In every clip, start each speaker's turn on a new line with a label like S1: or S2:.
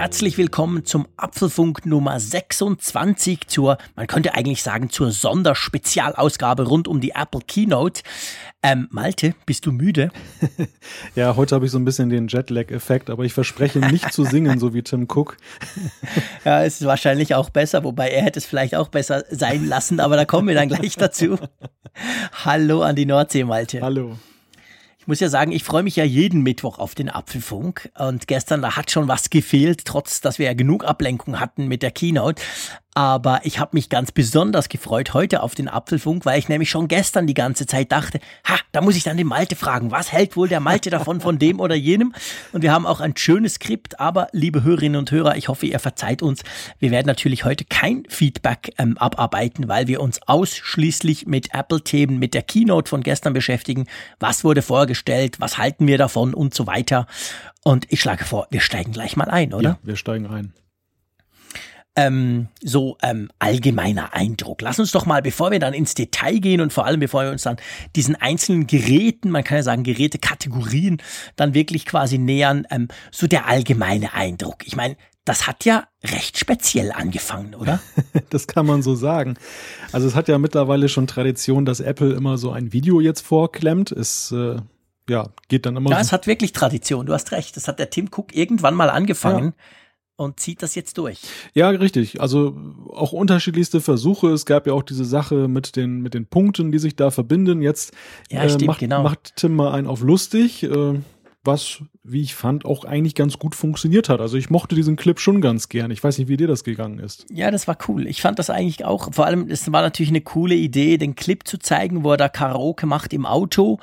S1: Herzlich willkommen zum Apfelfunk Nummer 26 zur, man könnte eigentlich sagen, zur Sonderspezialausgabe rund um die Apple Keynote. Ähm, Malte, bist du müde?
S2: ja, heute habe ich so ein bisschen den Jetlag-Effekt, aber ich verspreche nicht zu singen, so wie Tim Cook.
S1: ja, es ist wahrscheinlich auch besser, wobei er hätte es vielleicht auch besser sein lassen, aber da kommen wir dann gleich dazu. Hallo an die Nordsee, Malte.
S2: Hallo.
S1: Ich muss ja sagen, ich freue mich ja jeden Mittwoch auf den Apfelfunk. Und gestern, da hat schon was gefehlt, trotz dass wir ja genug Ablenkung hatten mit der Keynote. Aber ich habe mich ganz besonders gefreut heute auf den Apfelfunk, weil ich nämlich schon gestern die ganze Zeit dachte, ha, da muss ich dann den Malte fragen, was hält wohl der Malte davon von dem oder jenem? Und wir haben auch ein schönes Skript, aber liebe Hörerinnen und Hörer, ich hoffe, ihr verzeiht uns. Wir werden natürlich heute kein Feedback ähm, abarbeiten, weil wir uns ausschließlich mit Apple-Themen, mit der Keynote von gestern beschäftigen. Was wurde vorgestellt? Was halten wir davon und so weiter? Und ich schlage vor, wir steigen gleich mal ein, oder?
S2: Ja, wir steigen ein
S1: ähm, so ähm, allgemeiner Eindruck. Lass uns doch mal, bevor wir dann ins Detail gehen und vor allem bevor wir uns dann diesen einzelnen Geräten, man kann ja sagen Gerätekategorien, dann wirklich quasi nähern, ähm, so der allgemeine Eindruck. Ich meine, das hat ja recht speziell angefangen, oder?
S2: das kann man so sagen. Also es hat ja mittlerweile schon Tradition, dass Apple immer so ein Video jetzt vorklemmt. Es äh, ja, geht dann immer.
S1: Ja, so es hat wirklich Tradition. Du hast recht. Das hat der Tim Cook irgendwann mal angefangen. Ja und zieht das jetzt durch.
S2: Ja, richtig. Also auch unterschiedlichste Versuche. Es gab ja auch diese Sache mit den, mit den Punkten, die sich da verbinden. Jetzt
S1: ja, äh, stimmt,
S2: macht,
S1: genau.
S2: macht Tim mal einen auf lustig. Äh, was, wie ich fand, auch eigentlich ganz gut funktioniert hat. Also ich mochte diesen Clip schon ganz gern. Ich weiß nicht, wie dir das gegangen ist.
S1: Ja, das war cool. Ich fand das eigentlich auch, vor allem, es war natürlich eine coole Idee, den Clip zu zeigen, wo er da Karaoke macht im Auto.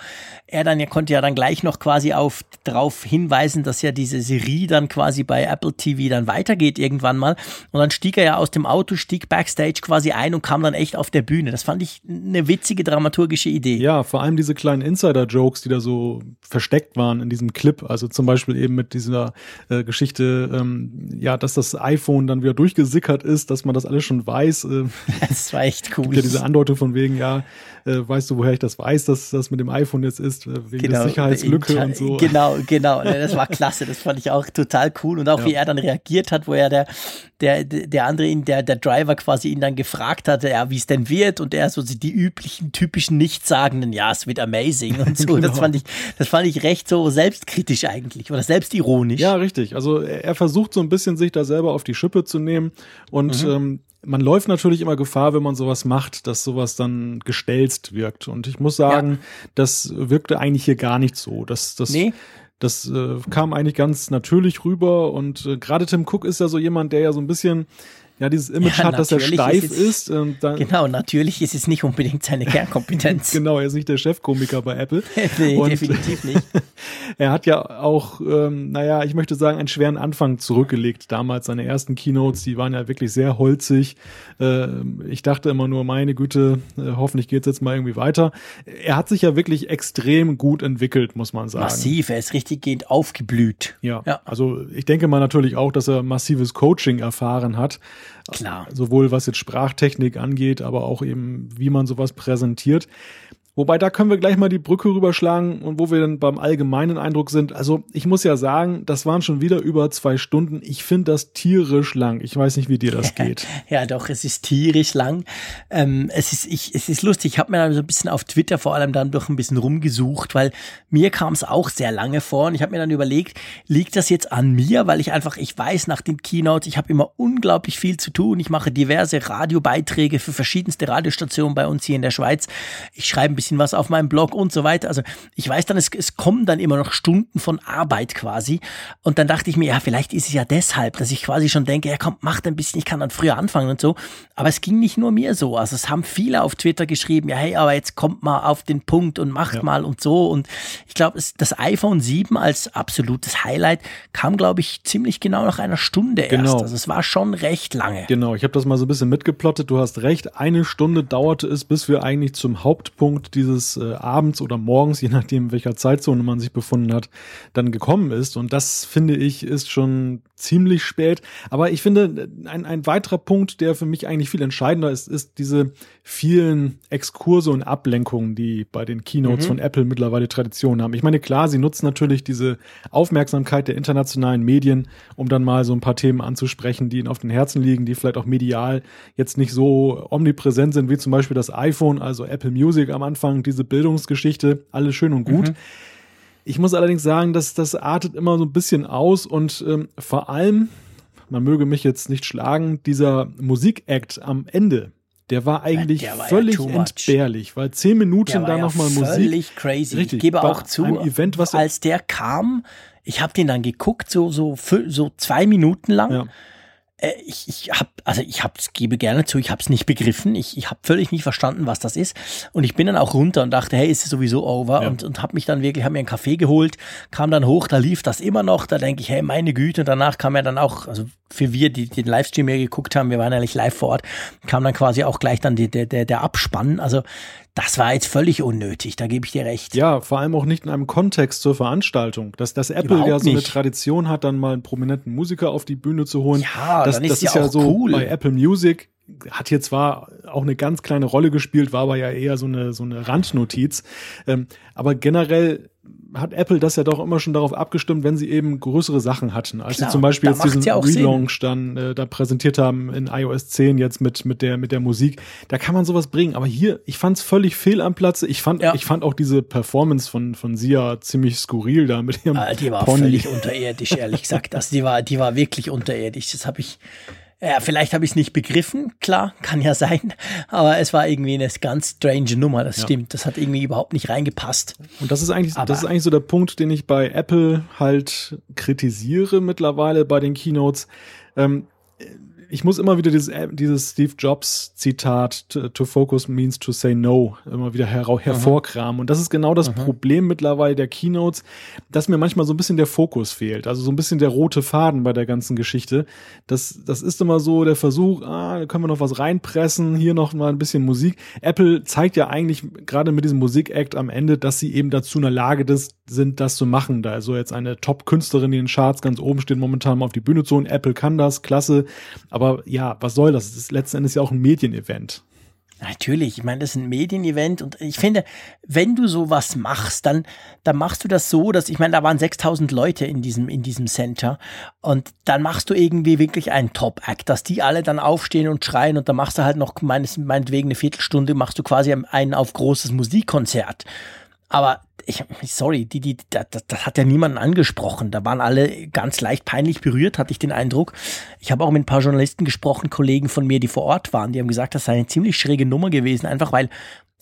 S1: Er dann, er konnte ja dann gleich noch quasi auf, darauf hinweisen, dass ja diese Serie dann quasi bei Apple TV dann weitergeht irgendwann mal. Und dann stieg er ja aus dem Auto, stieg backstage quasi ein und kam dann echt auf der Bühne. Das fand ich eine witzige dramaturgische Idee.
S2: Ja, vor allem diese kleinen Insider-Jokes, die da so versteckt waren in diesem diesem Clip. Also zum Beispiel eben mit dieser äh, Geschichte, ähm, ja, dass das iPhone dann wieder durchgesickert ist, dass man das alles schon weiß. Äh,
S1: das war echt cool.
S2: Gibt ja diese Andeutung von wegen, ja, äh, weißt du, woher ich das weiß, dass das mit dem iPhone jetzt ist, äh, wegen genau, der Sicherheitslücke und so.
S1: Genau, genau. Das war klasse. Das fand ich auch total cool. Und auch ja. wie er dann reagiert hat, wo er der, der, der andere ihn, der, der Driver quasi ihn dann gefragt hatte, ja, wie es denn wird. Und er so die üblichen, typischen Nichtsagenden, ja, es wird amazing und so. genau. Das fand ich, das fand ich recht so selbstkritisch eigentlich oder selbstironisch.
S2: Ja, richtig. Also er versucht so ein bisschen sich da selber auf die Schippe zu nehmen und mhm. ähm, man läuft natürlich immer Gefahr, wenn man sowas macht, dass sowas dann gestelzt wirkt. Und ich muss sagen, ja. das wirkte eigentlich hier gar nicht so. Das, das, nee. das äh, kam eigentlich ganz natürlich rüber. Und äh, gerade Tim Cook ist ja so jemand, der ja so ein bisschen ja dieses Image ja, hat, dass er steif ist. ist
S1: und dann, genau, natürlich ist es nicht unbedingt seine Kernkompetenz.
S2: genau, er ist nicht der Chefkomiker bei Apple.
S1: nee, und definitiv nicht.
S2: er hat ja auch, ähm, naja, ich möchte sagen, einen schweren Anfang zurückgelegt. Damals seine ersten Keynotes, die waren ja wirklich sehr holzig. Äh, ich dachte immer nur, meine Güte, äh, hoffentlich geht's jetzt mal irgendwie weiter. Er hat sich ja wirklich extrem gut entwickelt, muss man sagen.
S1: Massiv, er ist richtig gehend aufgeblüht.
S2: Ja, ja. also ich denke mal natürlich auch, dass er massives Coaching erfahren hat.
S1: Klar.
S2: Sowohl was jetzt Sprachtechnik angeht, aber auch eben, wie man sowas präsentiert. Wobei da können wir gleich mal die Brücke rüberschlagen und wo wir dann beim allgemeinen Eindruck sind. Also ich muss ja sagen, das waren schon wieder über zwei Stunden. Ich finde das tierisch lang. Ich weiß nicht, wie dir das geht.
S1: ja, doch, es ist tierisch lang. Ähm, es ist, ich, es ist lustig. Ich habe mir dann so ein bisschen auf Twitter vor allem dann doch ein bisschen rumgesucht, weil mir kam es auch sehr lange vor und ich habe mir dann überlegt, liegt das jetzt an mir, weil ich einfach, ich weiß nach den Keynotes, ich habe immer unglaublich viel zu tun. Ich mache diverse Radiobeiträge für verschiedenste Radiostationen bei uns hier in der Schweiz. Ich schreibe ein bisschen bisschen was auf meinem Blog und so weiter. Also ich weiß dann, es, es kommen dann immer noch Stunden von Arbeit quasi. Und dann dachte ich mir, ja, vielleicht ist es ja deshalb, dass ich quasi schon denke, ja komm, mach ein bisschen, ich kann dann früher anfangen und so. Aber es ging nicht nur mir so. Also es haben viele auf Twitter geschrieben, ja, hey, aber jetzt kommt mal auf den Punkt und macht ja. mal und so. Und ich glaube, das iPhone 7 als absolutes Highlight kam, glaube ich, ziemlich genau nach einer Stunde erst. Genau. Also es war schon recht lange.
S2: Genau, ich habe das mal so ein bisschen mitgeplottet. Du hast recht, eine Stunde dauerte es, bis wir eigentlich zum Hauptpunkt dieses äh, abends oder morgens, je nachdem, welcher Zeitzone man sich befunden hat, dann gekommen ist. Und das finde ich ist schon ziemlich spät. Aber ich finde, ein, ein weiterer Punkt, der für mich eigentlich viel entscheidender ist, ist diese vielen Exkurse und Ablenkungen, die bei den Keynotes mhm. von Apple mittlerweile Tradition haben. Ich meine, klar, sie nutzen natürlich diese Aufmerksamkeit der internationalen Medien, um dann mal so ein paar Themen anzusprechen, die ihnen auf den Herzen liegen, die vielleicht auch medial jetzt nicht so omnipräsent sind, wie zum Beispiel das iPhone, also Apple Music am Anfang, diese Bildungsgeschichte, alles schön und gut. Mhm. Ich muss allerdings sagen, dass das artet immer so ein bisschen aus und ähm, vor allem, man möge mich jetzt nicht schlagen, dieser Musikakt am Ende, der war eigentlich der war völlig ja entbehrlich, weil zehn Minuten da ja nochmal Musik.
S1: Völlig crazy. Richtig, ich gebe auch zu, Event, als der kam, ich habe den dann geguckt, so so so zwei Minuten lang. Ja. Äh, ich, ich habe, also ich hab's, gebe gerne zu, ich habe es nicht begriffen. Ich, ich habe völlig nicht verstanden, was das ist. Und ich bin dann auch runter und dachte, hey, ist es sowieso over? Ja. Und, und habe mich dann wirklich, habe mir einen Kaffee geholt, kam dann hoch, da lief das immer noch. Da denke ich, hey, meine Güte. Und danach kam ja dann auch, also für wir, die, die den Livestream hier geguckt haben, wir waren eigentlich live vor Ort, kam dann quasi auch gleich dann die, der, der, der Abspann. Also das war jetzt völlig unnötig, da gebe ich dir recht.
S2: Ja, vor allem auch nicht in einem Kontext zur Veranstaltung. Dass, dass Apple ja so eine Tradition hat, dann mal einen prominenten Musiker auf die Bühne zu holen.
S1: Ja, das, dann ist, das ist ja, ja so
S2: cool. bei Apple Music hat hier zwar auch eine ganz kleine Rolle gespielt, war aber ja eher so eine, so eine Randnotiz. Ähm, aber generell hat Apple das ja doch immer schon darauf abgestimmt, wenn sie eben größere Sachen hatten. Als Klar, sie zum Beispiel jetzt diesen ja Relaunch Sinn. dann äh, da präsentiert haben in iOS 10 jetzt mit, mit der, mit der Musik. Da kann man sowas bringen. Aber hier, ich fand es völlig fehl am Platze. Ich fand, ja. ich fand auch diese Performance von, von Sia ziemlich skurril da mit ihrem
S1: ah, Die war Pony. völlig unterirdisch, ehrlich gesagt. Also die war, die war wirklich unterirdisch. Das habe ich, ja, vielleicht habe ich es nicht begriffen, klar, kann ja sein, aber es war irgendwie eine ganz strange Nummer, das ja. stimmt. Das hat irgendwie überhaupt nicht reingepasst.
S2: Und das ist eigentlich, aber das ist eigentlich so der Punkt, den ich bei Apple halt kritisiere mittlerweile bei den Keynotes. Ähm, ich muss immer wieder dieses, äh, dieses Steve Jobs Zitat, to, to focus means to say no, immer wieder her hervorkramen. Und das ist genau das Aha. Problem mittlerweile der Keynotes, dass mir manchmal so ein bisschen der Fokus fehlt. Also so ein bisschen der rote Faden bei der ganzen Geschichte. Das, das ist immer so der Versuch, ah, da können wir noch was reinpressen, hier noch mal ein bisschen Musik. Apple zeigt ja eigentlich gerade mit diesem Musik-Act am Ende, dass sie eben dazu in der Lage des, sind, das zu machen. Da also jetzt eine Top-Künstlerin, die in den Charts ganz oben steht, momentan mal auf die Bühne zu holen. Apple kann das, klasse. Aber ja, was soll das? Es ist letzten Endes ja auch ein Medienevent.
S1: Natürlich, ich meine, das ist ein Medienevent und ich finde, wenn du sowas machst, dann, dann machst du das so, dass, ich meine, da waren 6000 Leute in diesem, in diesem Center und dann machst du irgendwie wirklich einen Top-Act, dass die alle dann aufstehen und schreien und dann machst du halt noch meines, meinetwegen eine Viertelstunde, machst du quasi einen auf großes Musikkonzert. Aber ich, sorry, die, die, das, das hat ja niemanden angesprochen. Da waren alle ganz leicht peinlich berührt, hatte ich den Eindruck. Ich habe auch mit ein paar Journalisten gesprochen, Kollegen von mir, die vor Ort waren, die haben gesagt, das sei eine ziemlich schräge Nummer gewesen, einfach weil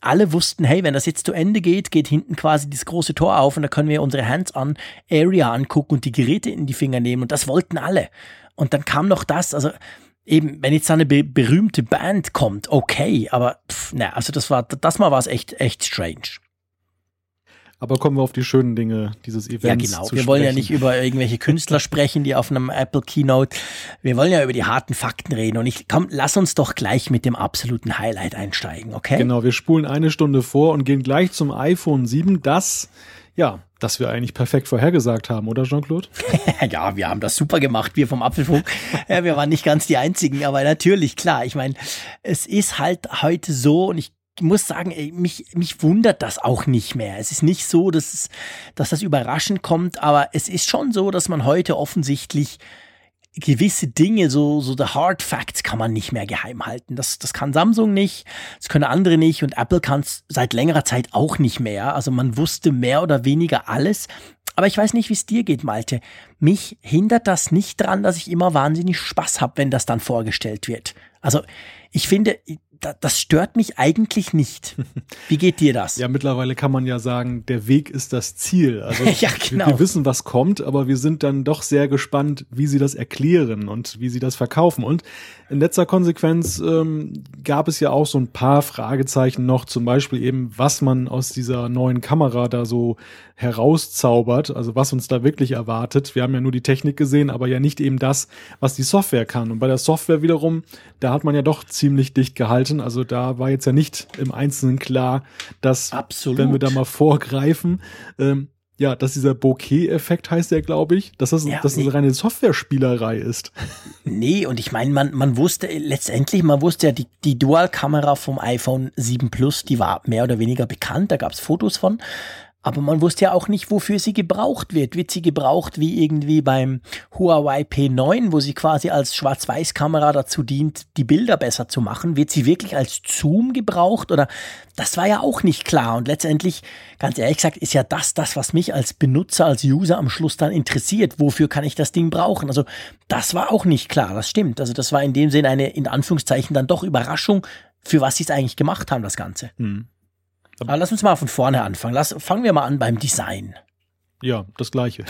S1: alle wussten, hey, wenn das jetzt zu Ende geht, geht hinten quasi das große Tor auf und da können wir unsere Hands-on-Area angucken und die Geräte in die Finger nehmen und das wollten alle. Und dann kam noch das, also eben, wenn jetzt eine be berühmte Band kommt, okay, aber pff, na, also das war, das mal war es echt, echt strange.
S2: Aber kommen wir auf die schönen Dinge dieses Events. Ja,
S1: genau. wir wollen ja nicht über irgendwelche Künstler sprechen, die auf einem Apple Keynote. Wir wollen ja über die harten Fakten reden. Und ich komm, lass uns doch gleich mit dem absoluten Highlight einsteigen, okay?
S2: Genau, wir spulen eine Stunde vor und gehen gleich zum iPhone 7, das ja, das wir eigentlich perfekt vorhergesagt haben, oder Jean-Claude?
S1: ja, wir haben das super gemacht, wir vom Apfelfunk. ja, wir waren nicht ganz die Einzigen, aber natürlich, klar. Ich meine, es ist halt heute so und ich muss sagen, ey, mich, mich wundert das auch nicht mehr. Es ist nicht so, dass, es, dass das überraschend kommt, aber es ist schon so, dass man heute offensichtlich gewisse Dinge, so, so the hard facts kann man nicht mehr geheim halten. Das, das kann Samsung nicht, das können andere nicht und Apple kann es seit längerer Zeit auch nicht mehr. Also man wusste mehr oder weniger alles. Aber ich weiß nicht, wie es dir geht, Malte. Mich hindert das nicht dran, dass ich immer wahnsinnig Spaß habe, wenn das dann vorgestellt wird. Also ich finde, das stört mich eigentlich nicht. Wie geht dir das?
S2: Ja, mittlerweile kann man ja sagen, der Weg ist das Ziel. Also ja, genau. wir, wir wissen, was kommt, aber wir sind dann doch sehr gespannt, wie sie das erklären und wie sie das verkaufen. Und in letzter Konsequenz ähm, gab es ja auch so ein paar Fragezeichen noch, zum Beispiel eben, was man aus dieser neuen Kamera da so herauszaubert, also was uns da wirklich erwartet. Wir haben ja nur die Technik gesehen, aber ja nicht eben das, was die Software kann. Und bei der Software wiederum, da hat man ja doch ziemlich dicht gehalten Seiten. Also da war jetzt ja nicht im Einzelnen klar, dass, Absolut. wenn wir da mal vorgreifen, ähm, ja, dass dieser Bokeh-Effekt heißt der, glaube ich, dass das, ja, dass das eine reine Software-Spielerei ist.
S1: Nee, und ich meine, man, man wusste letztendlich, man wusste ja, die, die Dual-Kamera vom iPhone 7 Plus, die war mehr oder weniger bekannt, da gab es Fotos von. Aber man wusste ja auch nicht, wofür sie gebraucht wird. Wird sie gebraucht wie irgendwie beim Huawei P9, wo sie quasi als Schwarz-Weiß-Kamera dazu dient, die Bilder besser zu machen? Wird sie wirklich als Zoom gebraucht? Oder das war ja auch nicht klar. Und letztendlich, ganz ehrlich gesagt, ist ja das das, was mich als Benutzer, als User am Schluss dann interessiert. Wofür kann ich das Ding brauchen? Also das war auch nicht klar. Das stimmt. Also das war in dem Sinn eine, in Anführungszeichen, dann doch Überraschung, für was sie es eigentlich gemacht haben, das Ganze. Hm. Aber lass uns mal von vorne anfangen. Lass, fangen wir mal an beim Design.
S2: Ja, das gleiche.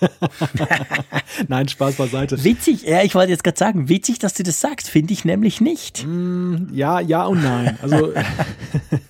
S2: Nein, Spaß beiseite.
S1: Witzig, ja, ich wollte jetzt gerade sagen, witzig, dass du das sagst, finde ich nämlich nicht.
S2: Mm, ja, ja und nein. Also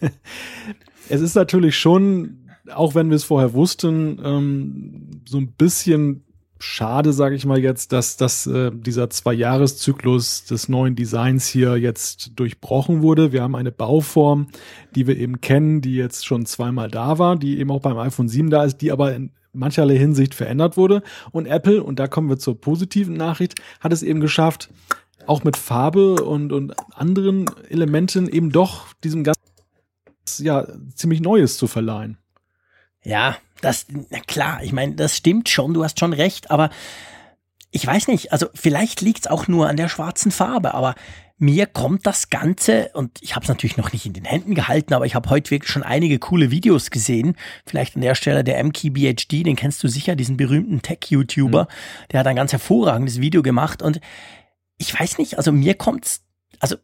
S2: es ist natürlich schon, auch wenn wir es vorher wussten, ähm, so ein bisschen schade, sage ich mal jetzt, dass, dass äh, dieser Zwei-Jahres-Zyklus des neuen Designs hier jetzt durchbrochen wurde. Wir haben eine Bauform, die wir eben kennen, die jetzt schon zweimal da war, die eben auch beim iPhone 7 da ist, die aber in mancherlei Hinsicht verändert wurde. Und Apple, und da kommen wir zur positiven Nachricht, hat es eben geschafft, auch mit Farbe und, und anderen Elementen eben doch diesem ganz ja, ziemlich Neues zu verleihen.
S1: Ja, das, na klar, ich meine, das stimmt schon, du hast schon recht, aber ich weiß nicht, also vielleicht liegt's auch nur an der schwarzen Farbe, aber mir kommt das Ganze, und ich habe es natürlich noch nicht in den Händen gehalten, aber ich habe heute wirklich schon einige coole Videos gesehen. Vielleicht an der Stelle der MKBHD, den kennst du sicher, diesen berühmten Tech-YouTuber, mhm. der hat ein ganz hervorragendes Video gemacht und ich weiß nicht, also mir kommt's, also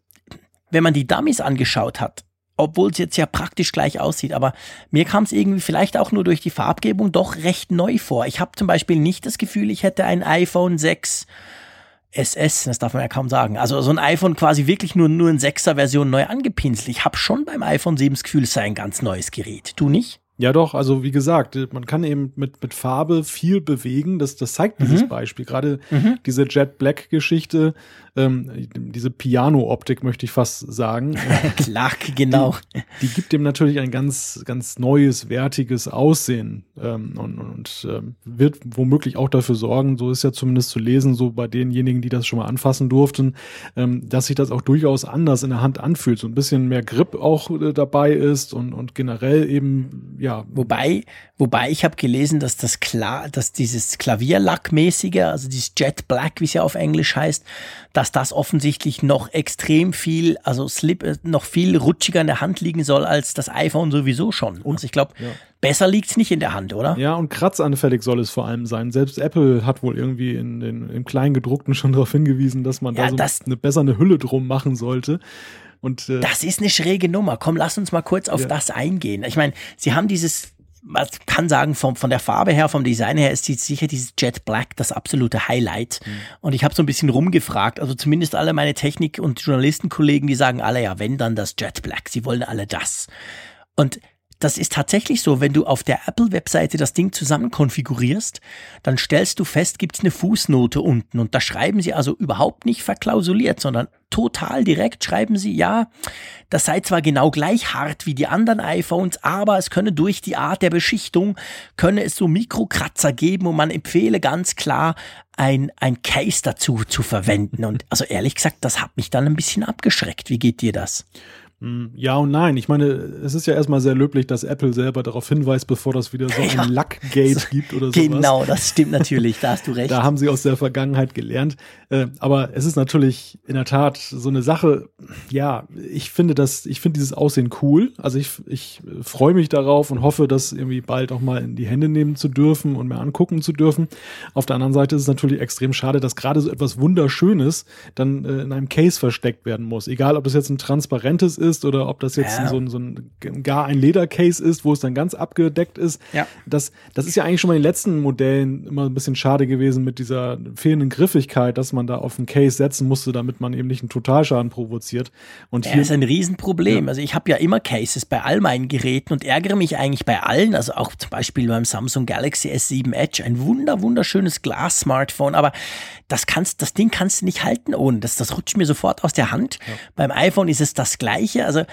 S1: wenn man die Dummies angeschaut hat, obwohl es jetzt ja praktisch gleich aussieht. Aber mir kam es irgendwie vielleicht auch nur durch die Farbgebung doch recht neu vor. Ich habe zum Beispiel nicht das Gefühl, ich hätte ein iPhone 6 SS, das darf man ja kaum sagen. Also so ein iPhone quasi wirklich nur, nur in 6er Version neu angepinselt. Ich habe schon beim iPhone 7 das Gefühl, es sei ein ganz neues Gerät. Du nicht?
S2: Ja, doch, also wie gesagt, man kann eben mit, mit Farbe viel bewegen. Das, das zeigt dieses mhm. Beispiel. Gerade mhm. diese Jet Black Geschichte, ähm, diese Piano-Optik möchte ich fast sagen.
S1: Klar, genau.
S2: Die, die, gibt dem natürlich ein ganz, ganz neues, wertiges Aussehen ähm, und, und ähm, wird womöglich auch dafür sorgen, so ist ja zumindest zu lesen, so bei denjenigen, die das schon mal anfassen durften, ähm, dass sich das auch durchaus anders in der Hand anfühlt. So ein bisschen mehr Grip auch äh, dabei ist und, und generell eben, ja.
S1: Wobei, wobei ich habe gelesen, dass das klar, dass dieses Klavierlackmäßige, also dieses Jet Black, wie es ja auf Englisch heißt, dass das offensichtlich noch extrem viel, also Slip, äh, noch viel rutschiger in der Hand liegen soll als das iPhone sowieso schon. Und also ich glaube, ja. besser liegt's nicht in der Hand, oder?
S2: Ja, und kratzanfällig soll es vor allem sein. Selbst Apple hat wohl irgendwie in, in, im Kleingedruckten schon darauf hingewiesen, dass man ja, da so das, eine, besser eine Hülle drum machen sollte. Und,
S1: äh, das ist eine schräge Nummer. Komm, lass uns mal kurz auf ja. das eingehen. Ich meine, sie haben dieses man kann sagen, vom, von der Farbe her, vom Design her ist sicher dieses Jet Black das absolute Highlight. Mhm. Und ich habe so ein bisschen rumgefragt, also zumindest alle meine Technik- und Journalistenkollegen, die sagen alle, ja, wenn dann das Jet Black, sie wollen alle das. Und das ist tatsächlich so, wenn du auf der Apple-Webseite das Ding zusammen konfigurierst, dann stellst du fest, gibt's eine Fußnote unten und da schreiben sie also überhaupt nicht verklausuliert, sondern total direkt schreiben sie, ja, das sei zwar genau gleich hart wie die anderen iPhones, aber es könne durch die Art der Beschichtung, könne es so Mikrokratzer geben und man empfehle ganz klar, ein, ein Case dazu zu verwenden. Und also ehrlich gesagt, das hat mich dann ein bisschen abgeschreckt. Wie geht dir das?
S2: Hm, ja und nein. Ich meine, es ist ja erstmal sehr löblich, dass Apple selber darauf hinweist, bevor das wieder so ein Lackgate gibt oder so.
S1: Genau, das stimmt natürlich, da hast du recht.
S2: Da haben sie aus der Vergangenheit gelernt. Äh, aber es ist natürlich in der Tat so eine Sache, ja, ich finde das, ich finde dieses Aussehen cool. Also ich, ich freue mich darauf und hoffe, das irgendwie bald auch mal in die Hände nehmen zu dürfen und mir angucken zu dürfen. Auf der anderen Seite ist es natürlich extrem schade, dass gerade so etwas Wunderschönes dann äh, in einem Case versteckt werden muss. Egal, ob das jetzt ein transparentes ist, ist oder ob das jetzt ja. so, ein, so ein gar ein Ledercase ist, wo es dann ganz abgedeckt ist.
S1: Ja.
S2: Das, das ist ja eigentlich schon mal in den letzten Modellen immer ein bisschen schade gewesen mit dieser fehlenden Griffigkeit, dass man da auf ein Case setzen musste, damit man eben nicht einen Totalschaden provoziert. Und
S1: ja, hier ist ein Riesenproblem. Ja. Also ich habe ja immer Cases bei all meinen Geräten und ärgere mich eigentlich bei allen, also auch zum Beispiel beim Samsung Galaxy S7 Edge, ein wunder, wunderschönes Glas-Smartphone, aber das kannst, das Ding kannst du nicht halten ohne. Das, das rutscht mir sofort aus der Hand. Ja. Beim iPhone ist es das Gleiche. Also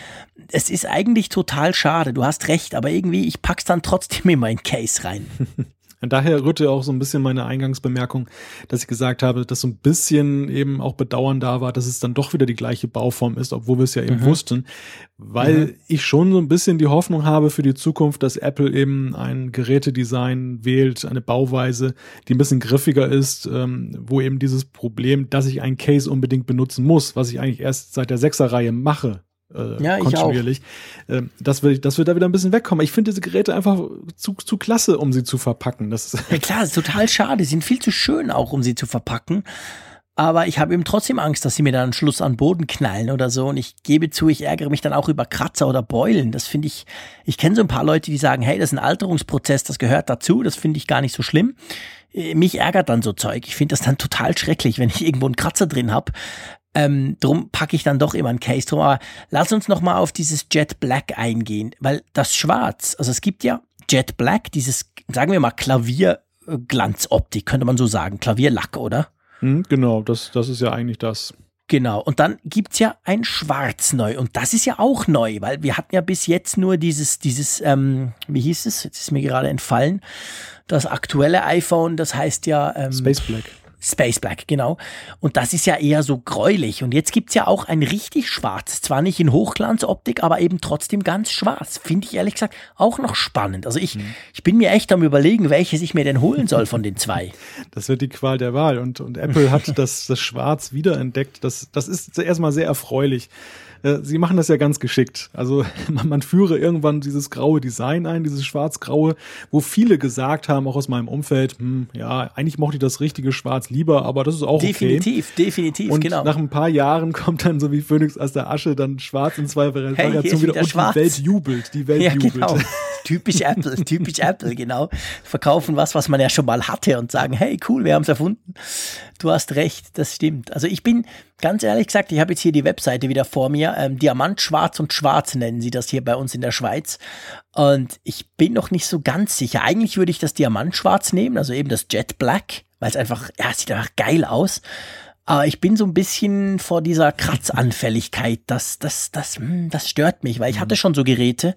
S1: es ist eigentlich total schade. Du hast recht, aber irgendwie, ich pack's dann trotzdem in mein Case rein.
S2: Und daher rührte auch so ein bisschen meine Eingangsbemerkung, dass ich gesagt habe, dass so ein bisschen eben auch Bedauern da war, dass es dann doch wieder die gleiche Bauform ist, obwohl wir es ja eben mhm. wussten, weil mhm. ich schon so ein bisschen die Hoffnung habe für die Zukunft, dass Apple eben ein Gerätedesign wählt, eine Bauweise, die ein bisschen griffiger ist, ähm, wo eben dieses Problem, dass ich einen Case unbedingt benutzen muss, was ich eigentlich erst seit der Sechserreihe mache, äh, ja, kontinuierlich. Äh, dass, wir, dass wir da wieder ein bisschen wegkommen. Ich finde diese Geräte einfach zu, zu klasse, um sie zu verpacken. Das ist
S1: ja klar, ist total schade. Sie sind viel zu schön auch, um sie zu verpacken. Aber ich habe eben trotzdem Angst, dass sie mir dann am Schluss an Boden knallen oder so. Und ich gebe zu, ich ärgere mich dann auch über Kratzer oder Beulen. Das finde ich, ich kenne so ein paar Leute, die sagen, hey, das ist ein Alterungsprozess, das gehört dazu. Das finde ich gar nicht so schlimm. Äh, mich ärgert dann so Zeug. Ich finde das dann total schrecklich, wenn ich irgendwo einen Kratzer drin habe. Ähm, drum packe ich dann doch immer ein Case drum. Aber lass uns noch mal auf dieses Jet Black eingehen, weil das Schwarz, also es gibt ja Jet Black, dieses, sagen wir mal, Klavierglanzoptik, könnte man so sagen, Klavierlack, oder?
S2: Hm, genau, das, das ist ja eigentlich das.
S1: Genau, und dann gibt's ja ein Schwarz neu und das ist ja auch neu, weil wir hatten ja bis jetzt nur dieses, dieses, ähm, wie hieß es, jetzt ist mir gerade entfallen, das aktuelle iPhone, das heißt ja
S2: ähm, Space Black.
S1: Space Black, genau. Und das ist ja eher so gräulich. Und jetzt gibt's ja auch ein richtig schwarz. Zwar nicht in Hochglanzoptik, aber eben trotzdem ganz schwarz. Finde ich ehrlich gesagt auch noch spannend. Also ich, mhm. ich bin mir echt am überlegen, welches ich mir denn holen soll von den zwei.
S2: Das wird die Qual der Wahl. Und, und Apple hat das, das Schwarz wiederentdeckt. Das, das ist erstmal sehr erfreulich. Äh, sie machen das ja ganz geschickt. Also man, man führe irgendwann dieses graue Design ein, dieses schwarz-graue, wo viele gesagt haben, auch aus meinem Umfeld, hm, ja, eigentlich mochte ich das richtige Schwarz lieber, aber das ist auch
S1: definitiv,
S2: okay.
S1: Definitiv,
S2: und
S1: genau.
S2: nach ein paar Jahren kommt dann so wie Phoenix aus der Asche dann Schwarz in zwei Variationen
S1: hey, wieder und
S2: schwarz. die Welt jubelt, die Welt
S1: ja,
S2: jubelt.
S1: Genau. typisch Apple, typisch Apple, genau. Verkaufen was, was man ja schon mal hatte und sagen, hey, cool, wir haben es erfunden. Du hast recht, das stimmt. Also ich bin ganz ehrlich gesagt, ich habe jetzt hier die Webseite wieder vor mir. Ähm, Diamant, Schwarz und Schwarz nennen sie das hier bei uns in der Schweiz. Und ich bin noch nicht so ganz sicher. Eigentlich würde ich das Diamantschwarz nehmen, also eben das Jet Black, weil es einfach, ja, es sieht einfach geil aus. Aber ich bin so ein bisschen vor dieser Kratzanfälligkeit. Das, das, das, hm, das stört mich, weil ich hatte schon so Geräte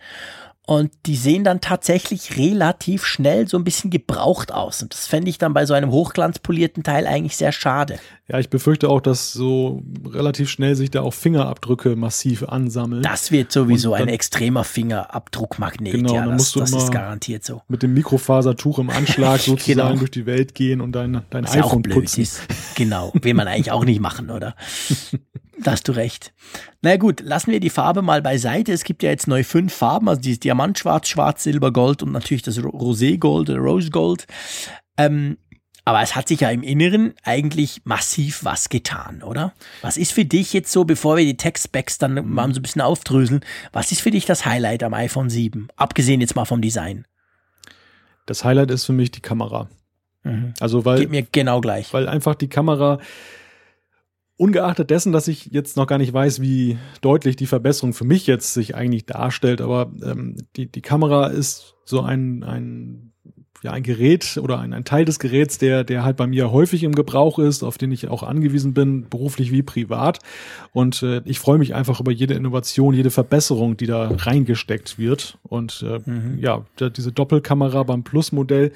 S1: und die sehen dann tatsächlich relativ schnell so ein bisschen gebraucht aus. Und das fände ich dann bei so einem hochglanzpolierten Teil eigentlich sehr schade.
S2: Ja, ich befürchte auch, dass so relativ schnell sich da auch Fingerabdrücke massiv ansammeln.
S1: Das wird sowieso ein extremer Fingerabdruckmagnet.
S2: Genau,
S1: ja,
S2: dann
S1: das,
S2: musst du
S1: das ist garantiert so.
S2: Mit dem Mikrofasertuch im Anschlag sozusagen genau. durch die Welt gehen und dein, dein Was iPhone ja putzen. Ist.
S1: Genau, will man eigentlich auch nicht machen, oder? Da hast du recht. Na gut, lassen wir die Farbe mal beiseite. Es gibt ja jetzt neu fünf Farben, also dieses Diamantschwarz, Schwarz, Silber, Gold und natürlich das Roségold oder Rose Gold. Ähm, aber es hat sich ja im Inneren eigentlich massiv was getan, oder? Was ist für dich jetzt so, bevor wir die Tech-Specs dann mal so ein bisschen aufdröseln, was ist für dich das Highlight am iPhone 7? Abgesehen jetzt mal vom Design.
S2: Das Highlight ist für mich die Kamera.
S1: Mhm. Also weil. Geht mir genau gleich.
S2: Weil einfach die Kamera Ungeachtet dessen, dass ich jetzt noch gar nicht weiß, wie deutlich die Verbesserung für mich jetzt sich eigentlich darstellt, aber ähm, die, die Kamera ist so ein, ein, ja, ein Gerät oder ein, ein Teil des Geräts, der, der halt bei mir häufig im Gebrauch ist, auf den ich auch angewiesen bin, beruflich wie privat. Und äh, ich freue mich einfach über jede Innovation, jede Verbesserung, die da reingesteckt wird. Und äh, mhm. ja, diese Doppelkamera beim Plus-Modell,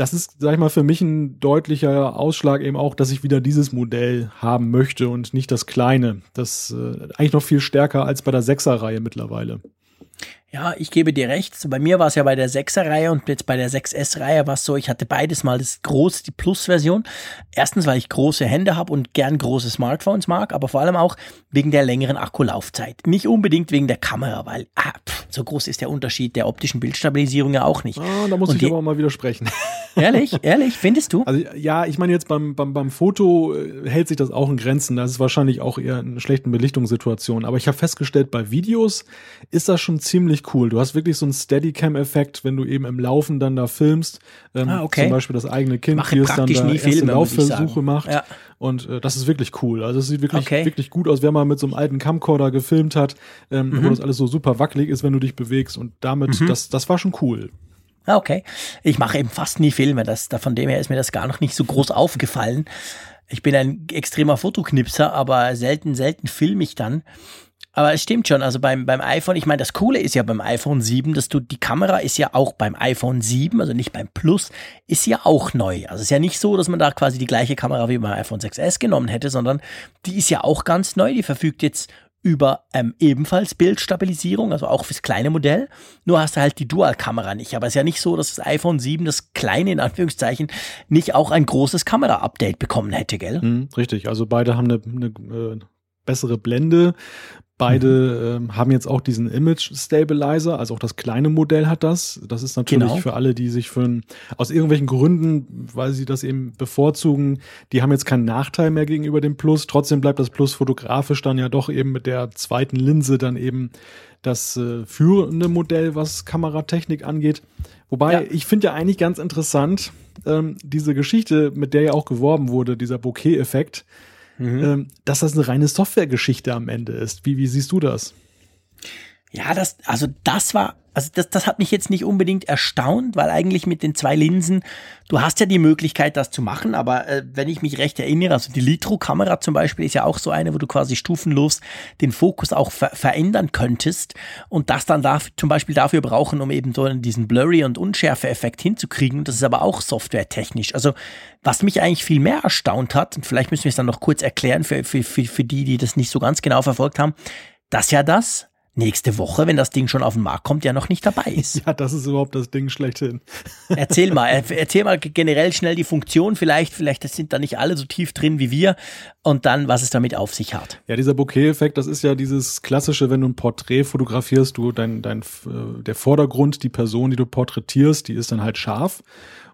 S2: das ist, sag ich mal, für mich ein deutlicher Ausschlag eben auch, dass ich wieder dieses Modell haben möchte und nicht das kleine. Das äh, eigentlich noch viel stärker als bei der Sechser-Reihe mittlerweile.
S1: Ja, ich gebe dir recht. Bei mir war es ja bei der 6er-Reihe und jetzt bei der 6S-Reihe war es so, ich hatte beides mal das große, die Plus-Version. Erstens, weil ich große Hände habe und gern große Smartphones mag, aber vor allem auch wegen der längeren Akkulaufzeit. Nicht unbedingt wegen der Kamera, weil ah, pff, so groß ist der Unterschied der optischen Bildstabilisierung ja auch nicht.
S2: Ah, da muss
S1: und
S2: ich
S1: die,
S2: aber mal widersprechen.
S1: Ehrlich, ehrlich, findest du?
S2: Also ja, ich meine jetzt beim, beim, beim Foto äh, hält sich das auch in Grenzen. Das ist wahrscheinlich auch eher eine schlechten Belichtungssituation. Aber ich habe festgestellt, bei Videos ist das schon ziemlich cool. Du hast wirklich so einen Steadicam-Effekt, wenn du eben im Laufen dann da filmst. Ähm,
S1: Ah, okay.
S2: Zum Beispiel das eigene Kind, wie es dann da
S1: nie Filme,
S2: Laufversuche macht.
S1: Ja.
S2: Und äh, das ist wirklich cool. Also es sieht wirklich,
S1: Okay.
S2: wirklich gut aus, wenn man mit so einem alten Camcorder gefilmt hat, ähm,
S1: Mhm.
S2: wo das alles so super wackelig ist, wenn du dich bewegst. Und damit, das, das war schon cool.
S1: Ah, okay. Ich mache eben fast nie Filme. Das, da, von dem her ist mir das gar noch nicht so groß aufgefallen. Ich bin ein extremer Fotoknipser, aber selten, selten filme ich dann. Aber es stimmt schon, also beim, beim iPhone, ich meine, das Coole ist ja beim iPhone 7, dass du, die Kamera ist ja auch beim iPhone 7, also nicht beim Plus, ist ja auch neu. Also es ist ja nicht so, dass man da quasi die gleiche Kamera wie beim iPhone 6S genommen hätte, sondern die ist ja auch ganz neu. Die verfügt jetzt über ähm, ebenfalls Bildstabilisierung, also auch fürs kleine Modell. Nur hast du halt die Dual-Kamera nicht. Aber es ist ja nicht so, dass das iPhone 7, das kleine in Anführungszeichen, nicht auch ein großes Kamera-Update bekommen hätte, gell?
S2: Mhm, richtig, also beide haben eine, eine äh, bessere Blende. Beide ähm, haben jetzt auch diesen Image Stabilizer, also auch das kleine Modell hat das. Das ist natürlich
S1: Genau.
S2: für alle, die sich für ein, aus irgendwelchen Gründen, weil sie das eben bevorzugen, die haben jetzt keinen Nachteil mehr gegenüber dem Plus. Trotzdem bleibt das Plus fotografisch dann ja doch eben mit der zweiten Linse dann eben das äh, führende Modell, was Kameratechnik angeht. Wobei
S1: Ja.
S2: ich finde ja eigentlich ganz interessant, ähm, diese Geschichte, mit der ja auch geworben wurde, dieser Bokeh-Effekt, ähm, dass das eine reine Softwaregeschichte am Ende ist. Wie, wie siehst du das?
S1: Ja, das, also das war, also das, das hat mich jetzt nicht unbedingt erstaunt, weil eigentlich mit den zwei Linsen, du hast ja die Möglichkeit, das zu machen, aber äh, wenn ich mich recht erinnere, also die Litro-Kamera zum Beispiel ist ja auch so eine, wo du quasi stufenlos den Fokus auch ver verändern könntest und das dann dafür, zum Beispiel dafür brauchen, um eben so diesen Blurry- und Unschärfe-Effekt hinzukriegen. Das ist aber auch softwaretechnisch. Also was mich eigentlich viel mehr erstaunt hat, und vielleicht müssen wir es dann noch kurz erklären für, für, für, für die, die das nicht so ganz genau verfolgt haben, dass ja das nächste Woche, wenn das Ding schon auf den Markt kommt, ja noch nicht dabei ist.
S2: Ja, das ist überhaupt das Ding schlechthin.
S1: Erzähl mal, er- erzähl mal generell schnell die Funktion vielleicht, vielleicht sind da nicht alle so tief drin wie wir und dann, was es damit auf sich hat.
S2: Ja, dieser Bokeh-Effekt, das ist ja dieses klassische, wenn du ein Porträt fotografierst, du dein, dein, äh, der Vordergrund, die Person, die du porträtierst, die ist dann halt scharf.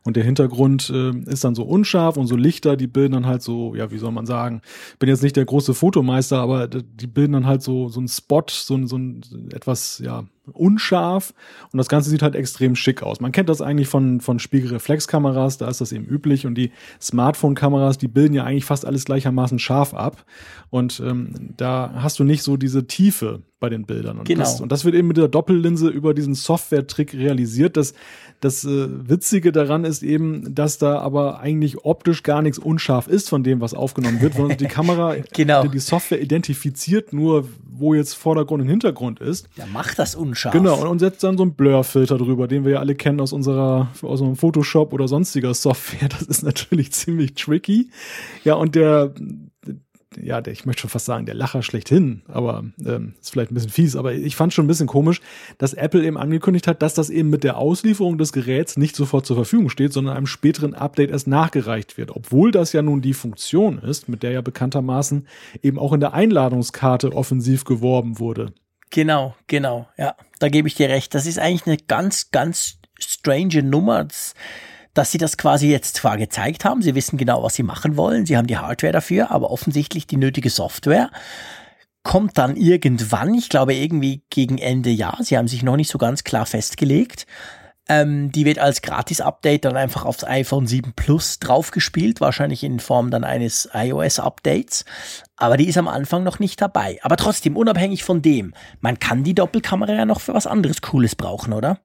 S2: Und der Hintergrund äh, ist dann so unscharf und so Lichter, die bilden dann halt so, ja, wie soll man sagen, bin jetzt nicht der große Fotomeister, aber die bilden dann halt so, so ein Spot, so so ein etwas, ja, unscharf und das Ganze sieht halt extrem schick aus. Man kennt das eigentlich von, von Spiegelreflexkameras, da ist das eben üblich und die Smartphone-Kameras, die bilden ja eigentlich fast alles gleichermaßen scharf ab und ähm, da hast du nicht so diese Tiefe bei den Bildern. Und,
S1: Genau.
S2: das, und das wird eben mit der Doppellinse über diesen Software-Trick realisiert. Das, das äh, Witzige daran ist eben, dass da aber eigentlich optisch gar nichts unscharf ist von dem, was aufgenommen wird, sondern die Kamera,
S1: Genau.
S2: die, die Software identifiziert nur, wo jetzt Vordergrund und Hintergrund ist.
S1: Ja, mach das unscharf.
S2: Genau, und, und setzt dann so einen Blur-Filter drüber, den wir ja alle kennen aus unserer, aus unserem Photoshop oder sonstiger Software. Das ist natürlich ziemlich tricky. Ja, und der, ja, der, ich möchte schon fast sagen, der Lacher schlechthin, aber ähm, ist vielleicht ein bisschen fies, aber ich fand schon ein bisschen komisch, dass Apple eben angekündigt hat, dass das eben mit der Auslieferung des Geräts nicht sofort zur Verfügung steht, sondern einem späteren Update erst nachgereicht wird. Obwohl das ja nun die Funktion ist, mit der ja bekanntermaßen eben auch in der Einladungskarte offensiv geworben wurde.
S1: Genau, genau, ja, da gebe ich dir recht. Das ist eigentlich eine ganz, ganz strange Nummer, dass, dass sie das quasi jetzt zwar gezeigt haben, sie wissen genau, was sie machen wollen, sie haben die Hardware dafür, aber offensichtlich die nötige Software kommt dann irgendwann, ich glaube irgendwie gegen Ende Jahr, sie haben sich noch nicht so ganz klar festgelegt. Ähm, die wird als Gratis-Update dann einfach aufs iPhone 7 Plus draufgespielt, wahrscheinlich in Form dann eines iOS-Updates. Aber die ist am Anfang noch nicht dabei. Aber trotzdem, unabhängig von dem, man kann die Doppelkamera ja noch für was anderes Cooles brauchen, oder?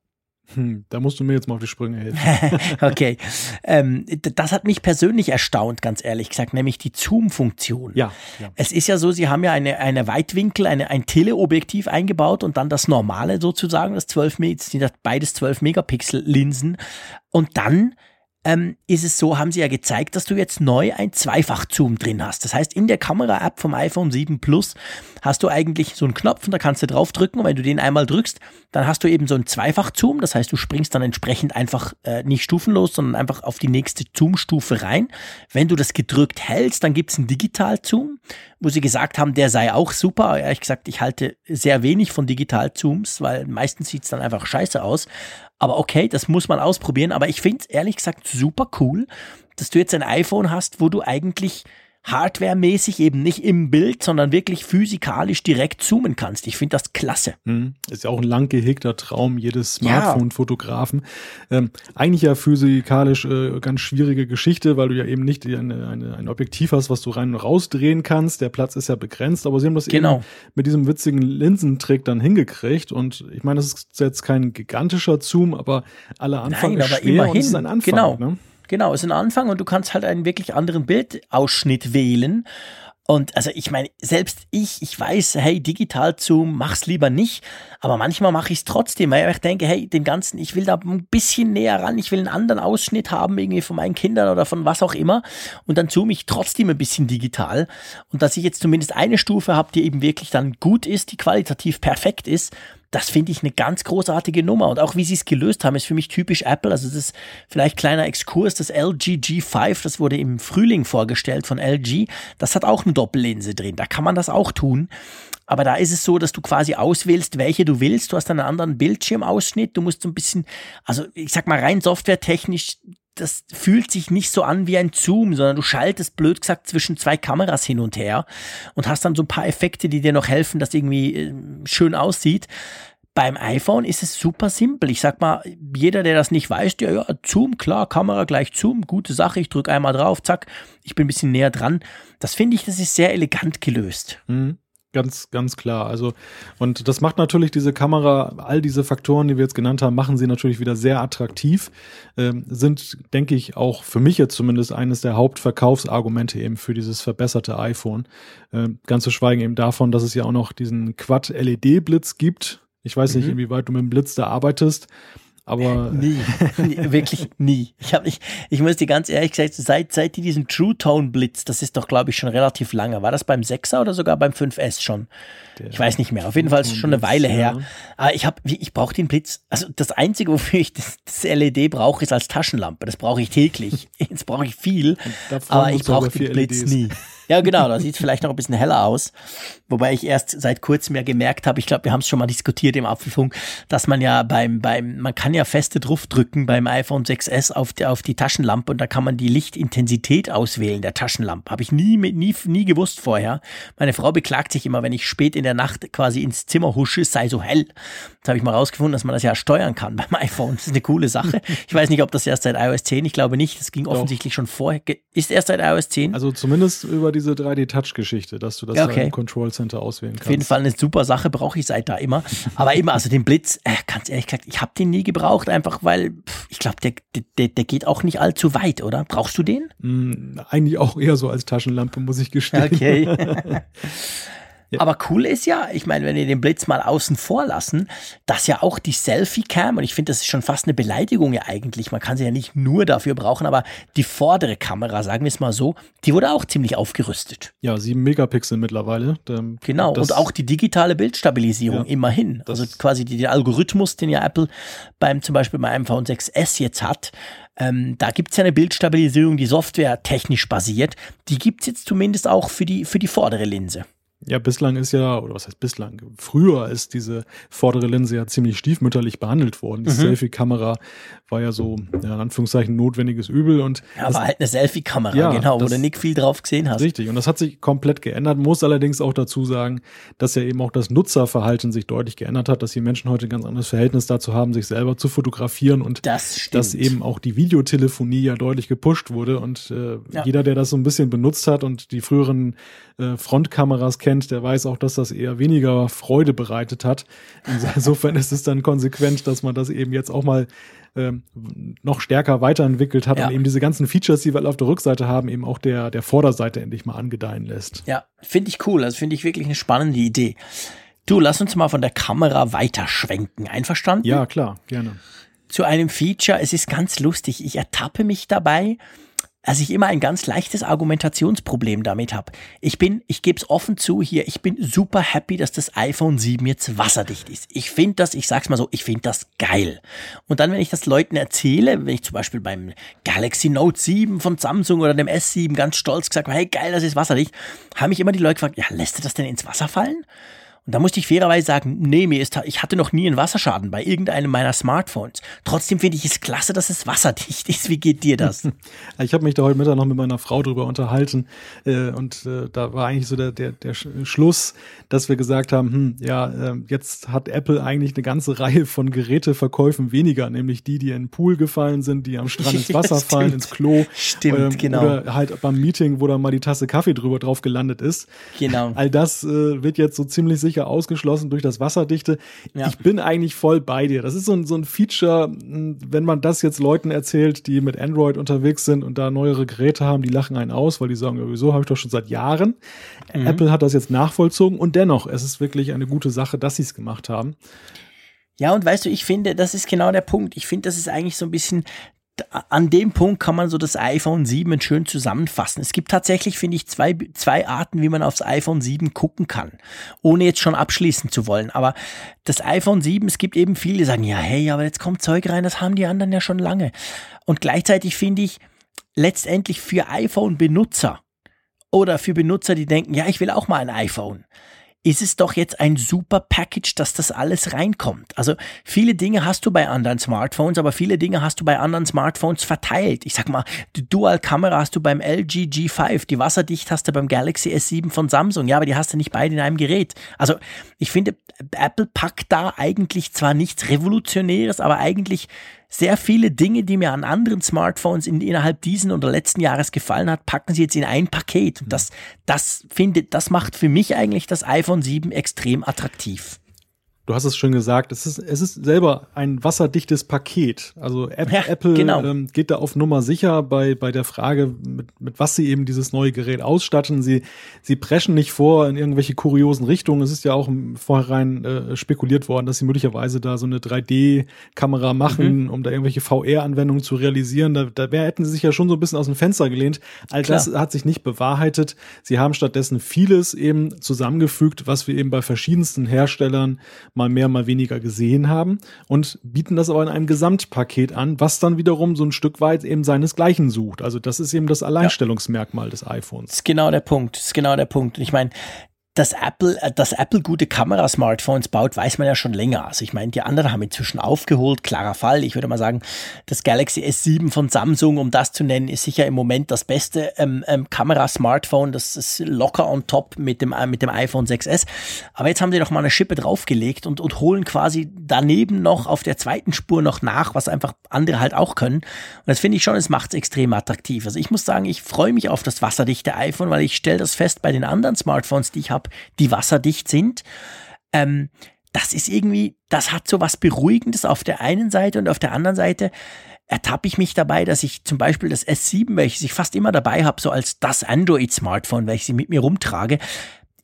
S2: Hm, da musst du mir jetzt mal auf die Sprünge helfen.
S1: okay. Ähm, das hat mich persönlich erstaunt, ganz ehrlich gesagt, nämlich die Zoom-Funktion.
S2: Ja, ja.
S1: Es ist ja so, sie haben ja eine, eine Weitwinkel, eine, ein Teleobjektiv eingebaut und dann das normale sozusagen, das 12 Me- sind das beides 12 Megapixel Linsen. Und dann ähm, ist es so, haben sie ja gezeigt, dass du jetzt neu ein Zweifach-Zoom drin hast. Das heißt, in der Kamera-App vom iPhone 7 Plus hast du eigentlich so einen Knopf und da kannst du draufdrücken und wenn du den einmal drückst, dann hast du eben so einen Zweifach-Zoom. Das heißt, du springst dann entsprechend einfach äh, nicht stufenlos, sondern einfach auf die nächste Zoom-Stufe rein. Wenn du das gedrückt hältst, dann gibt's einen Digital-Zoom, wo sie gesagt haben, der sei auch super. Ehrlich gesagt, ich halte sehr wenig von Digital-Zooms, weil meistens sieht's dann einfach scheiße aus. Aber okay, das muss man ausprobieren. Aber ich finde es ehrlich gesagt super cool, dass du jetzt ein iPhone hast, wo du eigentlich hardwaremäßig eben nicht im Bild, sondern wirklich physikalisch direkt zoomen kannst. Ich finde das klasse.
S2: Mhm. Ist ja auch ein lang gehegter Traum jedes Smartphone-Fotografen. Ähm, eigentlich ja physikalisch äh, ganz schwierige Geschichte, weil du ja eben nicht eine, eine, ein Objektiv hast, was du rein und rausdrehen kannst. Der Platz ist ja begrenzt, aber sie haben das genau. eben mit diesem witzigen Linsentrick dann hingekriegt. Und ich meine, das ist jetzt kein gigantischer Zoom, aber alle Anfang Nein, ist schwer immerhin. und es ist ein Anfang.
S1: Genau. Ne? Genau, ist ein Anfang und du kannst halt einen wirklich anderen Bildausschnitt wählen. Und also ich meine, selbst ich, ich weiß, hey, digital Zoom, mach's lieber nicht, aber manchmal mache ich es trotzdem, weil ich denke, hey, den ganzen, ich will da ein bisschen näher ran, ich will einen anderen Ausschnitt haben, irgendwie von meinen Kindern oder von was auch immer. Und dann zoome ich trotzdem ein bisschen digital. Und dass ich jetzt zumindest eine Stufe habe, die eben wirklich dann gut ist, die qualitativ perfekt ist, das finde ich eine ganz großartige Nummer. Und auch wie sie es gelöst haben, ist für mich typisch Apple. Also das ist vielleicht kleiner Exkurs, das LG G5, das wurde im Frühling vorgestellt von LG. Das hat auch eine Doppellinse drin. Da kann man das auch tun. Aber da ist es so, dass du quasi auswählst, welche du willst. Du hast einen anderen Bildschirmausschnitt. Du musst so ein bisschen, also ich sag mal rein softwaretechnisch, das fühlt sich nicht so an wie ein Zoom, sondern du schaltest blöd gesagt zwischen zwei Kameras hin und her und hast dann so ein paar Effekte, die dir noch helfen, dass irgendwie äh, schön aussieht. Beim iPhone ist es super simpel. Ich sag mal, jeder, der das nicht weiß, ja, ja, Zoom, klar, Kamera gleich Zoom, gute Sache, ich drücke einmal drauf, zack, ich bin ein bisschen näher dran. Das finde ich, das ist sehr elegant gelöst.
S2: Mhm. Ganz, ganz klar. Also, und das macht natürlich diese Kamera, all diese Faktoren, die wir jetzt genannt haben, machen sie natürlich wieder sehr attraktiv, ähm, sind, denke ich, auch für mich jetzt zumindest eines der Hauptverkaufsargumente eben für dieses verbesserte iPhone. Ähm, ganz zu schweigen eben davon, dass es ja auch noch diesen Quad-LED-Blitz gibt. Ich weiß nicht, mhm. inwieweit du mit dem Blitz da arbeitest. Aber
S1: nie, nie wirklich nie. Ich habe ich, ich muss dir ganz ehrlich gesagt, seit seit die diesen True Tone Blitz, das ist doch glaube ich schon relativ lange. War das beim 6er oder sogar beim 5S schon? Der ich weiß nicht mehr. Auf jeden Fall ist es schon eine Weile her. Aber ich habe ich brauche den Blitz. Also das einzige, wofür ich das, das LED brauche, ist als Taschenlampe. Das brauche ich täglich. Jetzt brauche ich viel, aber ich brauche den Blitz LEDs. nie. Ja, genau, da sieht es vielleicht noch ein bisschen heller aus. Wobei ich erst seit kurzem ja gemerkt habe, ich glaube, wir haben es schon mal diskutiert im Apfelfunk, dass man ja beim, beim, man kann ja feste draufdrücken beim iPhone 6S auf die, auf die Taschenlampe und da kann man die Lichtintensität auswählen der Taschenlampe. Habe ich nie, nie, nie gewusst vorher. Meine Frau beklagt sich immer, wenn ich spät in der Nacht quasi ins Zimmer husche, es sei so hell. Jetzt habe ich mal rausgefunden, dass man das ja steuern kann beim iPhone. Das ist eine coole Sache. Ich weiß nicht, ob das erst seit iOS 10, ich glaube nicht. Das ging offensichtlich schon vorher. Ist erst seit iOS 10?
S2: Also zumindest über die diese 3D-Touch-Geschichte, dass du das okay. im Control Center auswählen kannst.
S1: Auf jeden Fall eine super Sache, brauche ich seit da immer. Aber immer, also den Blitz, äh, ganz ehrlich gesagt, ich habe den nie gebraucht, einfach weil pff, ich glaube, der, der, der geht auch nicht allzu weit, oder? Brauchst du den?
S2: Mm, eigentlich auch eher so als Taschenlampe, muss ich gestehen. Okay.
S1: Ja. Aber cool ist ja, ich meine, wenn wir den Blitz mal außen vor lassen, dass ja auch die Selfie-Cam, und ich finde, das ist schon fast eine Beleidigung ja eigentlich, man kann sie ja nicht nur dafür brauchen, aber die vordere Kamera, sagen wir es mal so, die wurde auch ziemlich aufgerüstet.
S2: Ja, sieben Megapixel mittlerweile.
S1: Genau, und auch die digitale Bildstabilisierung ja, immerhin. Also quasi den Algorithmus, den ja Apple beim zum Beispiel beim iPhone 6S jetzt hat, ähm, da gibt es ja eine Bildstabilisierung, die Software technisch basiert. Die gibt es jetzt zumindest auch für die, für die vordere Linse.
S2: Ja, bislang ist ja, oder was heißt bislang? Früher ist diese vordere Linse ja ziemlich stiefmütterlich behandelt worden. Die mhm. Selfie-Kamera war ja so, ja, in Anführungszeichen, notwendiges Übel und.
S1: Ja, das, war halt eine Selfie-Kamera, ja, genau, wo du nicht viel drauf gesehen hast.
S2: Richtig. Und das hat sich komplett geändert. Muss allerdings auch dazu sagen, dass ja eben auch das Nutzerverhalten sich deutlich geändert hat, dass die Menschen heute ein ganz anderes Verhältnis dazu haben, sich selber zu fotografieren und
S1: das
S2: dass eben auch die Videotelefonie ja deutlich gepusht wurde und äh, ja. jeder, der das so ein bisschen benutzt hat und die früheren äh, Frontkameras kennt, der weiß auch, dass das eher weniger Freude bereitet hat. Insofern ist es dann konsequent, dass man das eben jetzt auch mal ähm, noch stärker weiterentwickelt hat ja. und eben diese ganzen Features, die wir auf der Rückseite haben, eben auch der, der Vorderseite endlich mal angedeihen lässt.
S1: Ja, finde ich cool. Also finde ich wirklich eine spannende Idee. Du, lass uns mal von der Kamera weiterschwenken. Einverstanden?
S2: Ja, klar, gerne.
S1: zu einem Feature. Es ist ganz lustig. Ich ertappe mich dabei, dass ich immer ein ganz leichtes Argumentationsproblem damit habe. Ich bin, ich gebe es offen zu hier, ich bin super happy, dass das iPhone 7 jetzt wasserdicht ist. Ich finde das, ich sag's mal so, ich finde das geil. Und dann, wenn ich das Leuten erzähle, wenn ich zum Beispiel beim Galaxy Note 7 von Samsung oder dem S7 ganz stolz gesagt habe, hey geil, das ist wasserdicht, haben mich immer die Leute gefragt, ja, lässt du das denn ins Wasser fallen? Und da musste ich fairerweise sagen, nee, mir ist, ich hatte noch nie einen Wasserschaden bei irgendeinem meiner Smartphones. Trotzdem finde ich es klasse, dass es wasserdicht ist. Wie geht dir das?
S2: ich habe mich da heute Mittag noch mit meiner Frau drüber unterhalten äh, und äh, da war eigentlich so der, der, der Schluss, dass wir gesagt haben, hm, ja, äh, jetzt hat Apple eigentlich eine ganze Reihe von Geräteverkäufen weniger, nämlich die, die in den Pool gefallen sind, die am Strand ins Wasser fallen, ins Klo.
S1: Stimmt, ähm, genau.
S2: Oder halt beim Meeting, wo da mal die Tasse Kaffee drüber drauf gelandet ist.
S1: Genau.
S2: All das äh, wird jetzt so ziemlich sicher sicher ausgeschlossen durch das Wasserdichte. Ja. Ich bin eigentlich voll bei dir. Das ist so ein, so ein Feature, hm, wenn man das jetzt Leuten erzählt, die mit Android unterwegs sind und da neuere Geräte haben, die lachen einen aus, weil die sagen, wieso habe ich doch schon seit Jahren. Mhm. Apple hat das jetzt nachvollzogen und dennoch, es ist wirklich eine gute Sache, dass sie es gemacht haben.
S1: Ja, und weißt du, ich finde, das ist genau der Punkt. Ich finde, das ist eigentlich so ein bisschen an dem Punkt kann man so das iPhone 7 schön zusammenfassen. Es gibt tatsächlich, finde ich, zwei, zwei Arten, wie man aufs iPhone 7 gucken kann, ohne jetzt schon abschließen zu wollen. Aber das iPhone 7, es gibt eben viele, die sagen, ja, hey, aber jetzt kommt Zeug rein, das haben die anderen ja schon lange. Und gleichzeitig finde ich, letztendlich für iPhone-Benutzer oder für Benutzer, die denken, ja, ich will auch mal ein iPhone ist es doch jetzt ein super Package, dass das alles reinkommt. Also viele Dinge hast du bei anderen Smartphones, aber viele Dinge hast du bei anderen Smartphones verteilt. Ich sag mal, die Dual-Kamera hast du beim LG G5, die wasserdicht hast du beim Galaxy S7 von Samsung, ja, aber die hast du nicht beide in einem Gerät. Also ich finde, Apple packt da eigentlich zwar nichts Revolutionäres, aber eigentlich sehr viele Dinge, die mir an anderen Smartphones in, innerhalb diesen oder letzten Jahres gefallen hat, packen sie jetzt in ein Paket. Das, das findet, das macht für mich eigentlich das iPhone 7 extrem attraktiv
S2: du hast es schon gesagt, es ist, es ist selber ein wasserdichtes Paket. Also App,
S1: ja,
S2: Apple
S1: genau.
S2: ähm, geht da auf Nummer sicher bei, bei der Frage, mit, mit was sie eben dieses neue Gerät ausstatten. Sie, sie preschen nicht vor in irgendwelche kuriosen Richtungen. Es ist ja auch im Vorhinein äh, spekuliert worden, dass sie möglicherweise da so eine 3D-Kamera machen, mhm. um da irgendwelche VR-Anwendungen zu realisieren. Da, da wär, hätten sie sich ja schon so ein bisschen aus dem Fenster gelehnt. All Klar. das hat sich nicht bewahrheitet. Sie haben stattdessen vieles eben zusammengefügt, was wir eben bei verschiedensten Herstellern mal mehr, mal weniger gesehen haben und bieten das aber in einem Gesamtpaket an, was dann wiederum so ein Stück weit eben seinesgleichen sucht. Also das ist eben das Alleinstellungsmerkmal ja. des iPhones.
S1: Das ist genau der Punkt. Das ist genau der Punkt. Ich meine, dass Apple, äh, dass Apple gute Kamera-Smartphones baut, weiß man ja schon länger. Also ich meine, die anderen haben inzwischen aufgeholt, klarer Fall. Ich würde mal sagen, das Galaxy S7 von Samsung, um das zu nennen, ist sicher im Moment das beste ähm, ähm, Kamera-Smartphone. Das ist locker on top mit dem, äh, mit dem iPhone 6S. Aber jetzt haben sie noch mal eine Schippe draufgelegt und, und holen quasi daneben noch auf der zweiten Spur noch nach, was einfach andere halt auch können. Und das finde ich schon, es macht es extrem attraktiv. Also ich muss sagen, ich freue mich auf das wasserdichte iPhone, weil ich stelle das fest bei den anderen Smartphones, die ich habe, habe, die wasserdicht sind. Ähm, das ist irgendwie, das hat so was Beruhigendes auf der einen Seite und auf der anderen Seite ertappe ich mich dabei, dass ich zum Beispiel das S7, welches ich fast immer dabei habe, so als das Android-Smartphone, welches ich mit mir rumtrage,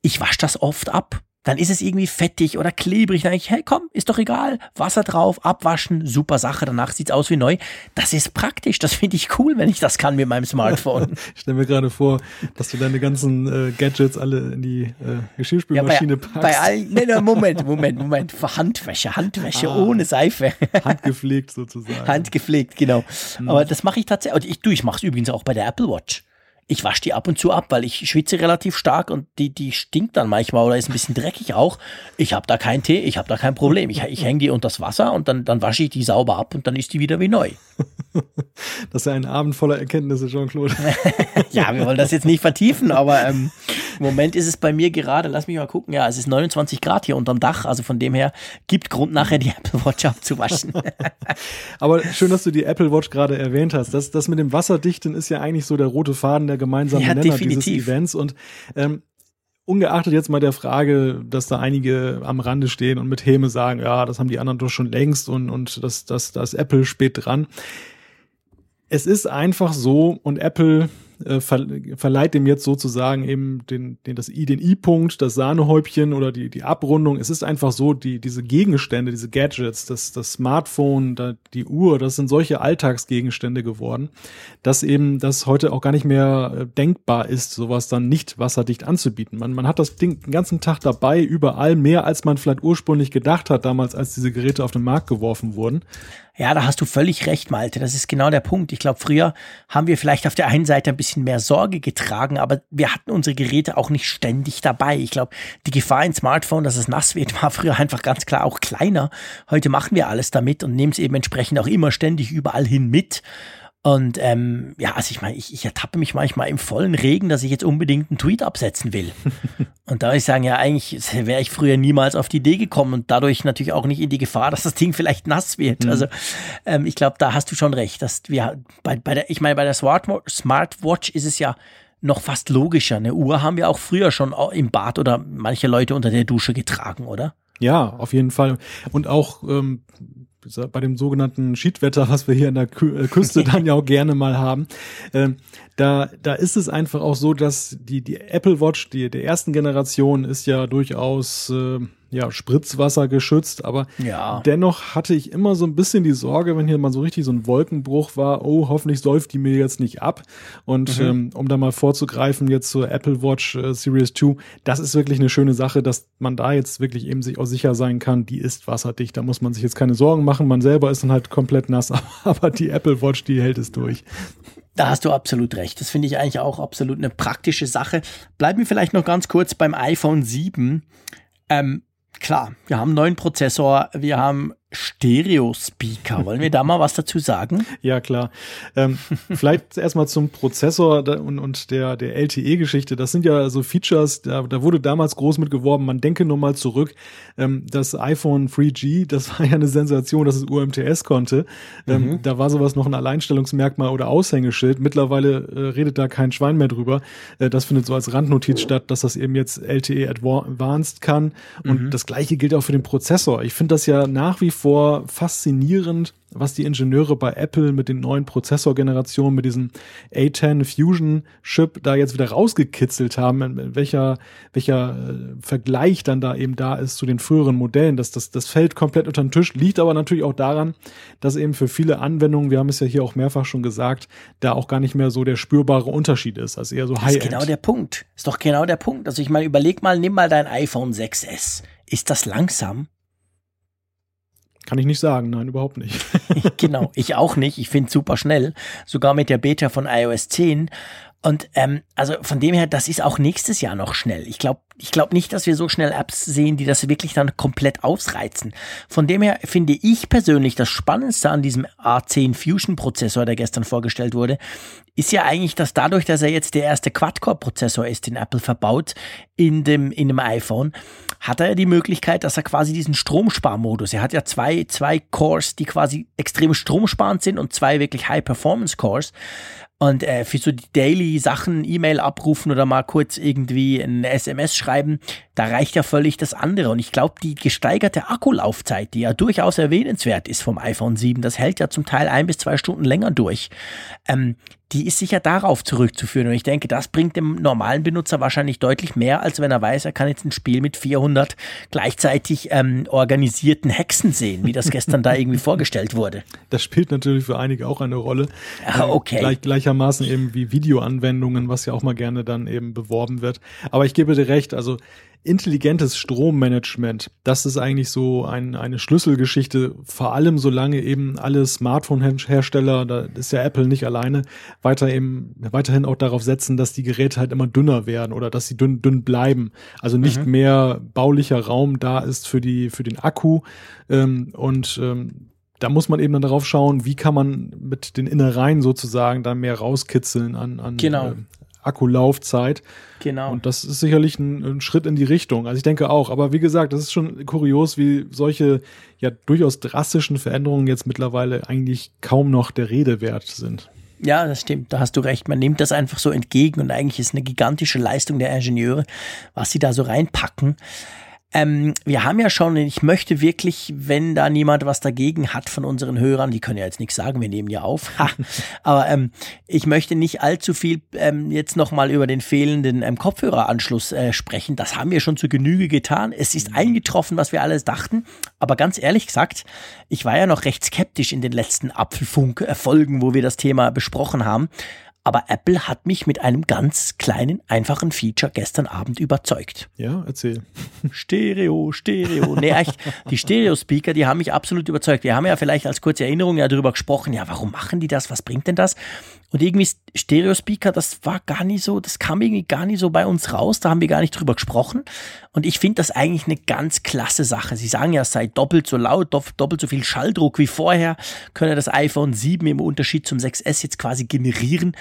S1: ich wasche das oft ab dann ist es irgendwie fettig oder klebrig. Dann denke ich, hey, komm, ist doch egal. Wasser drauf, abwaschen, super Sache. Danach sieht's aus wie neu. Das ist praktisch. Das finde ich cool, wenn ich das kann mit meinem Smartphone.
S2: ich stelle mir gerade vor, dass du deine ganzen äh, Gadgets alle in die äh, Geschirrspülmaschine ja, bei, packst.
S1: Bei all, nee, nee, Moment, Moment, Moment. Handwäsche, Handwäsche ah, ohne Seife.
S2: Handgepflegt sozusagen.
S1: Handgepflegt, genau. Hm. Aber das mache ich tatsächlich. Ich, du, ich mache es übrigens auch bei der Apple Watch ich wasche die ab und zu ab, weil ich schwitze relativ stark und die, die stinkt dann manchmal oder ist ein bisschen dreckig auch. Ich habe da keinen Tee, ich habe da kein Problem. Ich, ich hänge die unter das Wasser und dann, dann wasche ich die sauber ab und dann ist die wieder wie neu.
S2: Das ist ja ein Abend voller Erkenntnisse, Jean-Claude.
S1: ja, wir wollen das jetzt nicht vertiefen, aber ähm, im Moment ist es bei mir gerade, lass mich mal gucken, ja, es ist 29 Grad hier unterm Dach, also von dem her gibt Grund nachher die Apple Watch abzuwaschen.
S2: aber schön, dass du die Apple Watch gerade erwähnt hast. Das, das mit dem Wasserdichten ist ja eigentlich so der rote Faden der gemeinsamen ja, Nenner definitiv. dieses Events und ähm, ungeachtet jetzt mal der Frage, dass da einige am Rande stehen und mit Häme sagen, ja, das haben die anderen doch schon längst und, und das, das, das Apple spät dran. Es ist einfach so und Apple äh, ver verleiht dem jetzt sozusagen eben den, den, das I, den I-Punkt, das Sahnehäubchen oder die, die Abrundung. Es ist einfach so, die, diese Gegenstände, diese Gadgets, das, das Smartphone, da, die Uhr, das sind solche Alltagsgegenstände geworden, dass eben das heute auch gar nicht mehr äh, denkbar ist, sowas dann nicht wasserdicht anzubieten. Man, man hat das Ding den ganzen Tag dabei, überall mehr, als man vielleicht ursprünglich gedacht hat, damals, als diese Geräte auf den Markt geworfen wurden.
S1: Ja, da hast du völlig recht, Malte. Das ist genau der Punkt. Ich glaube, früher haben wir vielleicht auf der einen Seite ein bisschen mehr Sorge getragen, aber wir hatten unsere Geräte auch nicht ständig dabei. Ich glaube, die Gefahr in Smartphone, dass es nass wird, war früher einfach ganz klar auch kleiner. Heute machen wir alles damit und nehmen es eben entsprechend auch immer ständig überall hin mit. Und ähm, ja, also ich meine, ich, ich ertappe mich manchmal im vollen Regen, dass ich jetzt unbedingt einen Tweet absetzen will. und da würde ich sagen, ja, eigentlich wäre ich früher niemals auf die Idee gekommen und dadurch natürlich auch nicht in die Gefahr, dass das Ding vielleicht nass wird. Mhm. Also ähm, ich glaube, da hast du schon recht, dass wir bei, bei der, ich meine, bei der Smartwatch ist es ja noch fast logischer. Eine Uhr haben wir auch früher schon im Bad oder manche Leute unter der Dusche getragen, oder?
S2: Ja, auf jeden Fall. Und auch ähm, bei dem sogenannten Schiedwetter, was wir hier an der äh, Küste dann ja auch gerne mal haben, äh, da, da ist es einfach auch so, dass die, die Apple Watch, die der ersten Generation, ist ja durchaus äh, ja, Spritzwasser geschützt, aber ja. dennoch hatte ich immer so ein bisschen die Sorge, wenn hier mal so richtig so ein Wolkenbruch war, oh, hoffentlich säuft die mir jetzt nicht ab. Und mhm. ähm, um da mal vorzugreifen, jetzt zur Apple Watch äh, Series 2, das ist wirklich eine schöne Sache, dass man da jetzt wirklich eben sich auch sicher sein kann, die ist wasserdicht. Da muss man sich jetzt keine Sorgen machen. Man selber ist dann halt komplett nass, aber die Apple Watch, die hält es durch.
S1: Da hast du absolut recht. Das finde ich eigentlich auch absolut eine praktische Sache. Bleiben wir vielleicht noch ganz kurz beim iPhone 7. Ähm, klar, wir haben einen neuen Prozessor, wir haben Stereo-Speaker. Wollen wir da mal was dazu sagen?
S2: Ja, klar. Ähm, vielleicht erstmal zum Prozessor und, und der, der LTE-Geschichte. Das sind ja so Features, da, da wurde damals groß mit geworben. Man denke nur mal zurück. Ähm, das iPhone 3G, das war ja eine Sensation, dass es UMTS konnte. Ähm, mhm. Da war sowas noch ein Alleinstellungsmerkmal oder Aushängeschild. Mittlerweile äh, redet da kein Schwein mehr drüber. Äh, das findet so als Randnotiz statt, dass das eben jetzt LTE Advanced kann. Und mhm. das gleiche gilt auch für den Prozessor. Ich finde das ja nach wie vor faszinierend, was die Ingenieure bei Apple mit den neuen Prozessorgenerationen, mit diesem A10 Fusion Chip da jetzt wieder rausgekitzelt haben, welcher, welcher äh, Vergleich dann da eben da ist zu den früheren Modellen. Das, das, das fällt komplett unter den Tisch, liegt aber natürlich auch daran, dass eben für viele Anwendungen, wir haben es ja hier auch mehrfach schon gesagt, da auch gar nicht mehr so der spürbare Unterschied ist, also eher so High-End.
S1: Das ist genau der Punkt. Ist doch genau der Punkt. Also ich meine, überleg mal, nimm mal dein iPhone 6S. Ist das langsam?
S2: Kann ich nicht sagen, nein, überhaupt nicht.
S1: genau, ich auch nicht. Ich finde super schnell, sogar mit der Beta von iOS 10. Und ähm, also von dem her, das ist auch nächstes Jahr noch schnell. Ich glaube ich glaube nicht, dass wir so schnell Apps sehen, die das wirklich dann komplett ausreizen. Von dem her finde ich persönlich das Spannendste an diesem A10 Fusion Prozessor, der gestern vorgestellt wurde, ist ja eigentlich, dass dadurch, dass er jetzt der erste Quad-Core-Prozessor ist, den Apple verbaut in dem, in dem iPhone, hat er ja die Möglichkeit, dass er quasi diesen Stromsparmodus, er hat ja zwei, zwei Cores, die quasi extrem stromsparend sind und zwei wirklich High-Performance-Cores. Und äh, für so die Daily Sachen, E-Mail abrufen oder mal kurz irgendwie ein SMS schreiben, da reicht ja völlig das andere. Und ich glaube, die gesteigerte Akkulaufzeit, die ja durchaus erwähnenswert ist vom iPhone 7, das hält ja zum Teil ein bis zwei Stunden länger durch. Ähm, die ist sicher darauf zurückzuführen. Und ich denke, das bringt dem normalen Benutzer wahrscheinlich deutlich mehr, als wenn er weiß, er kann jetzt ein Spiel mit 400 gleichzeitig ähm, organisierten Hexen sehen, wie das gestern da irgendwie vorgestellt wurde.
S2: Das spielt natürlich für einige auch eine Rolle.
S1: Ah, okay.
S2: Gleich, gleichermaßen eben wie Videoanwendungen, was ja auch mal gerne dann eben beworben wird. Aber ich gebe dir recht, also intelligentes Strommanagement, das ist eigentlich so ein, eine Schlüsselgeschichte, vor allem solange eben alle Smartphone-Hersteller, da ist ja Apple nicht alleine, weiter eben, weiterhin auch darauf setzen, dass die Geräte halt immer dünner werden oder dass sie dünn, dünn bleiben. Also nicht mhm. mehr baulicher Raum da ist für die, für den Akku, ähm, und, ähm, da muss man eben dann darauf schauen, wie kann man mit den Innereien sozusagen dann mehr rauskitzeln an, an
S1: genau.
S2: äh, Akkulaufzeit.
S1: Genau.
S2: Und das ist sicherlich ein, ein, Schritt in die Richtung. Also ich denke auch. Aber wie gesagt, das ist schon kurios, wie solche ja durchaus drastischen Veränderungen jetzt mittlerweile eigentlich kaum noch der Rede wert sind.
S1: Ja, das stimmt, da hast du recht. Man nimmt das einfach so entgegen und eigentlich ist eine gigantische Leistung der Ingenieure, was sie da so reinpacken. Ähm, wir haben ja schon, ich möchte wirklich, wenn da niemand was dagegen hat von unseren Hörern, die können ja jetzt nichts sagen, wir nehmen ja auf, aber ähm, ich möchte nicht allzu viel ähm, jetzt nochmal über den fehlenden ähm, Kopfhöreranschluss äh, sprechen. Das haben wir schon zu Genüge getan. Es ist mhm. eingetroffen, was wir alles dachten, aber ganz ehrlich gesagt, ich war ja noch recht skeptisch in den letzten Apfelfunk-Folgen, wo wir das Thema besprochen haben. Aber Apple hat mich mit einem ganz kleinen, einfachen Feature gestern Abend überzeugt.
S2: Ja, erzähl.
S1: Stereo, Stereo. Nee, echt, die Stereo-Speaker, die haben mich absolut überzeugt. Wir haben ja vielleicht als kurze Erinnerung ja darüber gesprochen, ja, warum machen die das? Was bringt denn das? Und irgendwie Stereo-Speaker, das war gar nicht so, das kam irgendwie gar nicht so bei uns raus, da haben wir gar nicht drüber gesprochen. Und ich finde das eigentlich eine ganz klasse Sache. Sie sagen ja, es sei doppelt so laut, doppelt so viel Schalldruck wie vorher, könne das iPhone 7 im Unterschied zum 6S jetzt quasi generieren.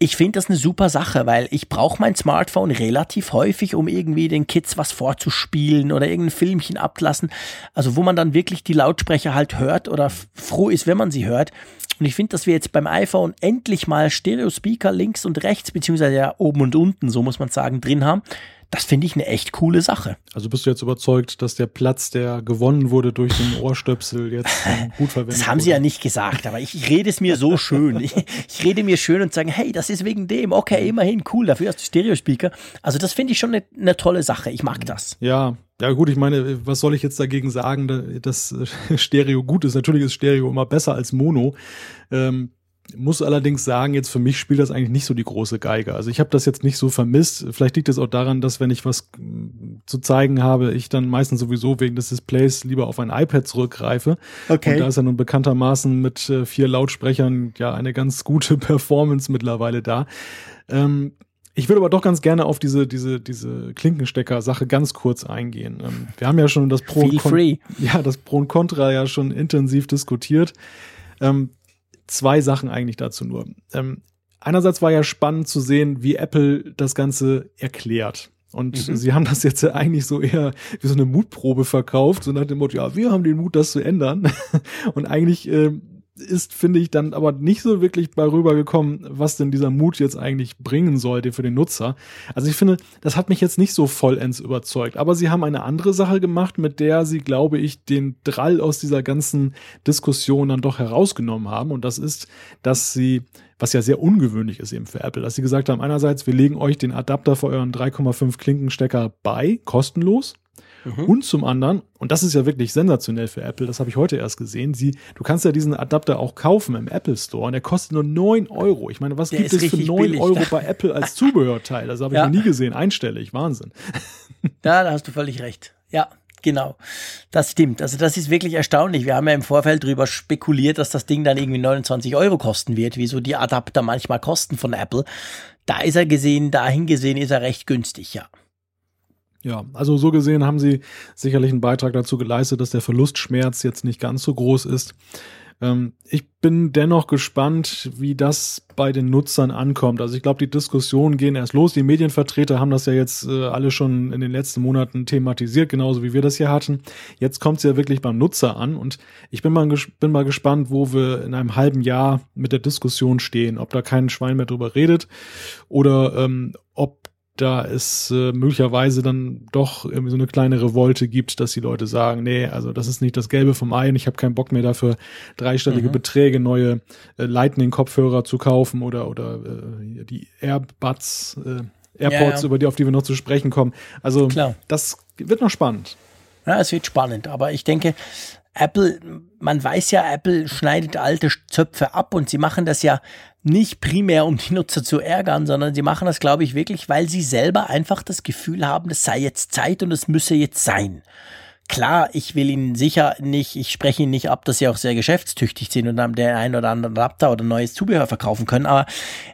S1: Ich finde das eine super Sache, weil ich brauche mein Smartphone relativ häufig, um irgendwie den Kids was vorzuspielen oder irgendein Filmchen abzulassen. Also wo man dann wirklich die Lautsprecher halt hört oder froh ist, wenn man sie hört. Und ich finde, dass wir jetzt beim iPhone endlich mal Stereo-Speaker links und rechts, beziehungsweise ja oben und unten, so muss man sagen, drin haben. Das finde ich eine echt coole Sache.
S2: Also bist du jetzt überzeugt, dass der Platz, der gewonnen wurde durch den Ohrstöpsel, jetzt gut verwendet
S1: wird? Das haben
S2: wurde?
S1: sie ja nicht gesagt, aber ich, ich rede es mir so schön. Ich, ich, rede mir schön und sage, hey, das ist wegen dem. Okay, immerhin cool, dafür hast du Stereo-Speaker. Also das finde ich schon eine, eine tolle Sache. Ich mag das.
S2: Ja, ja gut, ich meine, was soll ich jetzt dagegen sagen, dass Stereo gut ist? Natürlich ist Stereo immer besser als Mono. Ähm, muss allerdings sagen, jetzt für mich spielt das eigentlich nicht so die große Geige. Also ich habe das jetzt nicht so vermisst. Vielleicht liegt es auch daran, dass wenn ich was mm, zu zeigen habe, ich dann meistens sowieso wegen des Displays lieber auf ein iPad zurückgreife. Okay. Und da ist ja nun bekanntermaßen mit äh, vier Lautsprechern ja eine ganz gute Performance mittlerweile da. Ähm, ich würde aber doch ganz gerne auf diese, diese, diese Klinkenstecker-Sache ganz kurz eingehen. Ähm, wir haben ja schon das Pro,
S1: und Con
S2: ja, das Pro und Contra ja schon intensiv diskutiert. Ähm, zwei Sachen eigentlich dazu nur. Ähm, einerseits war ja spannend zu sehen, wie Apple das Ganze erklärt. Und mhm. sie haben das jetzt eigentlich so eher wie so eine Mutprobe verkauft, so nach dem Motto, ja, wir haben den Mut, das zu ändern. Und eigentlich äh, ist, finde ich, dann aber nicht so wirklich bei rübergekommen, was denn dieser Mut jetzt eigentlich bringen sollte für den Nutzer. Also ich finde, das hat mich jetzt nicht so vollends überzeugt. Aber sie haben eine andere Sache gemacht, mit der sie, glaube ich, den Drall aus dieser ganzen Diskussion dann doch herausgenommen haben. Und das ist, dass sie, was ja sehr ungewöhnlich ist eben für Apple, dass sie gesagt haben, einerseits, wir legen euch den Adapter für euren 3,5 Klinkenstecker bei, kostenlos. Mhm. Und zum anderen, und das ist ja wirklich sensationell für Apple, das habe ich heute erst gesehen, sie, du kannst ja diesen Adapter auch kaufen im Apple Store und der kostet nur neun Euro. Ich meine, was der gibt es für neun Euro bei Apple als Zubehörteil? Das habe ich ja. noch nie gesehen. Einstellig, Wahnsinn.
S1: Ja, da hast du völlig recht. Ja, Genau, das stimmt. Also das ist wirklich erstaunlich. Wir haben ja im Vorfeld darüber spekuliert, dass das Ding dann irgendwie 29 Euro kosten wird, wie so die Adapter manchmal kosten von Apple. Da ist er gesehen, dahin gesehen ist er recht günstig, ja.
S2: Ja, also so gesehen haben sie sicherlich einen Beitrag dazu geleistet, dass der Verlustschmerz jetzt nicht ganz so groß ist. Ähm, ich bin dennoch gespannt, wie das bei den Nutzern ankommt. Also ich glaube, die Diskussionen gehen erst los. Die Medienvertreter haben das ja jetzt äh, alle schon in den letzten Monaten thematisiert, genauso wie wir das hier hatten. Jetzt kommt es ja wirklich beim Nutzer an und ich bin mal, bin mal gespannt, wo wir in einem halben Jahr mit der Diskussion stehen, ob da kein Schwein mehr drüber redet oder ähm, ob da es äh, möglicherweise dann doch irgendwie so eine kleine Revolte gibt, dass die Leute sagen, nee, also das ist nicht das Gelbe vom Ei und ich habe keinen Bock mehr dafür, dreistellige mhm. Beträge, neue äh, Lightning-Kopfhörer zu kaufen oder, oder äh, die Airbuds, äh, AirPods, ja, ja. über die, auf die wir noch zu sprechen kommen. Also Klar. das wird noch spannend.
S1: Ja, es wird spannend, aber ich denke, Apple, man weiß ja, Apple schneidet alte Zöpfe ab und sie machen das ja nicht primär, um die Nutzer zu ärgern, sondern sie machen das, glaube ich, wirklich, weil sie selber einfach das Gefühl haben, es sei jetzt Zeit und es müsse jetzt sein. Klar, ich will Ihnen sicher nicht, ich spreche Ihnen nicht ab, dass Sie auch sehr geschäftstüchtig sind und dann der ein oder andere Adapter oder neues Zubehör verkaufen können, aber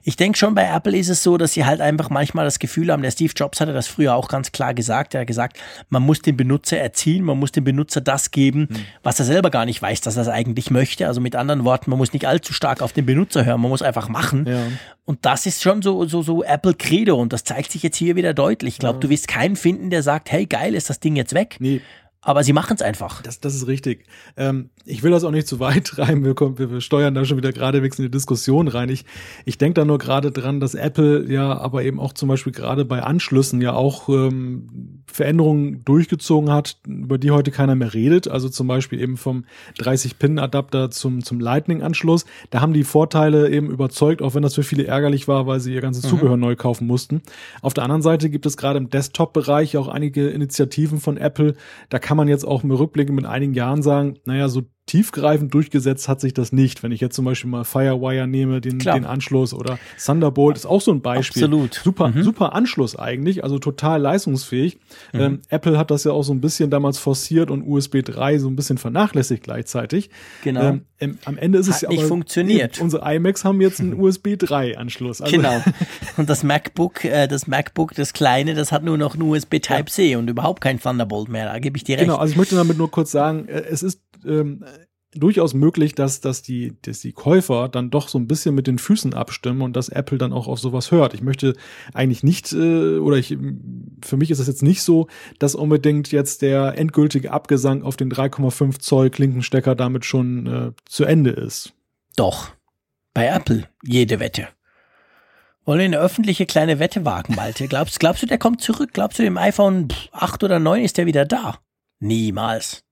S1: ich denke schon, bei Apple ist es so, dass sie halt einfach manchmal das Gefühl haben, der Steve Jobs hatte das früher auch ganz klar gesagt, er hat gesagt, man muss den Benutzer erziehen, man muss dem Benutzer das geben, mhm. was er selber gar nicht weiß, dass er es eigentlich möchte. Also mit anderen Worten, man muss nicht allzu stark auf den Benutzer hören, man muss einfach machen. Ja. Und das ist schon so, so, so Apple Credo und das zeigt sich jetzt hier wieder deutlich. Ich glaube, ja. du wirst keinen finden, der sagt, hey geil, ist das Ding jetzt weg. Nee aber sie machen es einfach.
S2: Das, das ist richtig. Ähm, ich will das auch nicht zu weit treiben. Wir, kommen, wir, wir steuern da schon wieder geradewegs in die Diskussion rein. Ich, ich denke da nur gerade dran, dass Apple ja aber eben auch zum Beispiel gerade bei Anschlüssen ja auch ähm, Veränderungen durchgezogen hat, über die heute keiner mehr redet. Also zum Beispiel eben vom 30-Pin-Adapter zum, zum Lightning-Anschluss. Da haben die Vorteile eben überzeugt, auch wenn das für viele ärgerlich war, weil sie ihr ganzes mhm. Zubehör neu kaufen mussten. Auf der anderen Seite gibt es gerade im Desktop-Bereich auch einige Initiativen von Apple. Da kann man jetzt auch im Rückblick mit einigen Jahren sagen, naja, so tiefgreifend durchgesetzt hat sich das nicht. Wenn ich jetzt zum Beispiel mal Firewire nehme, den, den Anschluss oder Thunderbolt ist auch so ein Beispiel.
S1: Absolut.
S2: Super, mhm. super Anschluss eigentlich, also total leistungsfähig. Mhm. Ähm, Apple hat das ja auch so ein bisschen damals forciert und USB 3 so ein bisschen vernachlässigt gleichzeitig.
S1: Genau.
S2: Ähm, am Ende ist
S1: hat
S2: es ja
S1: nicht
S2: aber,
S1: funktioniert.
S2: Unsere iMacs haben jetzt einen USB 3 Anschluss.
S1: Also genau. Und das MacBook, äh, das MacBook, das kleine, das hat nur noch einen USB Type C ja. und überhaupt kein Thunderbolt mehr. Da gebe ich dir
S2: genau, recht. Genau. Also ich möchte damit nur kurz sagen, äh, es ist ähm, durchaus möglich, dass, dass, die, dass die Käufer dann doch so ein bisschen mit den Füßen abstimmen und dass Apple dann auch auf sowas hört. Ich möchte eigentlich nicht, äh, oder ich, für mich ist es jetzt nicht so, dass unbedingt jetzt der endgültige Abgesang auf den 3,5 Zoll Klinkenstecker damit schon äh, zu Ende ist.
S1: Doch. Bei Apple jede Wette. Wollen wir eine öffentliche kleine Wette wagen, Malte? Glaubst, glaubst du, der kommt zurück? Glaubst du, im iPhone 8 oder 9 ist der wieder da? Niemals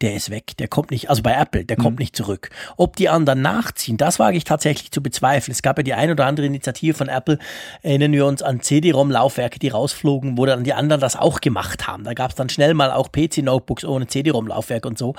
S1: der ist weg, der kommt nicht, also bei Apple, der mhm. kommt nicht zurück. Ob die anderen nachziehen, das wage ich tatsächlich zu bezweifeln. Es gab ja die ein oder andere Initiative von Apple, erinnern wir uns an CD-ROM-Laufwerke, die rausflogen, wo dann die anderen das auch gemacht haben. Da gab es dann schnell mal auch PC-Notebooks ohne CD-ROM-Laufwerk und so.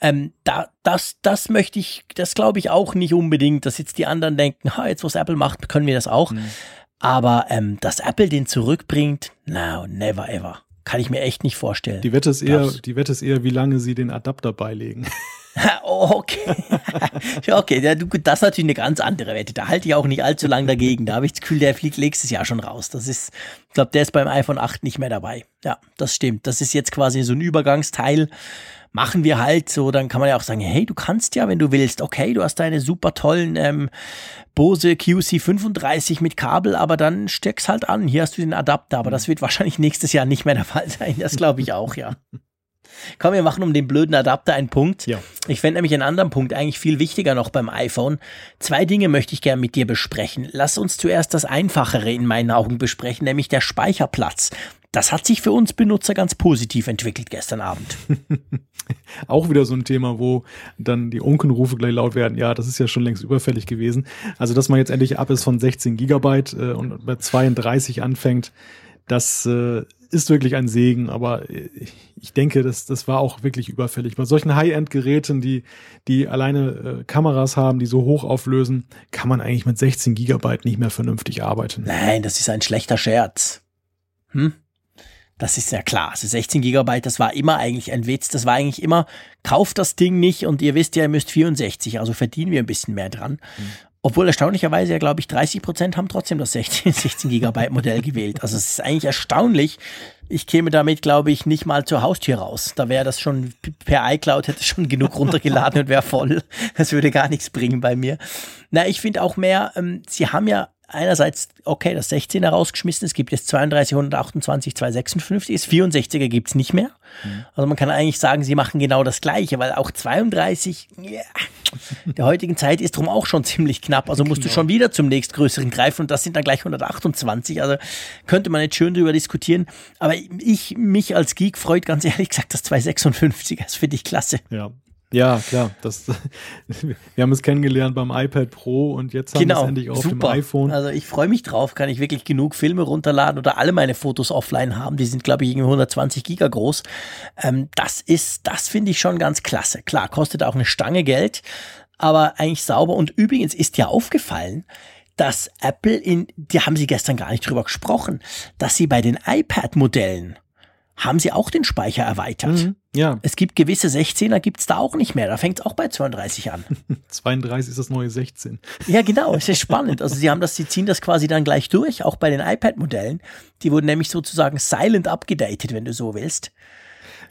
S1: Ähm, da, das, das möchte ich, das glaube ich auch nicht unbedingt, dass jetzt die anderen denken, ha, jetzt was Apple macht, können wir das auch. Mhm. Aber ähm, dass Apple den zurückbringt, no, never ever. Kann ich mir echt nicht vorstellen.
S2: Die Wette ist eher, die Wette ist eher, wie lange sie den Adapter beilegen.
S1: okay. okay, ja, du, das ist natürlich eine ganz andere Wette. Da halte ich auch nicht allzu lange dagegen. Da habe ich das Gefühl, der fliegt nächstes Jahr schon raus. Das ist, ich glaube, der ist beim iPhone 8 nicht mehr dabei. Ja, das stimmt. Das ist jetzt quasi so ein Übergangsteil machen wir halt so, dann kann man ja auch sagen, hey, du kannst ja, wenn du willst, okay, du hast deine super tollen ähm, Bose QC35 mit Kabel, aber dann steck's halt an, hier hast du den Adapter, aber das wird wahrscheinlich nächstes Jahr nicht mehr der Fall sein, das glaube ich auch, ja. Komm, wir machen um den blöden Adapter einen Punkt. Ja. Ich fände nämlich einen anderen Punkt eigentlich viel wichtiger noch beim iPhone. Zwei Dinge möchte ich gerne mit dir besprechen. Lass uns zuerst das Einfachere in meinen Augen besprechen, nämlich der Speicherplatz. Das hat sich für uns Benutzer ganz positiv entwickelt gestern Abend.
S2: Auch wieder so ein Thema, wo dann die Unkenrufe gleich laut werden. Ja, das ist ja schon längst überfällig gewesen. Also, dass man jetzt endlich ab ist von 16 Gigabyte äh, und bei 32 anfängt, das äh, ist wirklich ein Segen, aber äh, ich denke, das, das war auch wirklich überfällig. Bei solchen High-End-Geräten, die, die alleine äh, Kameras haben, die so hoch auflösen, kann man eigentlich mit 16 Gigabyte nicht mehr vernünftig arbeiten.
S1: Nein, das ist ein schlechter Scherz. Hm? Das ist ja klar. Also 16 Gigabyte, das war immer eigentlich ein Witz. Das war eigentlich immer, kauft das Ding nicht und ihr wisst ja, ihr müsst 64, also verdienen wir ein bisschen mehr dran. Mhm. Obwohl erstaunlicherweise ja, glaube ich, 30 Prozent haben trotzdem das 16, 16 Gigabyte Modell gewählt. Also es ist eigentlich erstaunlich. Ich käme damit, glaube ich, nicht mal zur Haustür raus. Da wäre das schon per iCloud hätte schon genug runtergeladen und wäre voll. Das würde gar nichts bringen bei mir. Na, ich finde auch mehr, ähm, sie haben ja einerseits, okay, das 16er rausgeschmissen, es gibt jetzt 32, 128, 256, das 64er gibt es nicht mehr. Mhm. Also man kann eigentlich sagen, sie machen genau das Gleiche, weil auch 32, yeah, der heutigen Zeit ist drum auch schon ziemlich knapp. Also musst genau. du schon wieder zum nächstgrößeren greifen und das sind dann gleich 128. Also könnte man jetzt schön drüber diskutieren. Aber ich, mich als Geek freut ganz ehrlich gesagt das 256er. Das finde ich klasse.
S2: Ja, ja, klar. Das, wir haben es kennengelernt beim iPad Pro und jetzt haben genau, wir es endlich auf super. dem iPhone.
S1: Also ich freue mich drauf, kann ich wirklich genug Filme runterladen oder alle meine Fotos offline haben. Die sind, glaube ich, irgendwie 120 Giga groß. Ähm, das ist, das finde ich schon ganz klasse. Klar, kostet auch eine Stange Geld, aber eigentlich sauber. Und übrigens ist ja aufgefallen, dass Apple in, die haben sie gestern gar nicht drüber gesprochen, dass sie bei den iPad-Modellen haben sie auch den Speicher erweitert. Mhm,
S2: ja.
S1: Es gibt gewisse 16er, gibt es da auch nicht mehr. Da fängt es auch bei 32 an.
S2: 32 ist das neue 16.
S1: Ja, genau. Es ist spannend. Also sie haben das, sie ziehen das quasi dann gleich durch, auch bei den iPad-Modellen. Die wurden nämlich sozusagen silent abgedatet, wenn du so willst.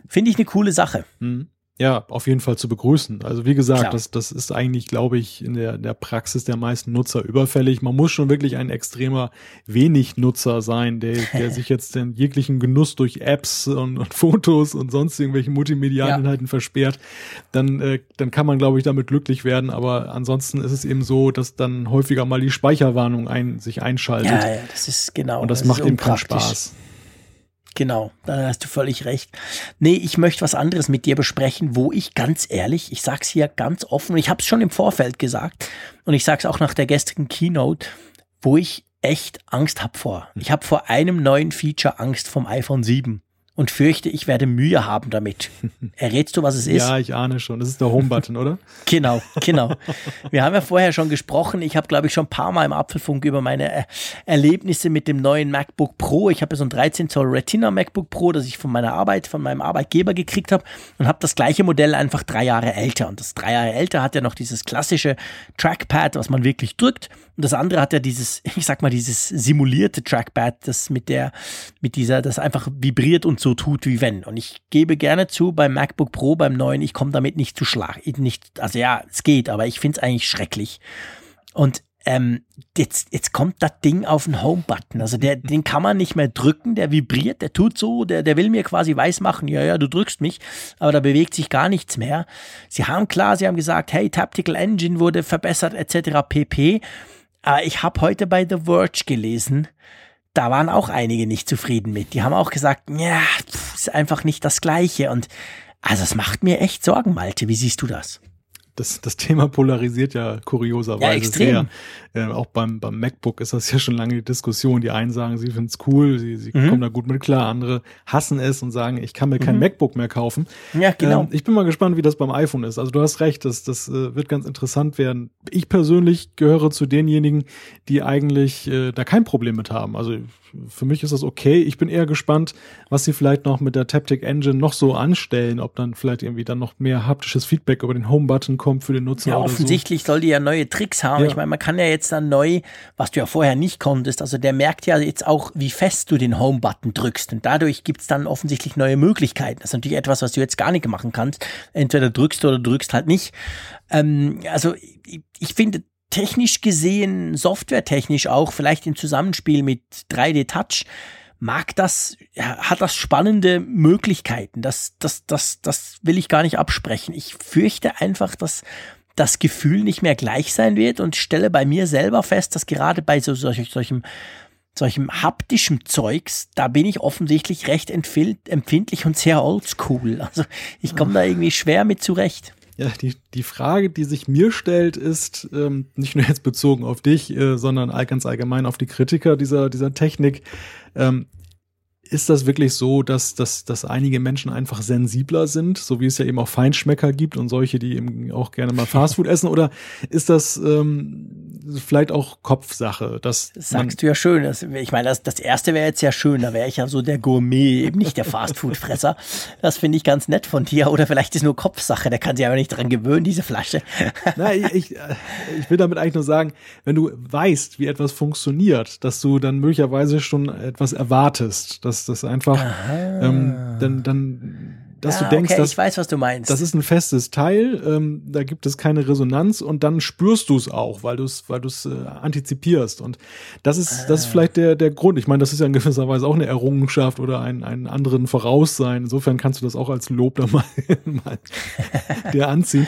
S1: Finde ich eine coole Sache.
S2: Mhm ja, auf jeden Fall zu begrüßen. Also wie gesagt, das, das ist eigentlich, glaube ich, in der, der Praxis der meisten Nutzer überfällig. Man muss schon wirklich ein extremer wenig Nutzer sein, der, der sich jetzt den jeglichen Genuss durch Apps und, und Fotos und sonst irgendwelchen multimedialen ja. Inhalten versperrt. Dann, äh, dann kann man, glaube ich, damit glücklich werden. Aber ansonsten ist es eben so, dass dann häufiger mal die Speicherwarnung ein, sich einschaltet.
S1: Ja, ja, das ist genau.
S2: Und das, das macht eben keinen Spaß.
S1: Genau, da hast du völlig recht. Nee, ich möchte was anderes mit dir besprechen, wo ich ganz ehrlich, ich sag's hier ganz offen, ich habe es schon im Vorfeld gesagt und ich sag's auch nach der gestrigen Keynote, wo ich echt Angst hab vor. Ich habe vor einem neuen Feature Angst vom iPhone 7 und fürchte, ich werde Mühe haben damit. Errätst du, was es ist?
S2: Ja, ich ahne schon. Das ist der Home-Button, oder?
S1: Genau, genau. Wir haben ja vorher schon gesprochen. Ich habe, glaube ich, schon ein paar Mal im Apfelfunk über meine äh, Erlebnisse mit dem neuen MacBook Pro. Ich habe ja so ein 13 Zoll Retina MacBook Pro, das ich von meiner Arbeit, von meinem Arbeitgeber gekriegt habe und habe das gleiche Modell einfach drei Jahre älter. Und das drei Jahre älter hat ja noch dieses klassische Trackpad, was man wirklich drückt. Und das andere hat ja dieses, ich sag mal, dieses simulierte Trackpad, das mit der, mit dieser, das einfach vibriert und so tut wie wenn. Und ich gebe gerne zu, beim MacBook Pro, beim neuen, ich komme damit nicht zu Schlag. Nicht, also ja, es geht, aber ich finde es eigentlich schrecklich. Und ähm, jetzt, jetzt kommt das Ding auf den Home-Button. Also der, den kann man nicht mehr drücken, der vibriert, der tut so, der, der will mir quasi weiß machen, ja, ja, du drückst mich, aber da bewegt sich gar nichts mehr. Sie haben klar, sie haben gesagt, hey, Tactical Engine wurde verbessert, etc. pp. Aber ich habe heute bei The Verge gelesen, da waren auch einige nicht zufrieden mit. Die haben auch gesagt, ja, ist einfach nicht das Gleiche. Und also es macht mir echt Sorgen, Malte. Wie siehst du das?
S2: Das, das Thema polarisiert ja kurioserweise ja,
S1: extrem.
S2: sehr. Äh, auch beim, beim MacBook ist das ja schon lange die Diskussion. Die einen sagen, sie finden es cool, sie, sie mhm. kommen da gut mit klar, andere hassen es und sagen, ich kann mir kein mhm. MacBook mehr kaufen.
S1: Ja, genau.
S2: Ähm, ich bin mal gespannt, wie das beim iPhone ist. Also du hast recht, das, das äh, wird ganz interessant werden. Ich persönlich gehöre zu denjenigen, die eigentlich äh, da kein Problem mit haben. Also für mich ist das okay. Ich bin eher gespannt, was sie vielleicht noch mit der Taptic Engine noch so anstellen, ob dann vielleicht irgendwie dann noch mehr haptisches Feedback über den Home-Button kommt für den Nutzer.
S1: Ja, offensichtlich
S2: so.
S1: soll die ja neue Tricks haben. Ja. Ich meine, man kann ja jetzt dann neu, was du ja vorher nicht konntest, also der merkt ja jetzt auch, wie fest du den Home-Button drückst. Und dadurch gibt's dann offensichtlich neue Möglichkeiten. Das ist natürlich etwas, was du jetzt gar nicht machen kannst. Entweder drückst du oder drückst halt nicht. Ähm, also ich, ich finde, technisch gesehen, softwaretechnisch auch, vielleicht im Zusammenspiel mit 3D Touch, mag das, hat das spannende Möglichkeiten. Das, das, das, das will ich gar nicht absprechen. Ich fürchte einfach, dass das Gefühl nicht mehr gleich sein wird und stelle bei mir selber fest, dass gerade bei so solch, solchem solchem haptischen Zeugs, da bin ich offensichtlich recht empfindlich und sehr oldschool. Also ich komme da irgendwie schwer mit zurecht.
S2: Ja, die, die Frage, die sich mir stellt, ist ähm, nicht nur jetzt bezogen auf dich, äh, sondern ganz allgemein auf die Kritiker dieser, dieser Technik. Ähm, ist das wirklich so, dass, dass, dass einige Menschen einfach sensibler sind, so wie es ja eben auch Feinschmecker gibt und solche, die eben auch gerne mal Fastfood essen? Oder ist das ähm, vielleicht auch Kopfsache?
S1: Dass das sagst du ja schön. Das, ich meine, das, das erste wäre jetzt ja schön, da wäre ich ja so der Gourmet, eben nicht der Fastfood-Fresser. Das finde ich ganz nett von dir. Oder vielleicht ist nur Kopfsache, der kann sich aber nicht dran gewöhnen, diese Flasche.
S2: Nein, ich, ich, ich will damit eigentlich nur sagen, wenn du weißt, wie etwas funktioniert, dass du dann möglicherweise schon etwas erwartest, dass das einfach ähm, dann, dann dass ja, du denkst,
S1: okay,
S2: dass,
S1: ich weiß, was du meinst.
S2: Das ist ein festes Teil, ähm, da gibt es keine Resonanz und dann spürst du es auch, weil du es, weil du es äh, antizipierst. Und das ist, ah. das ist ah. vielleicht der, der Grund. Ich meine, das ist ja in gewisser Weise auch eine Errungenschaft oder ein, einen anderen Voraussein. Insofern kannst du das auch als Lob da mal, mal dir anziehen.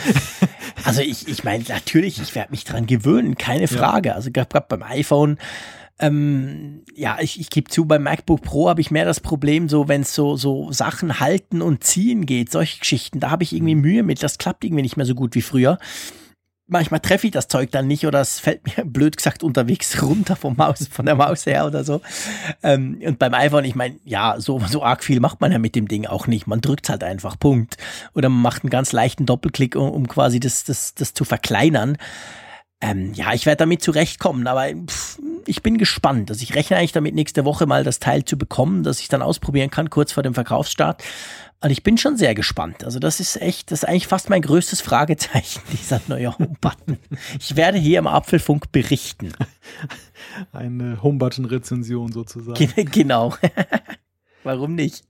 S1: Also ich, ich meine, natürlich, ich werde mich dran gewöhnen, keine Frage. Ja. Also gerade beim iPhone ähm, ja, ich, ich gebe zu, beim MacBook Pro habe ich mehr das Problem, so wenn es so, so Sachen halten und ziehen geht, solche Geschichten, da habe ich irgendwie Mühe mit. Das klappt irgendwie nicht mehr so gut wie früher. Manchmal treffe ich das Zeug dann nicht oder es fällt mir blöd gesagt unterwegs runter vom Maus, von der Maus her oder so. Ähm, und beim iPhone, ich meine, ja, so, so arg viel macht man ja mit dem Ding auch nicht. Man drückt halt einfach, Punkt. Oder man macht einen ganz leichten Doppelklick, um, um quasi das, das, das zu verkleinern. Ähm, ja, ich werde damit zurechtkommen, aber pff, ich bin gespannt. Also ich rechne eigentlich damit, nächste Woche mal das Teil zu bekommen, dass ich dann ausprobieren kann, kurz vor dem Verkaufsstart. Und ich bin schon sehr gespannt. Also das ist echt, das ist eigentlich fast mein größtes Fragezeichen, dieser neue Home-Button. Ich werde hier im Apfelfunk berichten.
S2: Eine Home-Button-Rezension sozusagen.
S1: Genau. Warum nicht?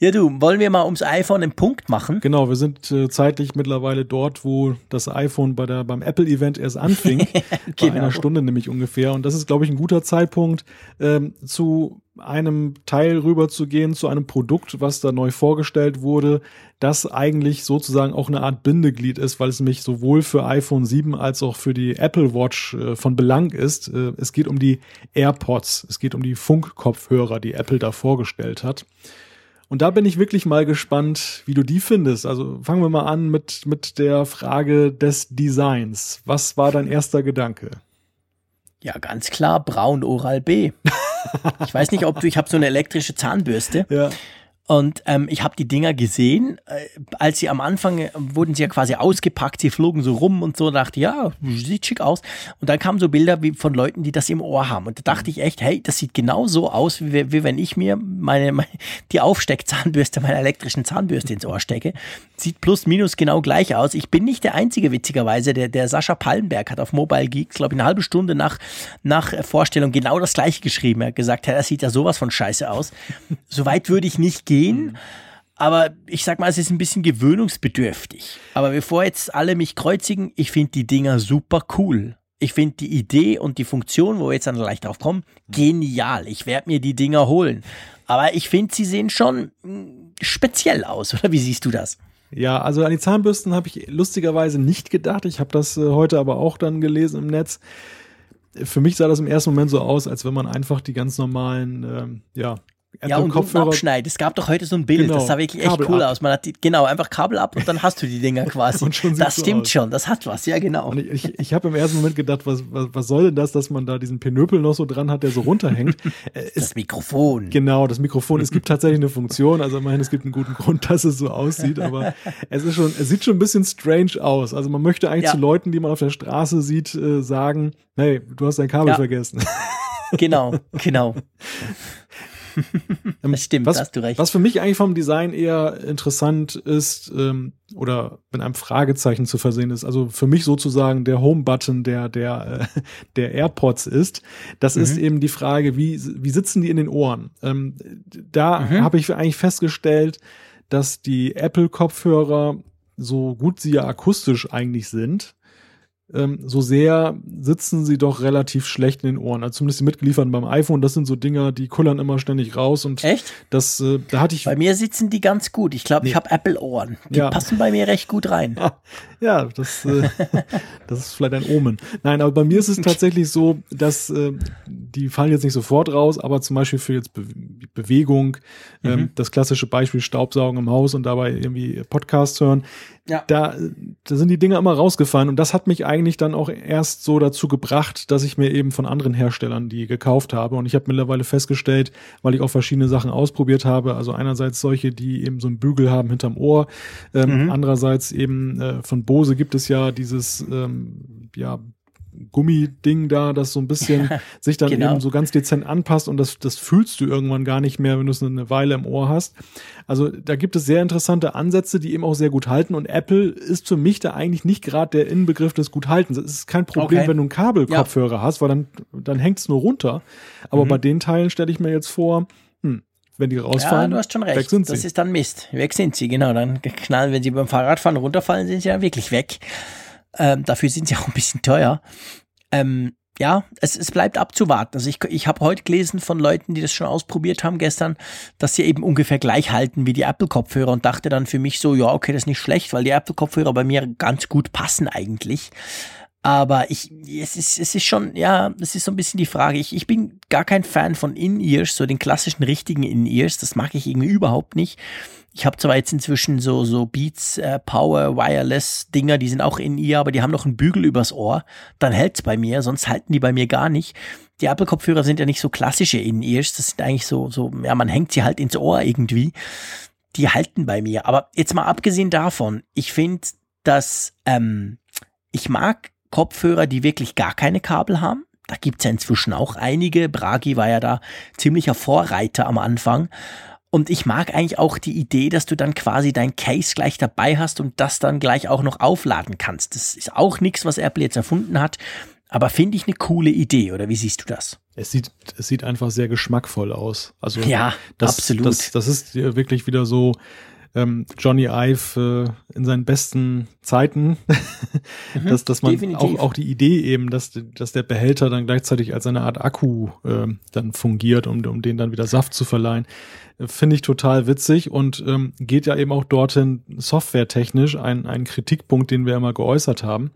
S1: Ja, du, wollen wir mal ums iPhone einen Punkt machen?
S2: Genau, wir sind äh, zeitlich mittlerweile dort, wo das iPhone bei der, beim Apple-Event erst anfing. genau. Bei einer Stunde nämlich ungefähr. Und das ist, glaube ich, ein guter Zeitpunkt, ähm, zu einem Teil rüber zu gehen, zu einem Produkt, was da neu vorgestellt wurde, das eigentlich sozusagen auch eine Art Bindeglied ist, weil es nämlich sowohl für iPhone 7 als auch für die Apple Watch äh, von Belang ist. Äh, es geht um die AirPods. Es geht um die Funkkopfhörer, die Apple da vorgestellt hat. Und da bin ich wirklich mal gespannt, wie du die findest. Also fangen wir mal an mit, mit der Frage des Designs. Was war dein erster Gedanke?
S1: Ja, ganz klar, braun Oral B. ich weiß nicht, ob du, ich habe so eine elektrische Zahnbürste. Ja. Und ähm, ich habe die Dinger gesehen, äh, als sie am Anfang äh, wurden sie ja quasi ausgepackt, sie flogen so rum und so, dachte ja, sieht schick aus. Und dann kamen so Bilder wie von Leuten, die das im Ohr haben. Und da dachte ich echt, hey, das sieht genau so aus, wie, wie wenn ich mir meine, meine die Aufsteckzahnbürste meiner elektrischen Zahnbürste ins Ohr stecke. Sieht plus minus genau gleich aus. Ich bin nicht der Einzige, witzigerweise. Der, der Sascha Pallenberg hat auf Mobile Geeks, glaube ich, eine halbe Stunde nach, nach Vorstellung genau das gleiche geschrieben. Er hat gesagt, hey, das sieht ja sowas von scheiße aus. Soweit würde ich nicht gehen gehen. Mhm. Aber ich sag mal, es ist ein bisschen gewöhnungsbedürftig. Aber bevor jetzt alle mich kreuzigen, ich finde die Dinger super cool. Ich finde die Idee und die Funktion, wo wir jetzt dann gleich drauf kommen, genial. Ich werde mir die Dinger holen. Aber ich finde, sie sehen schon hm, speziell aus, oder wie siehst du das?
S2: Ja, also an die Zahnbürsten habe ich lustigerweise nicht gedacht. Ich habe das äh, heute aber auch dann gelesen im Netz. Für mich sah das im ersten Moment so aus, als wenn man einfach die ganz normalen, ähm, ja,
S1: ja, und Kopfhörer. Abschneid. Es gab doch heute so ein Bild, genau, das sah wirklich echt cool ab. aus. Man hat die, genau, einfach Kabel ab und dann hast du die Dinger quasi. das stimmt so schon, das hat was, ja genau.
S2: Und ich ich, ich habe im ersten Moment gedacht, was, was, was soll denn das, dass man da diesen Penöpel noch so dran hat, der so runterhängt.
S1: das es, Mikrofon.
S2: Genau, das Mikrofon. Es gibt tatsächlich eine Funktion, also immerhin, es gibt einen guten Grund, dass es so aussieht, aber es ist schon, es sieht schon ein bisschen strange aus. Also man möchte eigentlich ja. zu Leuten, die man auf der Straße sieht, äh, sagen, hey, du hast dein Kabel ja. vergessen.
S1: Genau, genau. Das stimmt,
S2: was,
S1: hast du recht.
S2: Was für mich eigentlich vom Design eher interessant ist ähm, oder mit einem Fragezeichen zu versehen ist, also für mich sozusagen der Home-Button der, der, äh, der AirPods ist, das mhm. ist eben die Frage, wie, wie sitzen die in den Ohren? Ähm, da mhm. habe ich eigentlich festgestellt, dass die Apple-Kopfhörer, so gut sie ja akustisch eigentlich sind, ähm, so sehr sitzen sie doch relativ schlecht in den Ohren. Also zumindest die mitgelieferten beim iPhone, das sind so Dinger, die kullern immer ständig raus und
S1: Echt?
S2: das äh, da hatte ich
S1: Bei mir sitzen die ganz gut. Ich glaube, nee. ich habe Apple Ohren. Die ja. passen bei mir recht gut rein.
S2: Ja, das äh, das ist vielleicht ein Omen. Nein, aber bei mir ist es tatsächlich so, dass äh, die fallen jetzt nicht sofort raus, aber zum Beispiel für jetzt Be Bewegung, ähm, mhm. das klassische Beispiel Staubsaugen im Haus und dabei irgendwie Podcast hören, ja. Da, da sind die Dinge immer rausgefallen und das hat mich eigentlich dann auch erst so dazu gebracht, dass ich mir eben von anderen Herstellern die gekauft habe und ich habe mittlerweile festgestellt, weil ich auch verschiedene Sachen ausprobiert habe, also einerseits solche, die eben so einen Bügel haben hinterm Ohr, ähm, mhm. andererseits eben äh, von Bose gibt es ja dieses ähm, ja Gummiding da, das so ein bisschen sich dann genau. eben so ganz dezent anpasst und das, das fühlst du irgendwann gar nicht mehr, wenn du es eine Weile im Ohr hast. Also da gibt es sehr interessante Ansätze, die eben auch sehr gut halten und Apple ist für mich da eigentlich nicht gerade der Inbegriff des Guthaltens. Es ist kein Problem, okay. wenn du einen Kabelkopfhörer ja. hast, weil dann, dann hängt es nur runter. Aber mhm. bei den Teilen stelle ich mir jetzt vor, hm, wenn die rausfallen,
S1: ja, du hast schon recht. weg sind sie. Das ist dann Mist. Weg sind sie, genau. Dann knallen, wenn sie beim Fahrradfahren runterfallen, sind sie dann wirklich weg. Ähm, dafür sind sie auch ein bisschen teuer. Ähm, ja, es, es bleibt abzuwarten. Also ich, ich habe heute gelesen von Leuten, die das schon ausprobiert haben gestern, dass sie eben ungefähr gleich halten wie die Apple-Kopfhörer und dachte dann für mich so, ja, okay, das ist nicht schlecht, weil die Apple-Kopfhörer bei mir ganz gut passen eigentlich. Aber ich, es ist, es ist schon, ja, es ist so ein bisschen die Frage. Ich, ich bin gar kein Fan von In-Ears, so den klassischen richtigen In-Ears. Das mag ich irgendwie überhaupt nicht. Ich habe zwar jetzt inzwischen so, so Beats äh, Power Wireless Dinger, die sind auch in ihr, aber die haben noch einen Bügel übers Ohr. Dann hält's bei mir, sonst halten die bei mir gar nicht. Die Apple Kopfhörer sind ja nicht so klassische In-Ears. Das sind eigentlich so, so, ja, man hängt sie halt ins Ohr irgendwie. Die halten bei mir. Aber jetzt mal abgesehen davon, ich finde, dass ähm, ich mag Kopfhörer, die wirklich gar keine Kabel haben. Da gibt's ja inzwischen auch einige. Bragi war ja da ziemlicher Vorreiter am Anfang. Und ich mag eigentlich auch die Idee, dass du dann quasi dein Case gleich dabei hast und das dann gleich auch noch aufladen kannst. Das ist auch nichts, was Apple jetzt erfunden hat. Aber finde ich eine coole Idee, oder wie siehst du das?
S2: Es sieht, es sieht einfach sehr geschmackvoll aus. Also
S1: ja,
S2: das,
S1: absolut.
S2: Das, das ist wirklich wieder so ähm, Johnny Ive äh, in seinen besten Zeiten, mhm, dass, dass man auch, auch die Idee eben, dass, dass der Behälter dann gleichzeitig als eine Art Akku äh, dann fungiert, um, um den dann wieder Saft zu verleihen, äh, finde ich total witzig und ähm, geht ja eben auch dorthin softwaretechnisch ein, ein Kritikpunkt, den wir immer geäußert haben,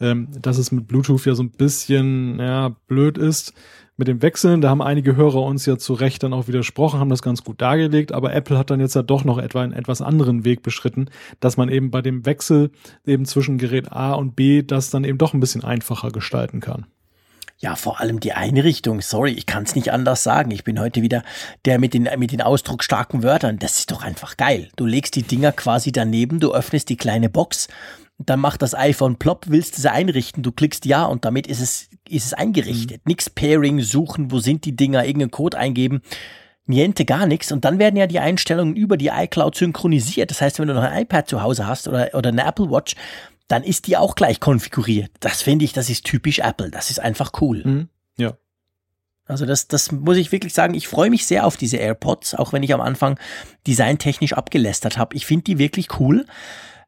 S2: ähm, dass es mit Bluetooth ja so ein bisschen ja, blöd ist mit dem Wechseln. Da haben einige Hörer uns ja zu Recht dann auch widersprochen, haben das ganz gut dargelegt, aber Apple hat dann jetzt ja doch noch etwa einen etwas anderen Weg beschritten, dass man eben bei dem Wechsel eben zwischen Gerät A und B das dann eben doch ein bisschen einfacher gestalten kann.
S1: Ja, vor allem die Einrichtung. Sorry, ich kann es nicht anders sagen. Ich bin heute wieder der mit den, mit den ausdrucksstarken Wörtern. Das ist doch einfach geil. Du legst die Dinger quasi daneben, du öffnest die kleine Box dann macht das iPhone plopp, willst du sie einrichten, du klickst ja und damit ist es, ist es eingerichtet. Mhm. Nix Pairing suchen, wo sind die Dinger, irgendeinen Code eingeben. Niente, gar nichts. Und dann werden ja die Einstellungen über die iCloud synchronisiert. Das heißt, wenn du noch ein iPad zu Hause hast oder, oder eine Apple Watch, dann ist die auch gleich konfiguriert. Das finde ich, das ist typisch Apple. Das ist einfach cool.
S2: Mhm. Ja.
S1: Also das, das muss ich wirklich sagen. Ich freue mich sehr auf diese AirPods, auch wenn ich am Anfang designtechnisch abgelästert habe. Ich finde die wirklich cool.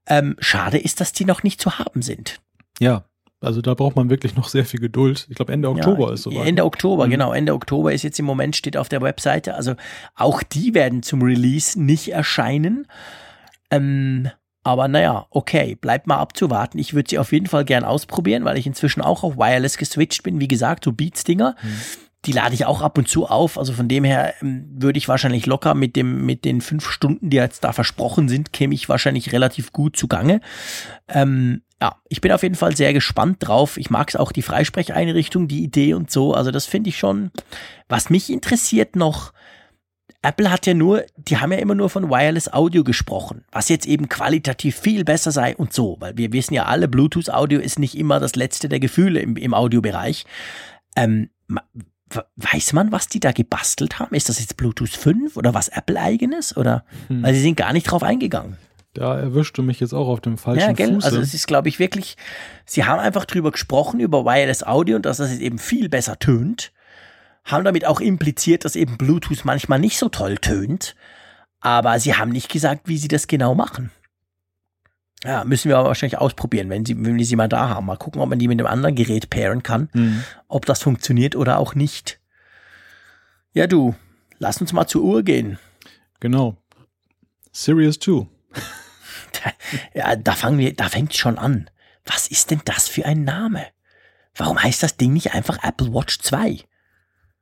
S1: Ähm, schade ist, dass die noch nicht zu haben sind.
S2: Ja, also da braucht man wirklich noch sehr viel Geduld. Ich glaube Ende Oktober
S1: ja,
S2: ist soweit.
S1: Ende Oktober, mhm. genau. Ende Oktober ist jetzt im Moment, steht auf der Webseite. Also auch die werden zum Release nicht erscheinen. Ähm, aber naja, okay, bleibt mal abzuwarten. Ich würde sie auf jeden Fall gern ausprobieren, weil ich inzwischen auch auf Wireless geswitcht bin. Wie gesagt, so Beats-Dinger. Mhm die lade ich auch ab und zu auf. Also von dem her ähm, würde ich wahrscheinlich locker mit dem, mit den fünf Stunden, die jetzt da versprochen sind, käme ich wahrscheinlich relativ gut zugange. Ähm, ja, ich bin auf jeden Fall sehr gespannt drauf. Ich mag es auch die Freisprecheinrichtung, die Idee und so. Also das finde ich schon. Was mich interessiert noch, Apple hat ja nur, die haben ja immer nur von Wireless Audio gesprochen, was jetzt eben qualitativ viel besser sei und so, weil wir wissen ja alle, Bluetooth Audio ist nicht immer das letzte der Gefühle im, im Audiobereich. Ähm, weiß man, was die da gebastelt haben? Ist das jetzt Bluetooth 5 oder was Apple eigenes? Oder hm. weil sie sind gar nicht drauf eingegangen.
S2: Da erwischte mich jetzt auch auf dem falschen ja, gell? Fuße.
S1: Also es ist, glaube ich, wirklich, sie haben einfach drüber gesprochen, über Wireless Audio und dass das jetzt eben viel besser tönt. Haben damit auch impliziert, dass eben Bluetooth manchmal nicht so toll tönt. Aber sie haben nicht gesagt, wie sie das genau machen. Ja, müssen wir aber wahrscheinlich ausprobieren, wenn, sie, wenn wir sie mal da haben. Mal gucken, ob man die mit einem anderen Gerät pairen kann. Mhm. Ob das funktioniert oder auch nicht. Ja, du, lass uns mal zur Uhr gehen.
S2: Genau. Series 2.
S1: ja, da fangen wir, da fängt schon an. Was ist denn das für ein Name? Warum heißt das Ding nicht einfach Apple Watch 2?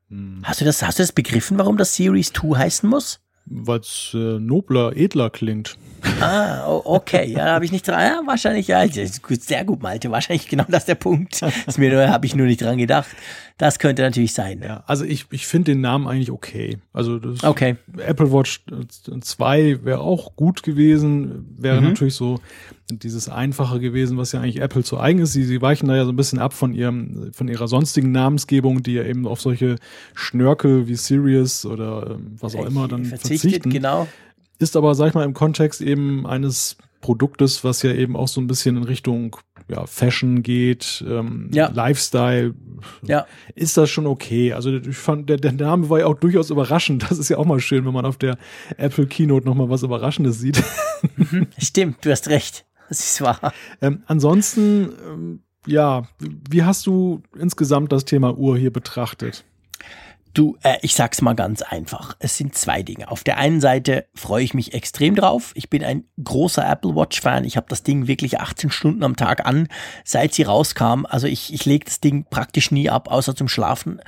S1: Hm. Hast du das, hast du das begriffen, warum das Series 2 heißen muss?
S2: Weil es äh, nobler, edler klingt.
S1: Ah, okay, ja, da habe ich nicht dran. Ja, wahrscheinlich, ja, sehr gut, Malte. Wahrscheinlich genau das der Punkt. Das mir habe ich nur nicht dran gedacht. Das könnte natürlich sein.
S2: Ja, also ich, ich finde den Namen eigentlich okay. Also das
S1: okay.
S2: Apple Watch 2 wäre auch gut gewesen, wäre mhm. natürlich so dieses Einfache gewesen, was ja eigentlich Apple zu eigen ist. Sie, sie weichen da ja so ein bisschen ab von ihrem, von ihrer sonstigen Namensgebung, die ja eben auf solche Schnörkel wie Sirius oder ähm, was auch immer dann verzichtet, verzichten.
S1: Genau.
S2: Ist aber, sag ich mal, im Kontext eben eines Produktes, was ja eben auch so ein bisschen in Richtung ja, Fashion geht, ähm, ja. Lifestyle,
S1: ja.
S2: ist das schon okay. Also ich fand, der, der Name war ja auch durchaus überraschend. Das ist ja auch mal schön, wenn man auf der Apple Keynote nochmal was Überraschendes sieht.
S1: Mhm. Stimmt, du hast recht. Das ist wahr.
S2: Ähm, ansonsten, ähm, ja, wie hast du insgesamt das Thema Uhr hier betrachtet?
S1: Du, äh, ich sag's mal ganz einfach. Es sind zwei Dinge. Auf der einen Seite freue ich mich extrem drauf. Ich bin ein großer Apple Watch-Fan. Ich habe das Ding wirklich 18 Stunden am Tag an, seit sie rauskam. Also ich, ich lege das Ding praktisch nie ab, außer zum Schlafen.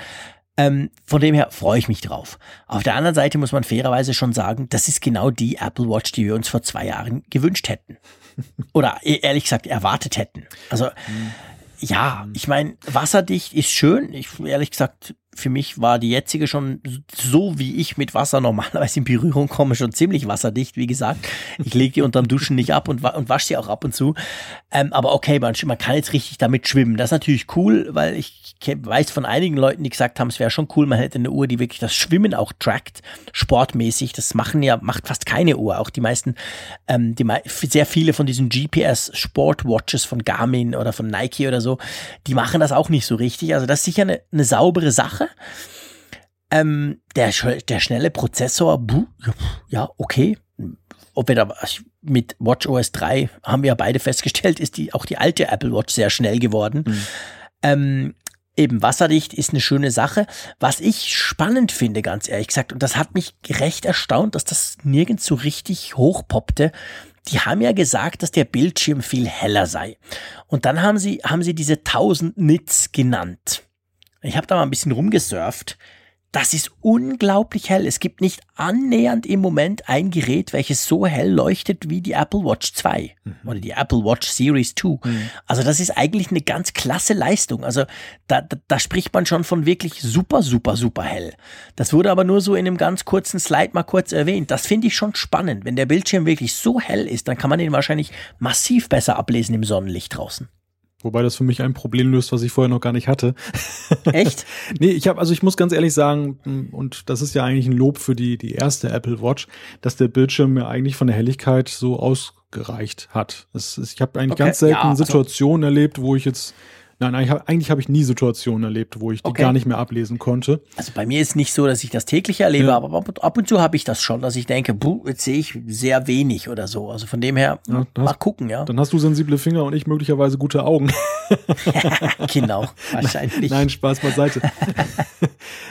S1: Ähm, von dem her freue ich mich drauf. Auf der anderen Seite muss man fairerweise schon sagen, das ist genau die Apple Watch, die wir uns vor zwei Jahren gewünscht hätten. Oder e-, ehrlich gesagt erwartet hätten. Also, ja, ich meine, wasserdicht ist schön. Ich ehrlich gesagt für mich war die jetzige schon so, wie ich mit Wasser normalerweise in Berührung komme, schon ziemlich wasserdicht, wie gesagt. Ich lege die unterm Duschen nicht ab und, und wasche sie auch ab und zu. Ähm, aber okay, man, man kann jetzt richtig damit schwimmen. Das ist natürlich cool, weil ich weiß von einigen Leuten, die gesagt haben, es wäre schon cool, man hätte eine Uhr, die wirklich das Schwimmen auch trackt, sportmäßig. Das machen ja, macht fast keine Uhr. Auch die meisten, ähm, die, sehr viele von diesen GPS-Sportwatches von Garmin oder von Nike oder so, die machen das auch nicht so richtig. Also das ist sicher eine, eine saubere Sache. Ähm, der, der schnelle Prozessor, buh, ja, okay. Ob wir da mit WatchOS 3 haben wir ja beide festgestellt, ist die auch die alte Apple Watch sehr schnell geworden. Mhm. Ähm, eben wasserdicht ist eine schöne Sache. Was ich spannend finde, ganz ehrlich gesagt, und das hat mich recht erstaunt, dass das nirgends so richtig hochpoppte. Die haben ja gesagt, dass der Bildschirm viel heller sei. Und dann haben sie, haben sie diese 1000 Nits genannt. Ich habe da mal ein bisschen rumgesurft. Das ist unglaublich hell. Es gibt nicht annähernd im Moment ein Gerät, welches so hell leuchtet wie die Apple Watch 2 mhm. oder die Apple Watch Series 2. Mhm. Also das ist eigentlich eine ganz klasse Leistung. Also da, da, da spricht man schon von wirklich super, super, super hell. Das wurde aber nur so in einem ganz kurzen Slide mal kurz erwähnt. Das finde ich schon spannend. Wenn der Bildschirm wirklich so hell ist, dann kann man ihn wahrscheinlich massiv besser ablesen im Sonnenlicht draußen.
S2: Wobei das für mich ein Problem löst, was ich vorher noch gar nicht hatte.
S1: Echt?
S2: nee, ich habe, also ich muss ganz ehrlich sagen, und das ist ja eigentlich ein Lob für die, die erste Apple Watch, dass der Bildschirm mir eigentlich von der Helligkeit so ausgereicht hat. Es, ich habe eigentlich okay, ganz selten ja, also Situationen erlebt, wo ich jetzt Nein, eigentlich habe hab ich nie Situationen erlebt, wo ich die okay. gar nicht mehr ablesen konnte.
S1: Also bei mir ist nicht so, dass ich das täglich erlebe, ja. aber ab und zu habe ich das schon, dass ich denke, buh, jetzt sehe ich sehr wenig oder so. Also von dem her, ja, mal hast, gucken, ja.
S2: Dann hast du sensible Finger und ich möglicherweise gute Augen.
S1: genau, wahrscheinlich.
S2: Nein, Spaß beiseite.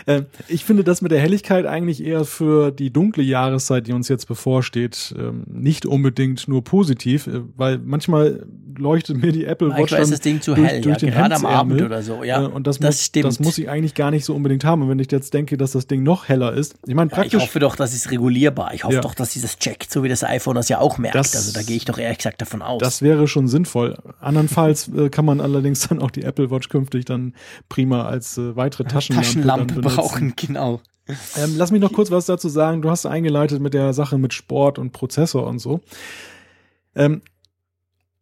S2: Ähm, ich finde das mit der Helligkeit eigentlich eher für die dunkle Jahreszeit, die uns jetzt bevorsteht, ähm, nicht unbedingt nur positiv, äh, weil manchmal leuchtet mir die Apple Watch dann
S1: ist das Ding zu durch, hell, durch ja, den gerade am Abend oder so. Ja,
S2: äh, und das, das muss, stimmt. das muss ich eigentlich gar nicht so unbedingt haben. Und wenn ich jetzt denke, dass das Ding noch heller ist, ich meine praktisch.
S1: Ja, ich hoffe doch, das ist regulierbar. Ich hoffe doch, dass dieses checkt, so wie das iPhone das ja auch merkt. Das, also da gehe ich doch ehrlich gesagt davon aus.
S2: Das wäre schon sinnvoll. Andernfalls äh, kann man allerdings dann auch die Apple Watch künftig dann prima als äh, weitere Taschenlampe,
S1: Taschenlampe brauchen, genau.
S2: Ähm, lass mich noch kurz was dazu sagen. Du hast eingeleitet mit der Sache mit Sport und Prozessor und so. Ähm,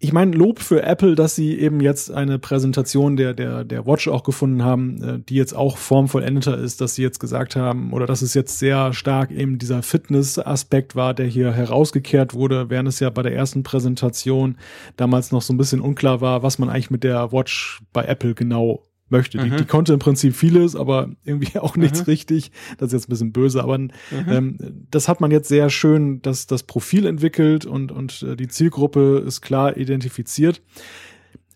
S2: ich meine, Lob für Apple, dass sie eben jetzt eine Präsentation der, der, der Watch auch gefunden haben, äh, die jetzt auch formvollendeter ist, dass sie jetzt gesagt haben, oder dass es jetzt sehr stark eben dieser Fitness-Aspekt war, der hier herausgekehrt wurde, während es ja bei der ersten Präsentation damals noch so ein bisschen unklar war, was man eigentlich mit der Watch bei Apple genau möchte. Mhm. Die, die, konnte im Prinzip vieles, aber irgendwie auch nichts mhm. richtig. Das ist jetzt ein bisschen böse, aber mhm. ähm, das hat man jetzt sehr schön, das, das Profil entwickelt und, und äh, die Zielgruppe ist klar identifiziert.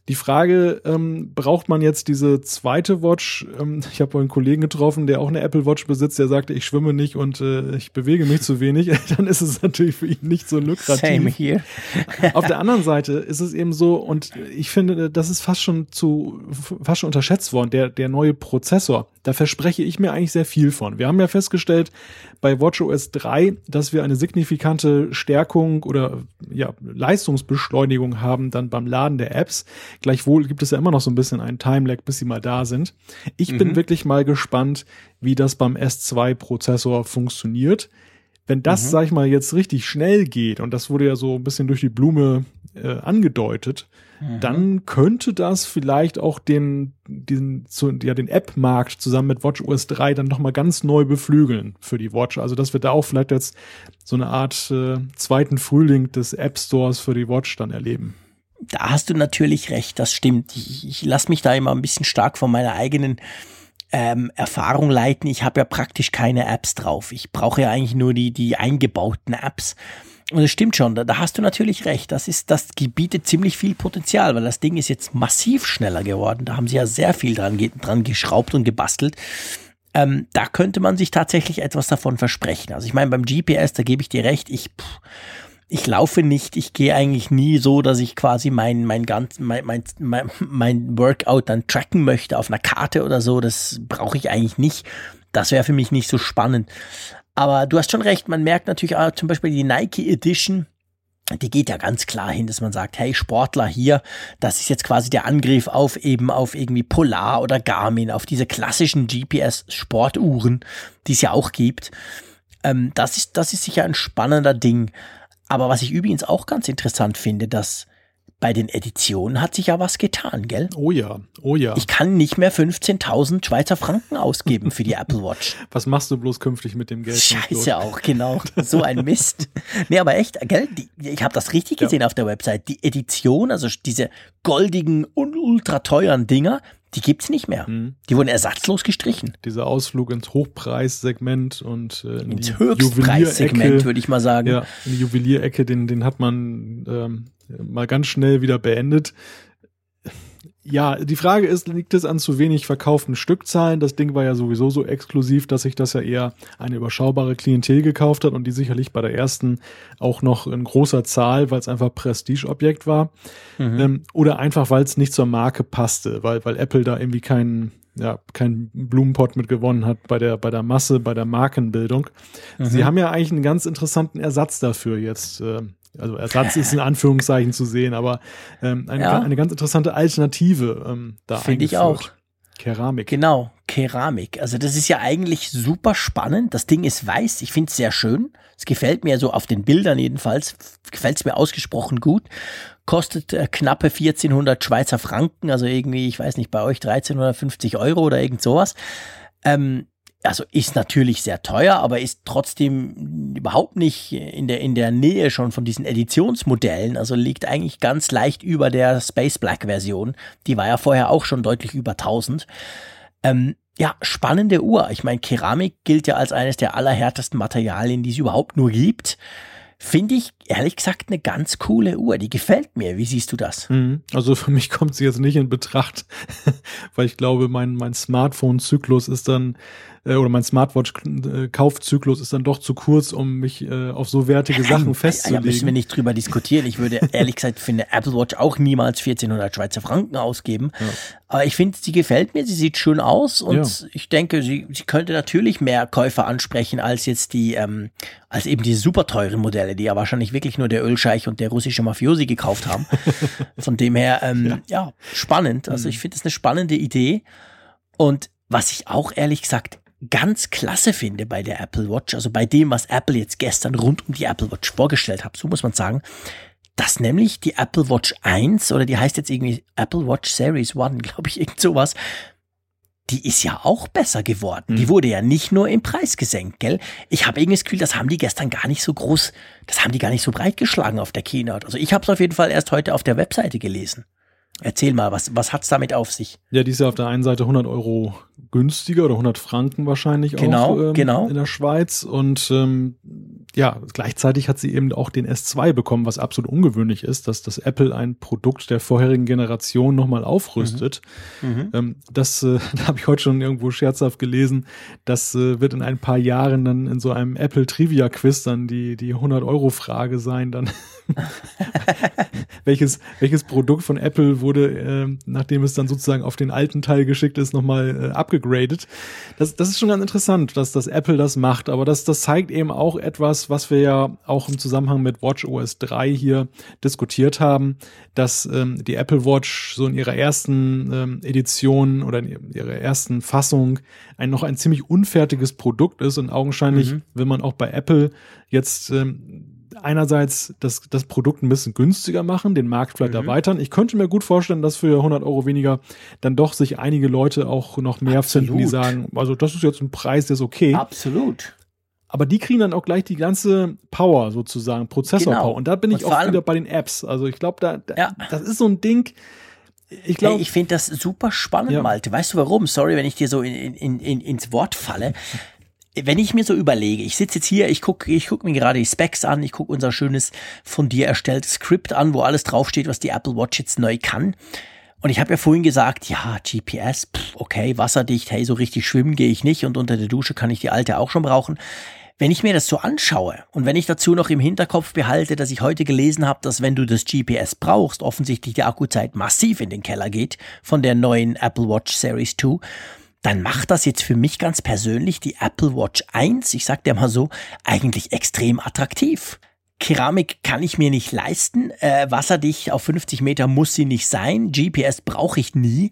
S2: Die Frage, ähm, braucht man jetzt diese zweite Watch? Ähm, ich habe einen Kollegen getroffen, der auch eine Apple Watch besitzt, der sagte, ich schwimme nicht und äh, ich bewege mich zu wenig. Dann ist es natürlich für ihn nicht so lukrativ.
S1: Same here.
S2: Auf der anderen Seite ist es eben so, und ich finde, das ist fast schon zu, fast schon unterschätzt worden, der, der neue Prozessor. Da verspreche ich mir eigentlich sehr viel von. Wir haben ja festgestellt bei WatchOS 3, dass wir eine signifikante Stärkung oder ja, Leistungsbeschleunigung haben dann beim Laden der Apps. Gleichwohl gibt es ja immer noch so ein bisschen einen Timelag, bis sie mal da sind. Ich mhm. bin wirklich mal gespannt, wie das beim S2-Prozessor funktioniert. Wenn das, mhm. sag ich mal, jetzt richtig schnell geht, und das wurde ja so ein bisschen durch die Blume äh, angedeutet, mhm. dann könnte das vielleicht auch den, den, zu, ja, den App-Markt zusammen mit WatchOS 3 dann nochmal ganz neu beflügeln für die Watch. Also, dass wir da auch vielleicht jetzt so eine Art äh, zweiten Frühling des App Stores für die Watch dann erleben.
S1: Da hast du natürlich recht, das stimmt. Ich, ich lasse mich da immer ein bisschen stark von meiner eigenen ähm, Erfahrung leiten. Ich habe ja praktisch keine Apps drauf. Ich brauche ja eigentlich nur die, die eingebauten Apps. Und es stimmt schon, da, da, hast du natürlich recht. Das ist, das bietet ziemlich viel Potenzial, weil das Ding ist jetzt massiv schneller geworden. Da haben sie ja sehr viel dran, dran geschraubt und gebastelt. Ähm, da könnte man sich tatsächlich etwas davon versprechen. Also ich meine, beim GPS, da gebe ich dir recht, ich, pff, ich laufe nicht, ich gehe eigentlich nie so, dass ich quasi mein, mein, ganz, mein, mein, mein, Workout dann tracken möchte auf einer Karte oder so. Das brauche ich eigentlich nicht. Das wäre für mich nicht so spannend. Aber du hast schon recht, man merkt natürlich auch zum Beispiel die Nike Edition, die geht ja ganz klar hin, dass man sagt, hey Sportler hier, das ist jetzt quasi der Angriff auf eben auf irgendwie Polar oder Garmin, auf diese klassischen GPS-Sportuhren, die es ja auch gibt. Ähm, das ist, das ist sicher ein spannender Ding. Aber was ich übrigens auch ganz interessant finde, dass bei den Editionen hat sich ja was getan, gell?
S2: Oh ja, oh ja.
S1: Ich kann nicht mehr 15.000 Schweizer Franken ausgeben für die Apple Watch.
S2: Was machst du bloß künftig mit dem Geld?
S1: Scheiße auch, genau. So ein Mist. nee, aber echt, gell? Die, ich habe das richtig gesehen ja. auf der Website. Die Edition, also diese goldigen und ultra teuren Dinger, die gibt's nicht mehr. Mhm. Die wurden ersatzlos gestrichen.
S2: Dieser Ausflug ins Hochpreissegment und äh,
S1: in ins Höchstpreissegment, würde ich mal sagen.
S2: Ja, in die Juwelierecke, den, den hat man ähm, mal ganz schnell wieder beendet. Ja, die Frage ist, liegt es an zu wenig verkauften Stückzahlen? Das Ding war ja sowieso so exklusiv, dass sich das ja eher eine überschaubare Klientel gekauft hat und die sicherlich bei der ersten auch noch in großer Zahl, weil es einfach Prestigeobjekt war. Mhm. Ähm, oder einfach, weil es nicht zur Marke passte, weil, weil Apple da irgendwie keinen ja, kein Blumenpott mit gewonnen hat bei der, bei der Masse, bei der Markenbildung. Mhm. Sie haben ja eigentlich einen ganz interessanten Ersatz dafür jetzt äh, also Ersatz ist in Anführungszeichen zu sehen, aber ähm, eine, ja. eine ganz interessante Alternative ähm, da
S1: Finde ich auch.
S2: Keramik.
S1: Genau, Keramik. Also das ist ja eigentlich super spannend. Das Ding ist weiß. Ich finde es sehr schön. Es gefällt mir so auf den Bildern jedenfalls. Gefällt es mir ausgesprochen gut. Kostet äh, knappe 1400 Schweizer Franken. Also irgendwie, ich weiß nicht, bei euch 1350 Euro oder irgend sowas. Ähm, also ist natürlich sehr teuer, aber ist trotzdem überhaupt nicht in der, in der Nähe schon von diesen Editionsmodellen. Also liegt eigentlich ganz leicht über der Space Black Version. Die war ja vorher auch schon deutlich über 1000. Ähm, ja, spannende Uhr. Ich meine, Keramik gilt ja als eines der allerhärtesten Materialien, die es überhaupt nur gibt. Finde ich ehrlich gesagt eine ganz coole Uhr. Die gefällt mir. Wie siehst du das?
S2: Mhm. Also für mich kommt sie jetzt nicht in Betracht, weil ich glaube, mein, mein Smartphone-Zyklus ist dann äh, oder mein Smartwatch-Kaufzyklus ist dann doch zu kurz, um mich äh, auf so wertige Sachen festzulegen.
S1: Ja, müssen wir nicht drüber diskutieren. Ich würde ehrlich gesagt für eine Apple Watch auch niemals 1400 Schweizer Franken ausgeben. Ja. Aber ich finde, sie gefällt mir, sie sieht schön aus und ja. ich denke, sie, sie könnte natürlich mehr Käufer ansprechen als jetzt die, ähm, als eben die super teuren Modelle, die ja wahrscheinlich wirklich nur der Ölscheich und der russische Mafiosi gekauft haben. Von dem her, ähm, ja. ja spannend. Also mhm. ich finde es eine spannende Idee. Und was ich auch ehrlich gesagt ganz klasse finde bei der Apple Watch, also bei dem, was Apple jetzt gestern rund um die Apple Watch vorgestellt hat, so muss man sagen, dass nämlich die Apple Watch 1 oder die heißt jetzt irgendwie Apple Watch Series 1, glaube ich, irgend sowas, die ist ja auch besser geworden. Mhm. Die wurde ja nicht nur im Preis gesenkt, gell? Ich habe irgendwie das Gefühl, das haben die gestern gar nicht so groß, das haben die gar nicht so breit geschlagen auf der Keynote. Also ich habe es auf jeden Fall erst heute auf der Webseite gelesen. Erzähl mal, was, was hat's damit auf sich?
S2: Ja, die ist ja auf der einen Seite 100 Euro günstiger oder 100 Franken wahrscheinlich
S1: genau,
S2: auch ähm,
S1: genau.
S2: in der Schweiz. Und ähm, ja, gleichzeitig hat sie eben auch den S2 bekommen, was absolut ungewöhnlich ist, dass das Apple ein Produkt der vorherigen Generation nochmal aufrüstet. Mhm. Mhm. Ähm, das äh, da habe ich heute schon irgendwo scherzhaft gelesen. Das äh, wird in ein paar Jahren dann in so einem Apple Trivia Quiz dann die, die 100 Euro Frage sein, dann welches, welches Produkt von Apple wurde, äh, nachdem es dann sozusagen auf den alten Teil geschickt ist, nochmal äh, abgegradet. Das, das ist schon ganz interessant, dass das Apple das macht, aber das, das zeigt eben auch etwas, was wir ja auch im Zusammenhang mit Watch OS 3 hier diskutiert haben, dass ähm, die Apple Watch so in ihrer ersten ähm, Edition oder in ihrer ersten Fassung ein noch ein ziemlich unfertiges Produkt ist und augenscheinlich mhm. will man auch bei Apple jetzt ähm, einerseits das, das Produkt ein bisschen günstiger machen, den Markt vielleicht mhm. erweitern. Ich könnte mir gut vorstellen, dass für 100 Euro weniger dann doch sich einige Leute auch noch mehr Absolut. finden, die sagen, also das ist jetzt ein Preis, der ist okay.
S1: Absolut.
S2: Aber die kriegen dann auch gleich die ganze Power sozusagen, Prozessor-Power. Genau. Und da bin ich auch wieder bei den Apps. Also ich glaube, da, da ja. das ist so ein Ding,
S1: ich glaube, ich finde das super spannend, ja. Malte. Weißt du warum? Sorry, wenn ich dir so in, in, in, ins Wort falle wenn ich mir so überlege, ich sitze jetzt hier, ich gucke ich guck mir gerade die Specs an, ich gucke unser schönes von dir erstelltes Skript an, wo alles draufsteht, was die Apple Watch jetzt neu kann. Und ich habe ja vorhin gesagt, ja, GPS, pff, okay, wasserdicht, hey, so richtig schwimmen gehe ich nicht und unter der Dusche kann ich die alte auch schon brauchen. Wenn ich mir das so anschaue und wenn ich dazu noch im Hinterkopf behalte, dass ich heute gelesen habe, dass wenn du das GPS brauchst, offensichtlich die Akkuzeit massiv in den Keller geht von der neuen Apple Watch Series 2, dann macht das jetzt für mich ganz persönlich die Apple Watch 1, ich sag dir mal so, eigentlich extrem attraktiv. Keramik kann ich mir nicht leisten. Äh, wasserdicht auf 50 Meter muss sie nicht sein. GPS brauche ich nie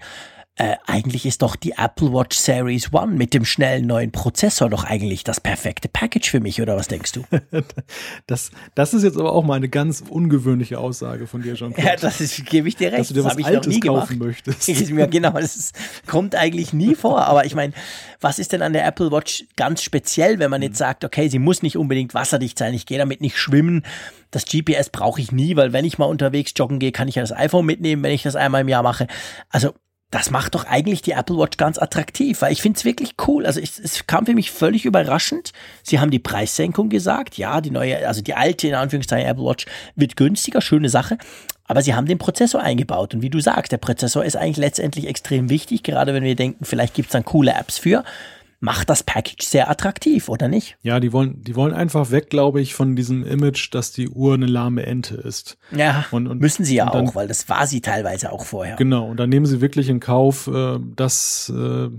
S1: äh, eigentlich ist doch die Apple Watch Series One mit dem schnellen neuen Prozessor doch eigentlich das perfekte Package für mich, oder was denkst du?
S2: das, das ist jetzt aber auch mal eine ganz ungewöhnliche Aussage von dir, John.
S1: Ja, das ist, gebe ich dir recht.
S2: Dass du dir
S1: das
S2: was Altes kaufen gemacht. möchtest.
S1: ja, genau, das ist, kommt eigentlich nie vor. Aber ich meine, was ist denn an der Apple Watch ganz speziell, wenn man jetzt sagt, okay, sie muss nicht unbedingt wasserdicht sein, ich gehe damit nicht schwimmen. Das GPS brauche ich nie, weil wenn ich mal unterwegs joggen gehe, kann ich ja das iPhone mitnehmen, wenn ich das einmal im Jahr mache. Also das macht doch eigentlich die Apple Watch ganz attraktiv, weil ich finde es wirklich cool. Also ich, es kam für mich völlig überraschend. Sie haben die Preissenkung gesagt. Ja, die neue, also die alte, in Anführungszeichen, Apple Watch wird günstiger, schöne Sache. Aber sie haben den Prozessor eingebaut. Und wie du sagst, der Prozessor ist eigentlich letztendlich extrem wichtig, gerade wenn wir denken, vielleicht gibt es dann coole Apps für macht das Package sehr attraktiv, oder nicht?
S2: Ja, die wollen, die wollen einfach weg, glaube ich, von diesem Image, dass die Uhr eine lahme Ente ist.
S1: Ja, und, und müssen sie ja dann, auch, weil das war sie teilweise auch vorher.
S2: Genau, und dann nehmen sie wirklich in Kauf, äh, dass äh,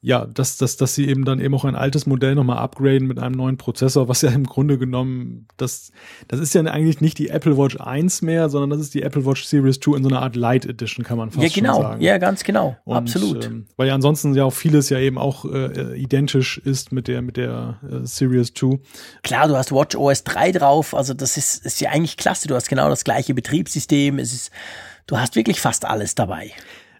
S2: ja, dass, dass, dass sie eben dann eben auch ein altes Modell nochmal upgraden mit einem neuen Prozessor, was ja im Grunde genommen, das, das ist ja eigentlich nicht die Apple Watch 1 mehr, sondern das ist die Apple Watch Series 2 in so einer Art Light Edition, kann man fast
S1: ja, genau.
S2: schon sagen.
S1: Ja, ganz genau. Und, Absolut.
S2: Ähm, weil ja ansonsten ja auch vieles ja eben auch äh, identisch ist mit der, mit der äh, Series 2.
S1: Klar, du hast Watch OS 3 drauf, also das ist, ist ja eigentlich klasse. Du hast genau das gleiche Betriebssystem. Es ist, du hast wirklich fast alles dabei.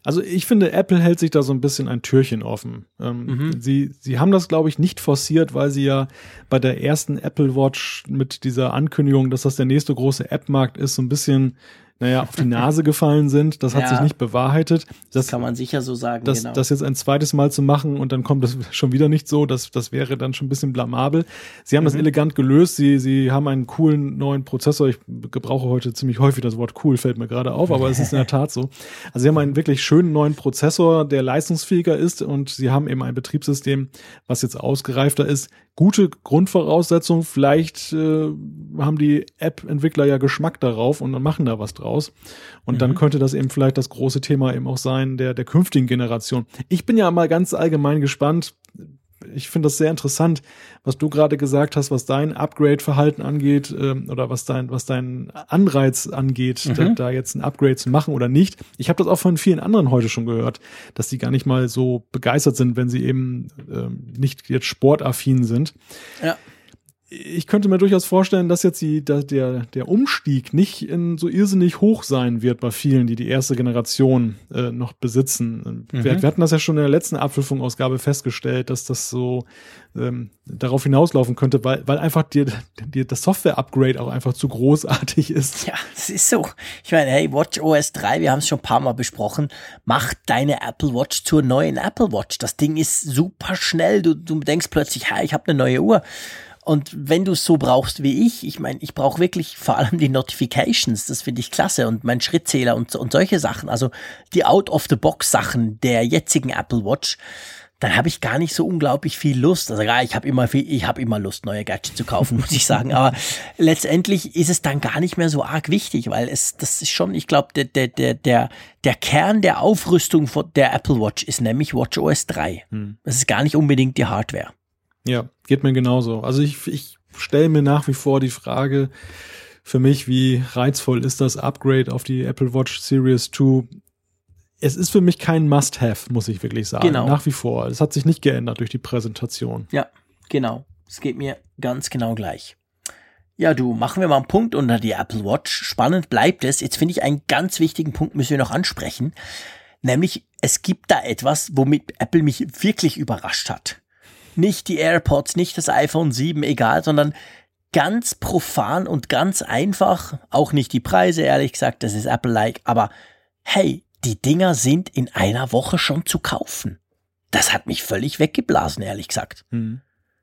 S2: Also ich finde, Apple hält sich da so ein bisschen ein Türchen offen. Ähm, mhm. Sie, sie haben das, glaube ich, nicht forciert, weil sie ja bei der ersten Apple Watch mit dieser Ankündigung, dass das der nächste große App-Markt ist, so ein bisschen naja, auf die Nase gefallen sind. Das hat ja, sich nicht bewahrheitet.
S1: Das, das, kann man sicher so sagen.
S2: Das, genau. das jetzt ein zweites Mal zu machen und dann kommt das schon wieder nicht so, das, das wäre dann schon ein bisschen blamabel. Sie haben mhm. das elegant gelöst. Sie, sie haben einen coolen neuen Prozessor. Ich gebrauche heute ziemlich häufig das Wort cool, fällt mir gerade auf, aber es ist in der Tat so. Also sie haben einen wirklich schönen neuen Prozessor, der leistungsfähiger ist und sie haben eben ein Betriebssystem, was jetzt ausgereifter ist gute Grundvoraussetzung. Vielleicht äh, haben die App-Entwickler ja Geschmack darauf und machen da was draus. Und mhm. dann könnte das eben vielleicht das große Thema eben auch sein der, der künftigen Generation. Ich bin ja mal ganz allgemein gespannt ich finde das sehr interessant, was du gerade gesagt hast, was dein Upgrade-Verhalten angeht ähm, oder was dein, was dein Anreiz angeht, mhm. da, da, jetzt ein Upgrade zu machen oder nicht. Ich habe das auch von vielen anderen heute schon gehört, dass die gar nicht mal so begeistert sind, wenn sie eben ähm, nicht jetzt sportaffin sind.
S1: Ja
S2: ich könnte mir durchaus vorstellen, dass jetzt die, der, der Umstieg nicht in so irrsinnig hoch sein wird bei vielen, die die erste Generation äh, noch besitzen. Mhm. Wir, wir, hatten das ja schon in der letzten Apfelfunkausgabe festgestellt, dass das so ähm, darauf hinauslaufen könnte, weil, weil einfach die, die, das Software-Upgrade auch einfach zu großartig ist.
S1: Ja, es ist so. Ich meine, hey, Watch OS 3, wir haben es schon ein paar Mal besprochen, macht deine Apple Watch zur neuen Apple Watch. Das Ding ist super schnell. Du, du denkst plötzlich, hey, ich habe eine neue Uhr. Und wenn du es so brauchst wie ich, ich meine, ich brauche wirklich vor allem die Notifications, das finde ich klasse und mein Schrittzähler und, und solche Sachen, also die Out-of-the-Box-Sachen der jetzigen Apple Watch, dann habe ich gar nicht so unglaublich viel Lust. Also ja, ich habe immer viel, ich habe immer Lust, neue Gadgets zu kaufen, muss ich sagen. Aber letztendlich ist es dann gar nicht mehr so arg wichtig, weil es, das ist schon, ich glaube, der, der, der, der, der Kern der Aufrüstung der Apple Watch ist nämlich Watch OS 3. Hm. Das ist gar nicht unbedingt die Hardware.
S2: Ja, geht mir genauso. Also ich, ich stelle mir nach wie vor die Frage für mich, wie reizvoll ist das Upgrade auf die Apple Watch Series 2? Es ist für mich kein Must-Have, muss ich wirklich sagen. Genau. Nach wie vor. Es hat sich nicht geändert durch die Präsentation.
S1: Ja, genau. Es geht mir ganz genau gleich. Ja, du, machen wir mal einen Punkt unter die Apple Watch. Spannend bleibt es. Jetzt finde ich einen ganz wichtigen Punkt müssen wir noch ansprechen. Nämlich, es gibt da etwas, womit Apple mich wirklich überrascht hat nicht die AirPods, nicht das iPhone 7, egal, sondern ganz profan und ganz einfach, auch nicht die Preise, ehrlich gesagt, das ist Apple-like, aber hey, die Dinger sind in einer Woche schon zu kaufen. Das hat mich völlig weggeblasen, ehrlich gesagt. Mhm.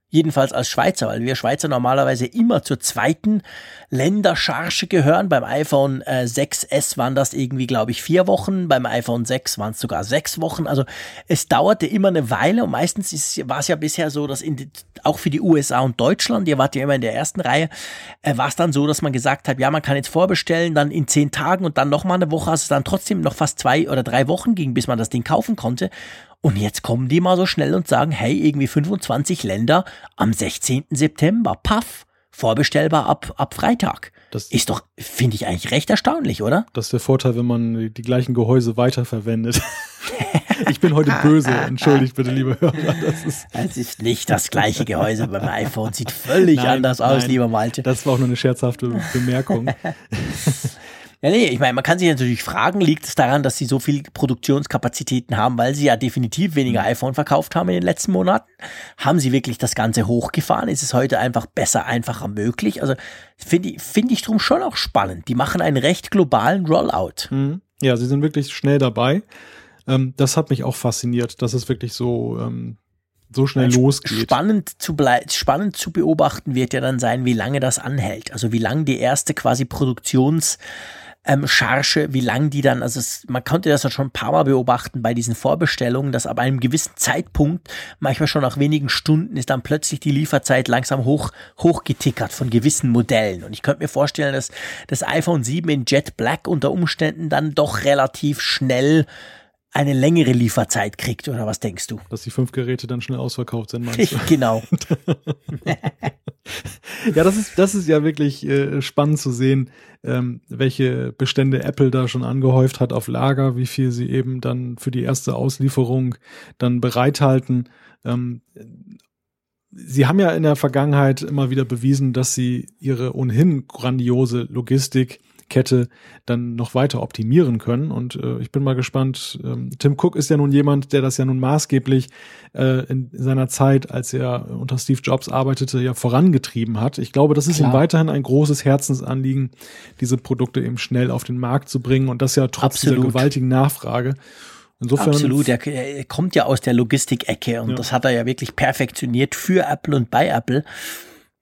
S1: Jedenfalls als Schweizer, weil wir Schweizer normalerweise immer zur zweiten Ländercharge gehören. Beim iPhone äh, 6S waren das irgendwie, glaube ich, vier Wochen. Beim iPhone 6 waren es sogar sechs Wochen. Also es dauerte immer eine Weile und meistens war es ja bisher so, dass in, auch für die USA und Deutschland, ihr wart ja immer in der ersten Reihe, äh, war es dann so, dass man gesagt hat, ja, man kann jetzt vorbestellen, dann in zehn Tagen und dann nochmal eine Woche, also es dann trotzdem noch fast zwei oder drei Wochen ging, bis man das Ding kaufen konnte. Und jetzt kommen die mal so schnell und sagen, hey, irgendwie 25 Länder am 16. September. Paff. vorbestellbar ab, ab Freitag. Das ist doch, finde ich eigentlich recht erstaunlich, oder?
S2: Das ist der Vorteil, wenn man die gleichen Gehäuse weiterverwendet. ich bin heute böse, entschuldigt bitte, liebe Hörer.
S1: Das ist, es ist nicht das gleiche Gehäuse beim iPhone, sieht völlig nein, anders aus, nein, lieber Malte.
S2: Das war auch nur eine scherzhafte Bemerkung.
S1: Ja, nee, ich meine, man kann sich natürlich fragen, liegt es daran, dass sie so viel Produktionskapazitäten haben, weil sie ja definitiv weniger mhm. iPhone verkauft haben in den letzten Monaten? Haben sie wirklich das Ganze hochgefahren? Ist es heute einfach besser, einfacher möglich? Also finde ich, finde ich drum schon auch spannend. Die machen einen recht globalen Rollout.
S2: Mhm. Ja, sie sind wirklich schnell dabei. Ähm, das hat mich auch fasziniert, dass es wirklich so, ähm, so schnell losgeht.
S1: Spannend zu, spannend zu beobachten wird ja dann sein, wie lange das anhält. Also wie lange die erste quasi Produktions- ähm, Charge, wie lang die dann, also es, man konnte das ja schon ein paar Mal beobachten bei diesen Vorbestellungen, dass ab einem gewissen Zeitpunkt, manchmal schon nach wenigen Stunden, ist dann plötzlich die Lieferzeit langsam hoch, hochgetickert von gewissen Modellen. Und ich könnte mir vorstellen, dass das iPhone 7 in Jet Black unter Umständen dann doch relativ schnell eine längere Lieferzeit kriegt, oder was denkst du?
S2: Dass die fünf Geräte dann schnell ausverkauft sind, meinst du?
S1: genau.
S2: ja, das ist, das ist ja wirklich äh, spannend zu sehen, ähm, welche Bestände Apple da schon angehäuft hat auf Lager, wie viel sie eben dann für die erste Auslieferung dann bereithalten. Ähm, Sie haben ja in der Vergangenheit immer wieder bewiesen, dass Sie Ihre ohnehin grandiose Logistik Kette dann noch weiter optimieren können. Und äh, ich bin mal gespannt. Ähm, Tim Cook ist ja nun jemand, der das ja nun maßgeblich äh, in seiner Zeit, als er unter Steve Jobs arbeitete, ja vorangetrieben hat. Ich glaube, das ist Klar. ihm weiterhin ein großes Herzensanliegen, diese Produkte eben schnell auf den Markt zu bringen und das ja trotz Absolut. dieser gewaltigen Nachfrage.
S1: Insofern Absolut, er, er, kommt ja aus der Logistikecke und ja. das hat er ja wirklich perfektioniert für Apple und bei Apple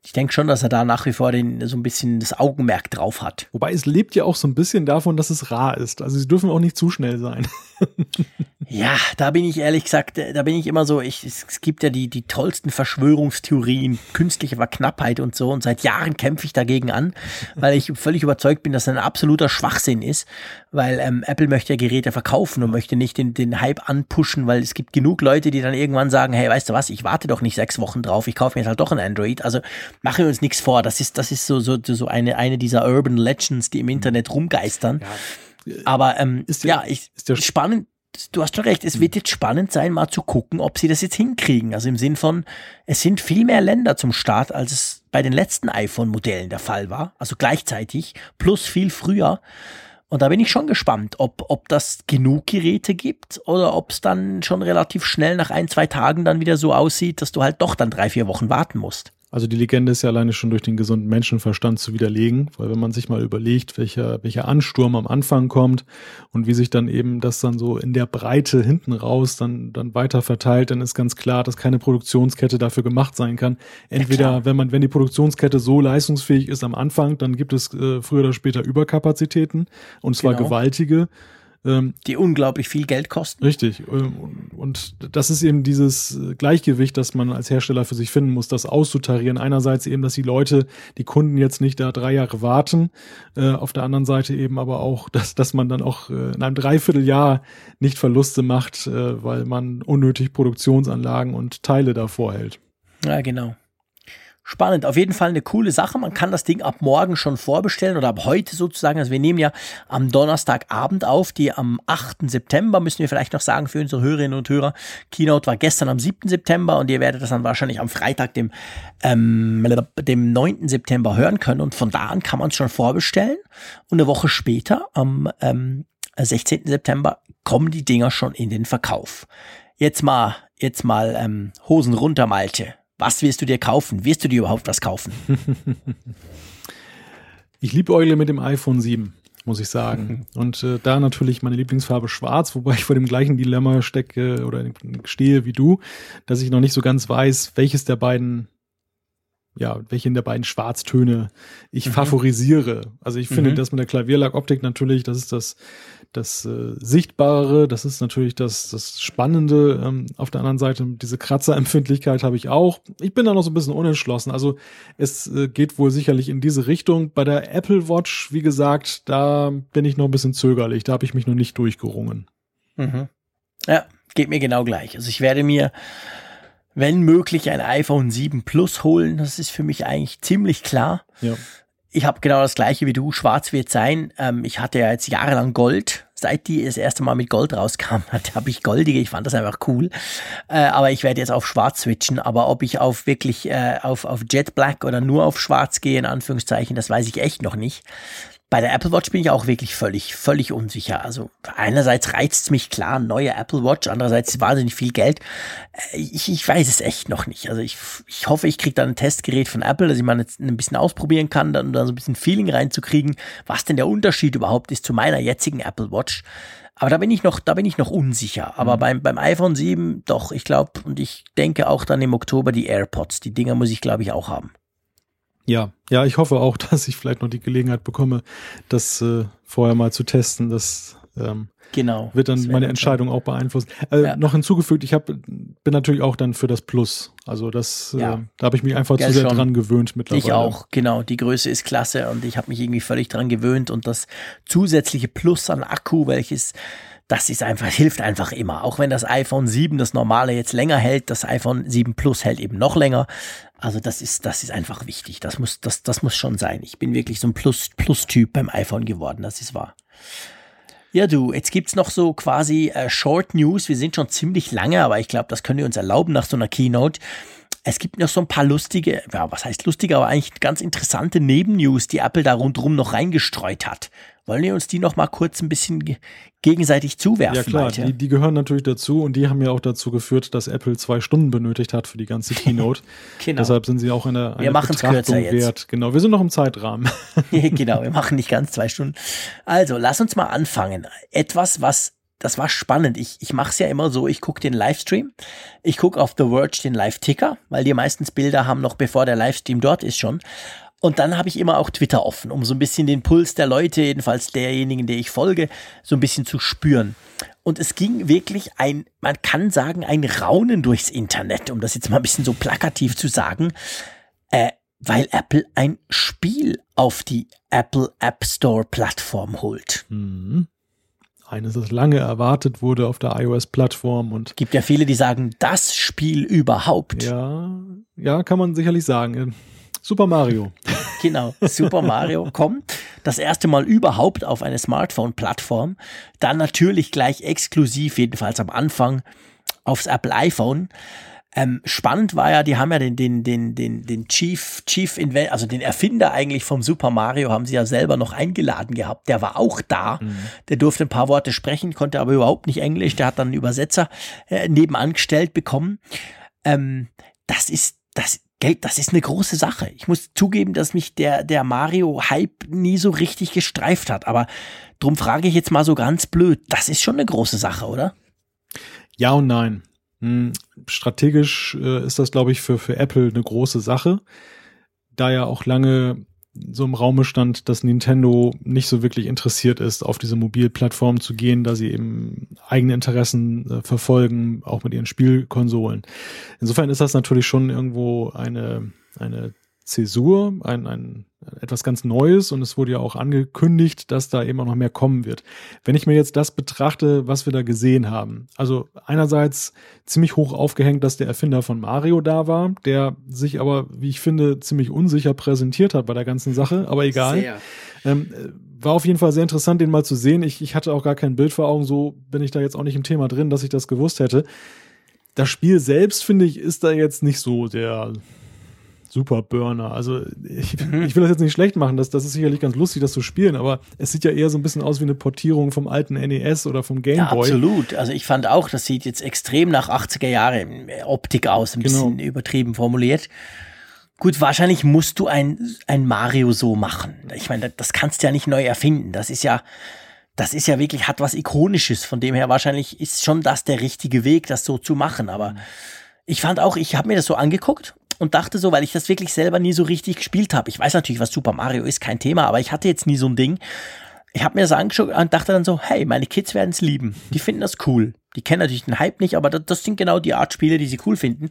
S1: ich denke schon, dass er da nach wie vor den, so ein bisschen das Augenmerk drauf hat.
S2: Wobei es lebt ja auch so ein bisschen davon, dass es rar ist. Also sie dürfen auch nicht zu schnell sein.
S1: ja, da bin ich ehrlich gesagt, da bin ich immer so, ich, es gibt ja die, die tollsten Verschwörungstheorien, künstliche Verknappheit und so. Und seit Jahren kämpfe ich dagegen an, weil ich völlig überzeugt bin, dass das ein absoluter Schwachsinn ist. Weil ähm, Apple möchte ja Geräte verkaufen und möchte nicht den, den Hype anpushen, weil es gibt genug Leute, die dann irgendwann sagen, hey, weißt du was, ich warte doch nicht sechs Wochen drauf, ich kaufe mir jetzt halt doch ein Android. Also machen wir uns nichts vor. Das ist, das ist so, so, so eine, eine dieser Urban Legends, die im Internet rumgeistern. Ja. Aber ähm, der, ja, ich, spannend. Du hast schon recht, es wird jetzt spannend sein, mal zu gucken, ob sie das jetzt hinkriegen. Also im Sinn von, es sind viel mehr Länder zum Start, als es bei den letzten iPhone-Modellen der Fall war. Also gleichzeitig, plus viel früher. Und da bin ich schon gespannt, ob, ob das genug Geräte gibt oder ob es dann schon relativ schnell nach ein, zwei Tagen dann wieder so aussieht, dass du halt doch dann drei, vier Wochen warten musst.
S2: Also die Legende ist ja alleine schon durch den gesunden Menschenverstand zu widerlegen, weil wenn man sich mal überlegt, welcher, welcher Ansturm am Anfang kommt und wie sich dann eben das dann so in der Breite hinten raus dann, dann weiter verteilt, dann ist ganz klar, dass keine Produktionskette dafür gemacht sein kann. Entweder, ja, wenn man, wenn die Produktionskette so leistungsfähig ist am Anfang, dann gibt es äh, früher oder später Überkapazitäten und zwar genau. gewaltige.
S1: Ähm, die unglaublich viel Geld kosten.
S2: Richtig. Ähm, und das ist eben dieses Gleichgewicht, das man als Hersteller für sich finden muss, das auszutarieren. Einerseits eben, dass die Leute, die Kunden jetzt nicht da drei Jahre warten. Äh, auf der anderen Seite eben aber auch, dass, dass man dann auch äh, in einem Dreivierteljahr nicht Verluste macht, äh, weil man unnötig Produktionsanlagen und Teile davor hält.
S1: Ja, genau. Spannend, auf jeden Fall eine coole Sache. Man kann das Ding ab morgen schon vorbestellen oder ab heute sozusagen. Also wir nehmen ja am Donnerstagabend auf, die am 8. September, müssen wir vielleicht noch sagen für unsere Hörerinnen und Hörer. Keynote war gestern am 7. September und ihr werdet das dann wahrscheinlich am Freitag, dem, ähm, dem 9. September hören können. Und von da an kann man es schon vorbestellen. Und eine Woche später, am ähm, 16. September, kommen die Dinger schon in den Verkauf. Jetzt mal, jetzt mal ähm, Hosen runter, Malte. Was wirst du dir kaufen? Wirst du dir überhaupt was kaufen?
S2: ich liebe Eule mit dem iPhone 7 muss ich sagen. Und äh, da natürlich meine Lieblingsfarbe schwarz, wobei ich vor dem gleichen Dilemma stecke oder stehe wie du, dass ich noch nicht so ganz weiß, welches der beiden ja, welchen der beiden Schwarztöne ich mhm. favorisiere. Also ich finde, mhm. das mit der Klavierlackoptik natürlich, das ist das, das äh, Sichtbare, das ist natürlich das, das Spannende. Ähm, auf der anderen Seite, diese Kratzerempfindlichkeit habe ich auch. Ich bin da noch so ein bisschen unentschlossen. Also es äh, geht wohl sicherlich in diese Richtung. Bei der Apple Watch, wie gesagt, da bin ich noch ein bisschen zögerlich. Da habe ich mich noch nicht durchgerungen.
S1: Mhm. Ja, geht mir genau gleich. Also ich werde mir wenn möglich ein iPhone 7 Plus holen. Das ist für mich eigentlich ziemlich klar.
S2: Ja.
S1: Ich habe genau das gleiche wie du. Schwarz wird sein. Ähm, ich hatte ja jetzt jahrelang Gold. Seit die das erste Mal mit Gold rauskam, habe ich goldige. Ich fand das einfach cool. Äh, aber ich werde jetzt auf Schwarz switchen. Aber ob ich auf wirklich äh, auf, auf Jet Black oder nur auf Schwarz gehe, in Anführungszeichen, das weiß ich echt noch nicht. Bei der Apple Watch bin ich auch wirklich völlig, völlig unsicher. Also einerseits reizt es mich klar, neue Apple Watch, andererseits wahnsinnig viel Geld. Äh, ich, ich weiß es echt noch nicht. Also ich, ich hoffe, ich kriege da ein Testgerät von Apple, dass ich mal jetzt ein bisschen ausprobieren kann, dann, dann so ein bisschen Feeling reinzukriegen, was denn der Unterschied überhaupt ist zu meiner jetzigen Apple Watch. Aber da bin ich noch, da bin ich noch unsicher. Aber mhm. beim, beim iPhone 7 doch, ich glaube, und ich denke auch dann im Oktober die AirPods. Die Dinger muss ich, glaube ich, auch haben.
S2: Ja, ja, ich hoffe auch, dass ich vielleicht noch die Gelegenheit bekomme, das äh, vorher mal zu testen. Das ähm,
S1: genau,
S2: wird dann meine Entscheidung auch beeinflussen. Äh, ja. Noch hinzugefügt, ich hab, bin natürlich auch dann für das Plus. Also das, äh, ja. äh, da habe ich mich einfach ja, zu sehr schon. dran gewöhnt mittlerweile.
S1: Ich auch, genau. Die Größe ist klasse und ich habe mich irgendwie völlig dran gewöhnt und das zusätzliche Plus an Akku, welches das ist einfach, hilft einfach immer. Auch wenn das iPhone 7, das normale, jetzt länger hält, das iPhone 7 Plus hält eben noch länger. Also das ist, das ist einfach wichtig. Das muss, das, das muss schon sein. Ich bin wirklich so ein Plus, Plus-Typ beim iPhone geworden. Das ist wahr. Ja, du, jetzt gibt's noch so quasi äh, Short News. Wir sind schon ziemlich lange, aber ich glaube, das können wir uns erlauben nach so einer Keynote. Es gibt noch so ein paar lustige, ja, was heißt lustige, aber eigentlich ganz interessante Nebennews, die Apple da rundherum noch reingestreut hat. Wollen wir uns die noch mal kurz ein bisschen gegenseitig zuwerfen?
S2: Ja klar, die, die, gehören natürlich dazu und die haben ja auch dazu geführt, dass Apple zwei Stunden benötigt hat für die ganze Keynote. genau. Deshalb sind sie auch eine, eine
S1: wir Betrachtung wert. Jetzt.
S2: Genau, wir sind noch im Zeitrahmen.
S1: genau, wir machen nicht ganz zwei Stunden. Also, lass uns mal anfangen. Etwas, was das war spannend. Ich, ich mache es ja immer so, ich gucke den Livestream, ich gucke auf The Verge den Live-Ticker, weil die meistens Bilder haben noch bevor der Livestream dort ist schon. Und dann habe ich immer auch Twitter offen, um so ein bisschen den Puls der Leute, jedenfalls derjenigen, der ich folge, so ein bisschen zu spüren. Und es ging wirklich ein, man kann sagen, ein Raunen durchs Internet, um das jetzt mal ein bisschen so plakativ zu sagen, äh, weil Apple ein Spiel auf die Apple App Store Plattform holt.
S2: Mhm. Eines, das lange erwartet wurde auf der iOS-Plattform und.
S1: Gibt ja viele, die sagen, das Spiel überhaupt.
S2: Ja, ja, kann man sicherlich sagen. Super Mario.
S1: Genau, Super Mario kommt das erste Mal überhaupt auf eine Smartphone-Plattform. Dann natürlich gleich exklusiv, jedenfalls am Anfang, aufs Apple iPhone. Ähm, spannend war ja, die haben ja den, den, den, den, den Chief, Chief Invent, also den Erfinder eigentlich vom Super Mario, haben sie ja selber noch eingeladen gehabt. Der war auch da. Mhm. Der durfte ein paar Worte sprechen, konnte aber überhaupt nicht Englisch. Der hat dann einen Übersetzer äh, nebenan gestellt bekommen. Ähm, das ist, das, Geld, das ist eine große Sache. Ich muss zugeben, dass mich der, der Mario-Hype nie so richtig gestreift hat. Aber drum frage ich jetzt mal so ganz blöd. Das ist schon eine große Sache, oder?
S2: Ja und nein. Hm, strategisch äh, ist das, glaube ich, für, für Apple eine große Sache. Da ja auch lange so im Raume stand, dass Nintendo nicht so wirklich interessiert ist, auf diese Mobilplattform zu gehen, da sie eben eigene Interessen äh, verfolgen, auch mit ihren Spielkonsolen. Insofern ist das natürlich schon irgendwo eine, eine Zäsur, ein, ein etwas ganz Neues und es wurde ja auch angekündigt, dass da eben auch noch mehr kommen wird. Wenn ich mir jetzt das betrachte, was wir da gesehen haben, also einerseits ziemlich hoch aufgehängt, dass der Erfinder von Mario da war, der sich aber, wie ich finde, ziemlich unsicher präsentiert hat bei der ganzen Sache, aber egal. Ähm, war auf jeden Fall sehr interessant, den mal zu sehen. Ich, ich hatte auch gar kein Bild vor Augen, so bin ich da jetzt auch nicht im Thema drin, dass ich das gewusst hätte. Das Spiel selbst, finde ich, ist da jetzt nicht so der Super Burner. Also ich, mhm. ich will das jetzt nicht schlecht machen, das, das ist sicherlich ganz lustig, das zu spielen, aber es sieht ja eher so ein bisschen aus wie eine Portierung vom alten NES oder vom Game ja, Boy.
S1: Absolut. Also ich fand auch, das sieht jetzt extrem nach 80er Jahre Optik aus, ein genau. bisschen übertrieben formuliert. Gut, wahrscheinlich musst du ein, ein Mario so machen. Ich meine, das kannst du ja nicht neu erfinden. Das ist ja, das ist ja wirklich, hat was Ikonisches. Von dem her wahrscheinlich ist schon das der richtige Weg, das so zu machen. Aber mhm. ich fand auch, ich habe mir das so angeguckt und dachte so, weil ich das wirklich selber nie so richtig gespielt habe. Ich weiß natürlich, was Super Mario ist, kein Thema, aber ich hatte jetzt nie so ein Ding. Ich habe mir das angeschaut und dachte dann so, hey, meine Kids werden es lieben. Die finden das cool. Die kennen natürlich den Hype nicht, aber das, das sind genau die Art Spiele, die sie cool finden.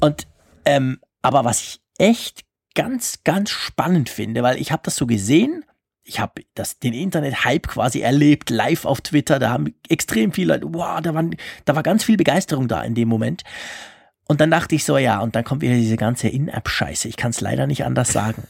S1: Und ähm, aber was ich echt ganz, ganz spannend finde, weil ich habe das so gesehen, ich habe den Internet-Hype quasi erlebt, live auf Twitter, da haben extrem viele Leute, wow, da, waren, da war ganz viel Begeisterung da in dem Moment. Und dann dachte ich so, ja, und dann kommt wieder diese ganze In-App-Scheiße. Ich kann es leider nicht anders sagen.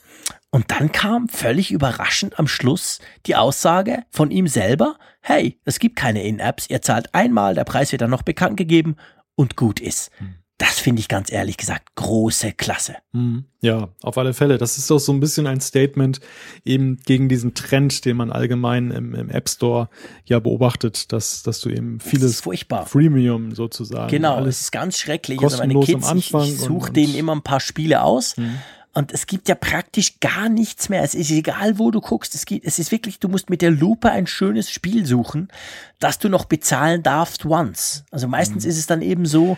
S1: Und dann kam völlig überraschend am Schluss die Aussage von ihm selber, hey, es gibt keine In-Apps, ihr zahlt einmal, der Preis wird dann noch bekannt gegeben und gut ist. Hm. Das finde ich ganz ehrlich gesagt große Klasse.
S2: Hm. Ja, auf alle Fälle. Das ist doch so ein bisschen ein Statement eben gegen diesen Trend, den man allgemein im, im App Store ja beobachtet, dass, dass du eben vieles Freemium sozusagen.
S1: Genau, es ist ganz schrecklich. Also meine Kids, am Anfang ich, ich suche denen immer ein paar Spiele aus. Hm und es gibt ja praktisch gar nichts mehr. Es ist egal, wo du guckst. Es, gibt, es ist wirklich, du musst mit der Lupe ein schönes Spiel suchen, das du noch bezahlen darfst once. Also meistens mhm. ist es dann eben so,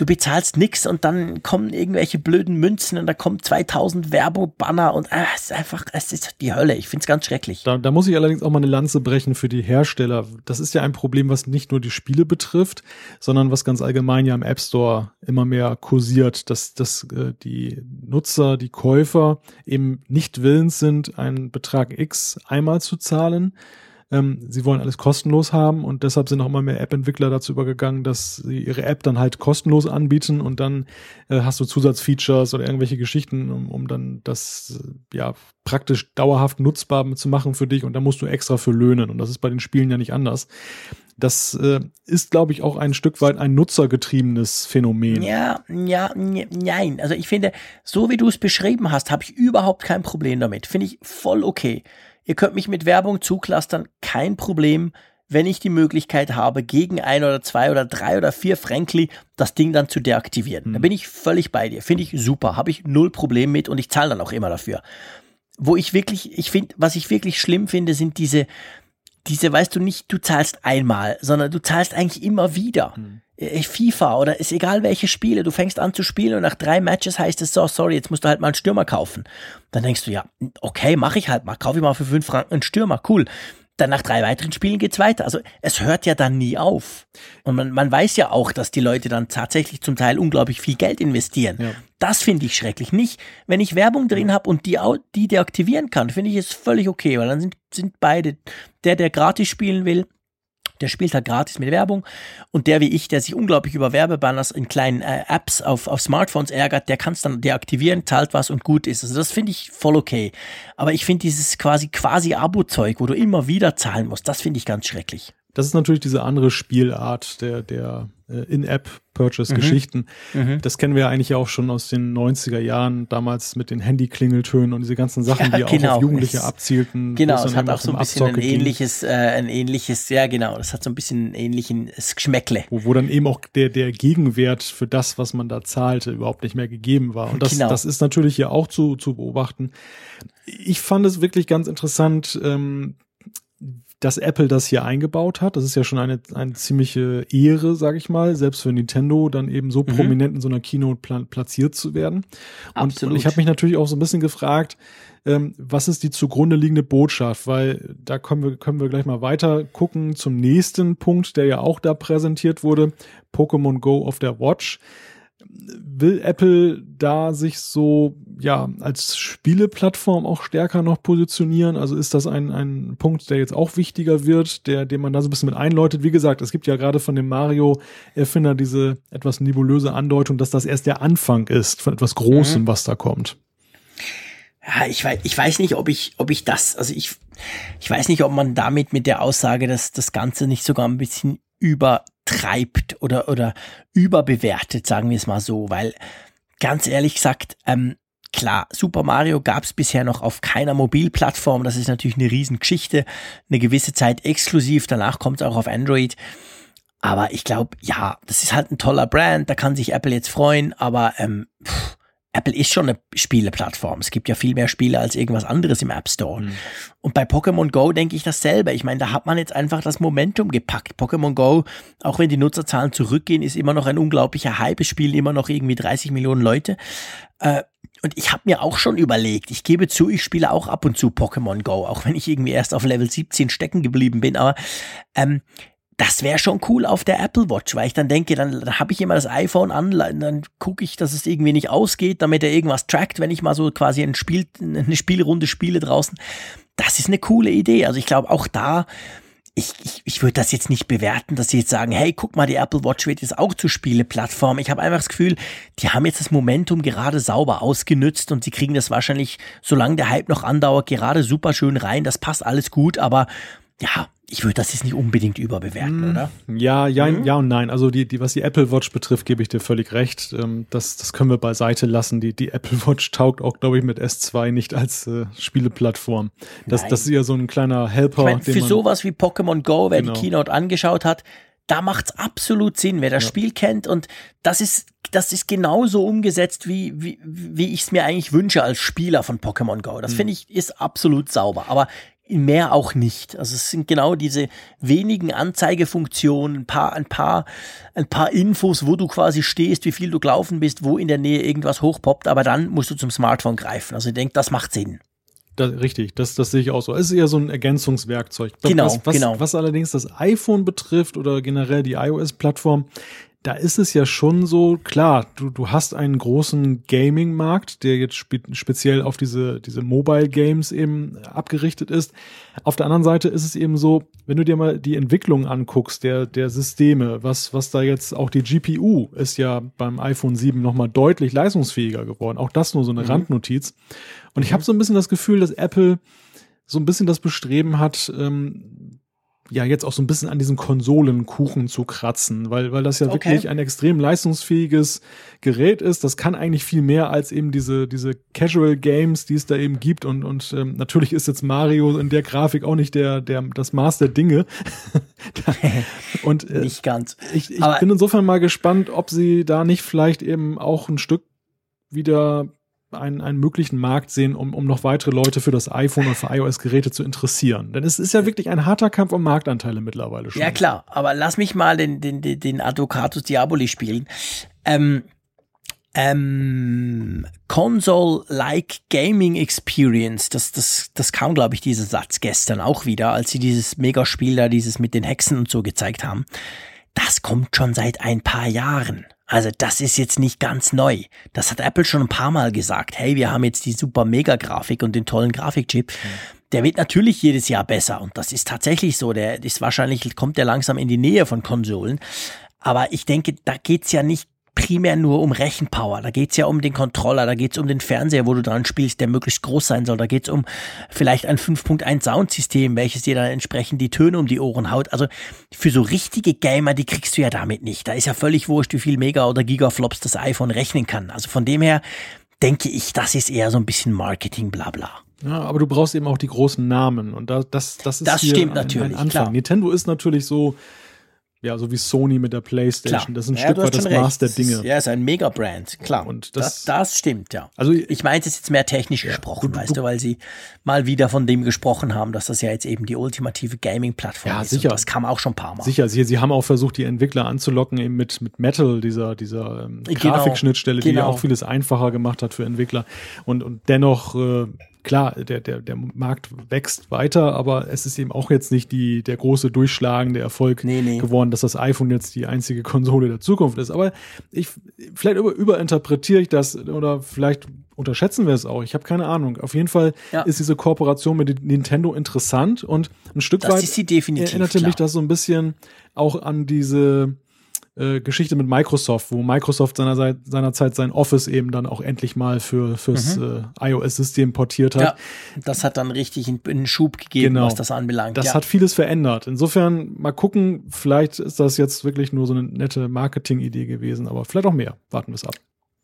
S1: du bezahlst nix und dann kommen irgendwelche blöden Münzen und da kommen 2000 Werbebanner und ah, es ist einfach, es ist die Hölle. Ich find's ganz schrecklich.
S2: Da, da muss ich allerdings auch mal eine Lanze brechen für die Hersteller. Das ist ja ein Problem, was nicht nur die Spiele betrifft, sondern was ganz allgemein ja im App Store immer mehr kursiert, dass, dass äh, die Nutzer, die Käufer eben nicht willens sind, einen Betrag X einmal zu zahlen, ähm, sie wollen alles kostenlos haben und deshalb sind auch immer mehr App-Entwickler dazu übergegangen, dass sie ihre App dann halt kostenlos anbieten und dann äh, hast du Zusatzfeatures oder irgendwelche Geschichten, um, um dann das äh, ja praktisch dauerhaft nutzbar zu machen für dich und da musst du extra für löhnen und das ist bei den Spielen ja nicht anders. Das äh, ist, glaube ich, auch ein Stück weit ein nutzergetriebenes Phänomen.
S1: Ja, ja, nein. Also ich finde, so wie du es beschrieben hast, habe ich überhaupt kein Problem damit. Finde ich voll okay. Ihr könnt mich mit Werbung zuklastern, kein Problem, wenn ich die Möglichkeit habe, gegen ein oder zwei oder drei oder vier Frankly das Ding dann zu deaktivieren. Mhm. Da bin ich völlig bei dir. Finde ich super. Habe ich null Problem mit und ich zahle dann auch immer dafür. Wo ich wirklich, ich finde, was ich wirklich schlimm finde, sind diese, diese, weißt du nicht, du zahlst einmal, sondern du zahlst eigentlich immer wieder. Mhm. FIFA oder ist egal welche Spiele, du fängst an zu spielen und nach drei Matches heißt es so, sorry, jetzt musst du halt mal einen Stürmer kaufen. Dann denkst du, ja, okay, mache ich halt mal, kaufe ich mal für fünf Franken einen Stürmer, cool. Dann nach drei weiteren Spielen geht's weiter. Also es hört ja dann nie auf. Und man, man weiß ja auch, dass die Leute dann tatsächlich zum Teil unglaublich viel Geld investieren. Ja. Das finde ich schrecklich. Nicht, wenn ich Werbung drin habe und die, die deaktivieren kann, finde ich es völlig okay, weil dann sind, sind beide, der, der gratis spielen will, der spielt halt gratis mit Werbung und der wie ich, der sich unglaublich über Werbebanners in kleinen äh, Apps auf, auf Smartphones ärgert, der kann es dann deaktivieren, zahlt was und gut ist. Also das finde ich voll okay. Aber ich finde dieses quasi quasi Abo-Zeug, wo du immer wieder zahlen musst, das finde ich ganz schrecklich.
S2: Das ist natürlich diese andere Spielart der, der In-App-Purchase-Geschichten. Mhm. Mhm. Das kennen wir ja eigentlich auch schon aus den 90er Jahren, damals mit den Handy-Klingeltönen und diese ganzen Sachen, die ja, genau. auch auf Jugendliche es, abzielten.
S1: Genau, es hat auch so ein bisschen ein ähnliches, äh, ein ähnliches, ja genau, das hat so ein bisschen ein ähnliches Geschmäckle.
S2: Wo, wo dann eben auch der, der Gegenwert für das, was man da zahlte, überhaupt nicht mehr gegeben war. Und das, genau. das ist natürlich hier auch zu, zu beobachten. Ich fand es wirklich ganz interessant, ähm, dass Apple das hier eingebaut hat. Das ist ja schon eine, eine ziemliche Ehre, sage ich mal, selbst für Nintendo dann eben so mhm. prominent in so einer Keynote pla platziert zu werden. Und, und ich habe mich natürlich auch so ein bisschen gefragt, ähm, was ist die zugrunde liegende Botschaft? Weil da können wir, können wir gleich mal weiter gucken zum nächsten Punkt, der ja auch da präsentiert wurde, Pokémon Go auf der Watch will Apple da sich so ja als Spieleplattform auch stärker noch positionieren? Also ist das ein, ein Punkt, der jetzt auch wichtiger wird, der, den man da so ein bisschen mit einläutet? Wie gesagt, es gibt ja gerade von dem Mario-Erfinder diese etwas nebulöse Andeutung, dass das erst der Anfang ist von etwas Großem, mhm. was da kommt.
S1: Ja, ich weiß, ich weiß nicht, ob ich, ob ich das, also ich, ich weiß nicht, ob man damit mit der Aussage, dass das Ganze nicht sogar ein bisschen übertreibt oder, oder überbewertet, sagen wir es mal so, weil ganz ehrlich gesagt, ähm, klar, Super Mario gab es bisher noch auf keiner Mobilplattform, das ist natürlich eine Riesengeschichte, eine gewisse Zeit exklusiv, danach kommt es auch auf Android. Aber ich glaube, ja, das ist halt ein toller Brand, da kann sich Apple jetzt freuen, aber ähm, pff, Apple ist schon eine Spieleplattform. Es gibt ja viel mehr Spiele als irgendwas anderes im App Store. Mhm. Und bei Pokémon Go denke ich dasselbe. Ich meine, da hat man jetzt einfach das Momentum gepackt. Pokémon Go, auch wenn die Nutzerzahlen zurückgehen, ist immer noch ein unglaublicher Hype. Es spielen immer noch irgendwie 30 Millionen Leute. Äh, und ich habe mir auch schon überlegt, ich gebe zu, ich spiele auch ab und zu Pokémon Go, auch wenn ich irgendwie erst auf Level 17 stecken geblieben bin. Aber ähm, das wäre schon cool auf der Apple Watch, weil ich dann denke, dann, dann habe ich immer das iPhone an, dann gucke ich, dass es irgendwie nicht ausgeht, damit er irgendwas trackt, wenn ich mal so quasi ein Spiel, eine Spielrunde spiele draußen. Das ist eine coole Idee. Also ich glaube, auch da ich, ich, ich würde das jetzt nicht bewerten, dass sie jetzt sagen, hey, guck mal, die Apple Watch wird jetzt auch zur Spieleplattform. Ich habe einfach das Gefühl, die haben jetzt das Momentum gerade sauber ausgenützt und sie kriegen das wahrscheinlich, solange der Hype noch andauert, gerade super schön rein. Das passt alles gut, aber ja, ich würde das jetzt nicht unbedingt überbewerten, mm, oder?
S2: Ja, ja, mhm. ja und nein. Also die, die, was die Apple Watch betrifft, gebe ich dir völlig recht. Ähm, das, das können wir beiseite lassen. Die, die Apple Watch taugt auch, glaube ich, mit S2 nicht als äh, Spieleplattform. Das, das ist ja so ein kleiner Helper. Ich
S1: mein, für sowas wie Pokémon Go, wer genau. die Keynote angeschaut hat, da macht's absolut Sinn, wer das ja. Spiel kennt und das ist das ist genauso umgesetzt wie wie, wie ich es mir eigentlich wünsche als Spieler von Pokémon Go. Das mhm. finde ich ist absolut sauber, aber mehr auch nicht. Also es sind genau diese wenigen Anzeigefunktionen, ein paar, ein paar, ein paar Infos, wo du quasi stehst, wie viel du gelaufen bist, wo in der Nähe irgendwas hochpoppt, aber dann musst du zum Smartphone greifen. Also ich denke, das macht Sinn.
S2: Das, richtig, das, das sehe ich auch so. Es ist eher so ein Ergänzungswerkzeug.
S1: Genau,
S2: was, was,
S1: genau.
S2: Was allerdings das iPhone betrifft oder generell die iOS-Plattform, da ist es ja schon so, klar, du, du hast einen großen Gaming-Markt, der jetzt spe speziell auf diese, diese Mobile-Games eben abgerichtet ist. Auf der anderen Seite ist es eben so, wenn du dir mal die Entwicklung anguckst, der, der Systeme, was, was da jetzt auch die GPU ist ja beim iPhone 7 nochmal deutlich leistungsfähiger geworden. Auch das nur so eine mhm. Randnotiz. Und ich habe so ein bisschen das Gefühl, dass Apple so ein bisschen das Bestreben hat, ähm, ja jetzt auch so ein bisschen an diesen Konsolenkuchen zu kratzen, weil, weil das ja okay. wirklich ein extrem leistungsfähiges Gerät ist. Das kann eigentlich viel mehr als eben diese, diese Casual Games, die es da eben gibt. Und, und ähm, natürlich ist jetzt Mario in der Grafik auch nicht der, der, das Maß der Dinge.
S1: und äh, nicht ganz.
S2: Ich, ich bin insofern mal gespannt, ob sie da nicht vielleicht eben auch ein Stück wieder einen, einen möglichen Markt sehen, um, um noch weitere Leute für das iPhone und für iOS-Geräte zu interessieren. Denn es ist ja wirklich ein harter Kampf um Marktanteile mittlerweile schon.
S1: Ja klar, aber lass mich mal den, den, den Advocatus Diaboli spielen. Ähm, ähm, Console-like Gaming Experience, das, das, das kam, glaube ich, dieser Satz gestern auch wieder, als sie dieses Megaspiel da, dieses mit den Hexen und so gezeigt haben. Das kommt schon seit ein paar Jahren. Also das ist jetzt nicht ganz neu. Das hat Apple schon ein paar Mal gesagt. Hey, wir haben jetzt die super Mega-Grafik und den tollen Grafikchip. Mhm. Der wird natürlich jedes Jahr besser und das ist tatsächlich so. Der ist wahrscheinlich, kommt der langsam in die Nähe von Konsolen. Aber ich denke, da geht's ja nicht primär nur um Rechenpower. Da geht's ja um den Controller, da geht's um den Fernseher, wo du dran spielst, der möglichst groß sein soll. Da geht's um vielleicht ein 5.1 Soundsystem, welches dir dann entsprechend die Töne um die Ohren haut. Also für so richtige Gamer, die kriegst du ja damit nicht. Da ist ja völlig wurscht, wie viel Mega- oder Gigaflops das iPhone rechnen kann. Also von dem her denke ich, das ist eher so ein bisschen Marketing, bla bla.
S2: Ja, aber du brauchst eben auch die großen Namen und das, das, das ist
S1: das stimmt ein, natürlich,
S2: ein Anfang.
S1: Klar.
S2: Nintendo ist natürlich so ja, so wie Sony mit der PlayStation. Klar. Das ist ein ja, Stück weit das Maß der Dinge.
S1: Ja, ist ein Mega-Brand, klar. Und das, das, das, stimmt, ja. Also ich meinte es jetzt mehr technisch ja, gesprochen, du, weißt du, weil sie mal wieder von dem gesprochen haben, dass das ja jetzt eben die ultimative Gaming-Plattform ja, ist. Sicher. Und das kam auch schon ein paar Mal.
S2: Sicher, sie, sie haben auch versucht, die Entwickler anzulocken eben mit, mit Metal, dieser, dieser ähm, genau. Grafikschnittstelle, genau. die ja auch vieles einfacher gemacht hat für Entwickler. Und, und dennoch äh, klar, der, der, der Markt wächst weiter, aber es ist eben auch jetzt nicht die, der große durchschlagende Erfolg nee, nee. geworden, dass das iPhone jetzt die einzige Konsole der Zukunft ist. Aber ich, vielleicht über, überinterpretiere ich das oder vielleicht unterschätzen wir es auch. Ich habe keine Ahnung. Auf jeden Fall ja. ist diese Kooperation mit Nintendo interessant und ein Stück
S1: das
S2: weit erinnerte
S1: klar.
S2: mich das so ein bisschen auch an diese äh, Geschichte mit Microsoft, wo Microsoft seinerzeit, seinerzeit sein Office eben dann auch endlich mal für fürs mhm. äh, iOS-System portiert hat. Ja,
S1: das hat dann richtig einen, einen Schub gegeben, genau. was das anbelangt.
S2: Das
S1: ja.
S2: hat vieles verändert. Insofern mal gucken, vielleicht ist das jetzt wirklich nur so eine nette Marketing-Idee gewesen, aber vielleicht auch mehr. Warten wir es ab.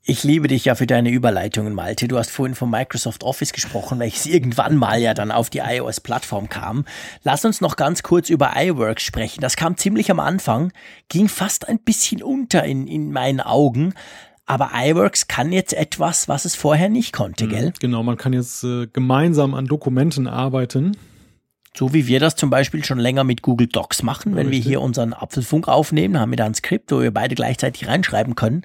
S1: Ich liebe dich ja für deine Überleitungen, Malte. Du hast vorhin von Microsoft Office gesprochen, welches irgendwann mal ja dann auf die iOS-Plattform kam. Lass uns noch ganz kurz über iWorks sprechen. Das kam ziemlich am Anfang, ging fast ein bisschen unter in, in meinen Augen. Aber iWorks kann jetzt etwas, was es vorher nicht konnte, mhm, gell?
S2: Genau, man kann jetzt äh, gemeinsam an Dokumenten arbeiten.
S1: So wie wir das zum Beispiel schon länger mit Google Docs machen, wenn Richtig. wir hier unseren Apfelfunk aufnehmen, haben wir da ein Skript, wo wir beide gleichzeitig reinschreiben können.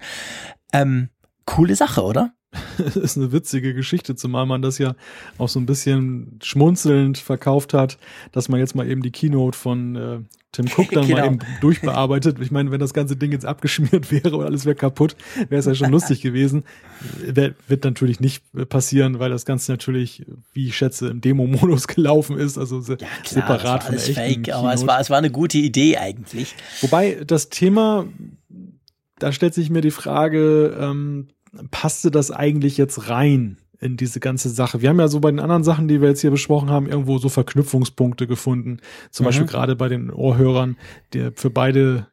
S1: Ähm, coole Sache, oder?
S2: ist eine witzige Geschichte, zumal man das ja auch so ein bisschen schmunzelnd verkauft hat, dass man jetzt mal eben die Keynote von äh, Tim Cook dann genau. mal eben durchbearbeitet. Ich meine, wenn das ganze Ding jetzt abgeschmiert wäre und alles wäre kaputt, wäre es ja schon lustig gewesen. Wird natürlich nicht passieren, weil das Ganze natürlich, wie ich schätze, im Demo-Modus gelaufen ist, also ja, klar, separat
S1: von der echten fake, Keynote. aber es war, es war eine gute Idee eigentlich.
S2: Wobei das Thema, da stellt sich mir die Frage, ähm, passte das eigentlich jetzt rein in diese ganze Sache? Wir haben ja so bei den anderen Sachen, die wir jetzt hier besprochen haben, irgendwo so Verknüpfungspunkte gefunden. Zum mhm. Beispiel gerade bei den Ohrhörern, die für beide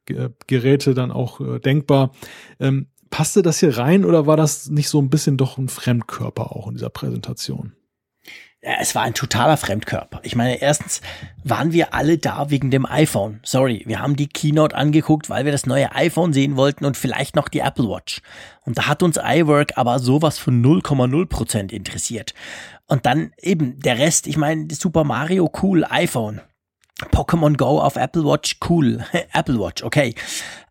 S2: Geräte dann auch äh, denkbar. Ähm, passte das hier rein oder war das nicht so ein bisschen doch ein Fremdkörper auch in dieser Präsentation?
S1: Ja, es war ein totaler Fremdkörper. Ich meine, erstens waren wir alle da wegen dem iPhone. Sorry, wir haben die Keynote angeguckt, weil wir das neue iPhone sehen wollten und vielleicht noch die Apple Watch. Und da hat uns iWork aber sowas von 0,0 Prozent interessiert. Und dann eben der Rest, ich meine, Super Mario cool, iPhone. Pokémon Go auf Apple Watch, cool. Apple Watch, okay.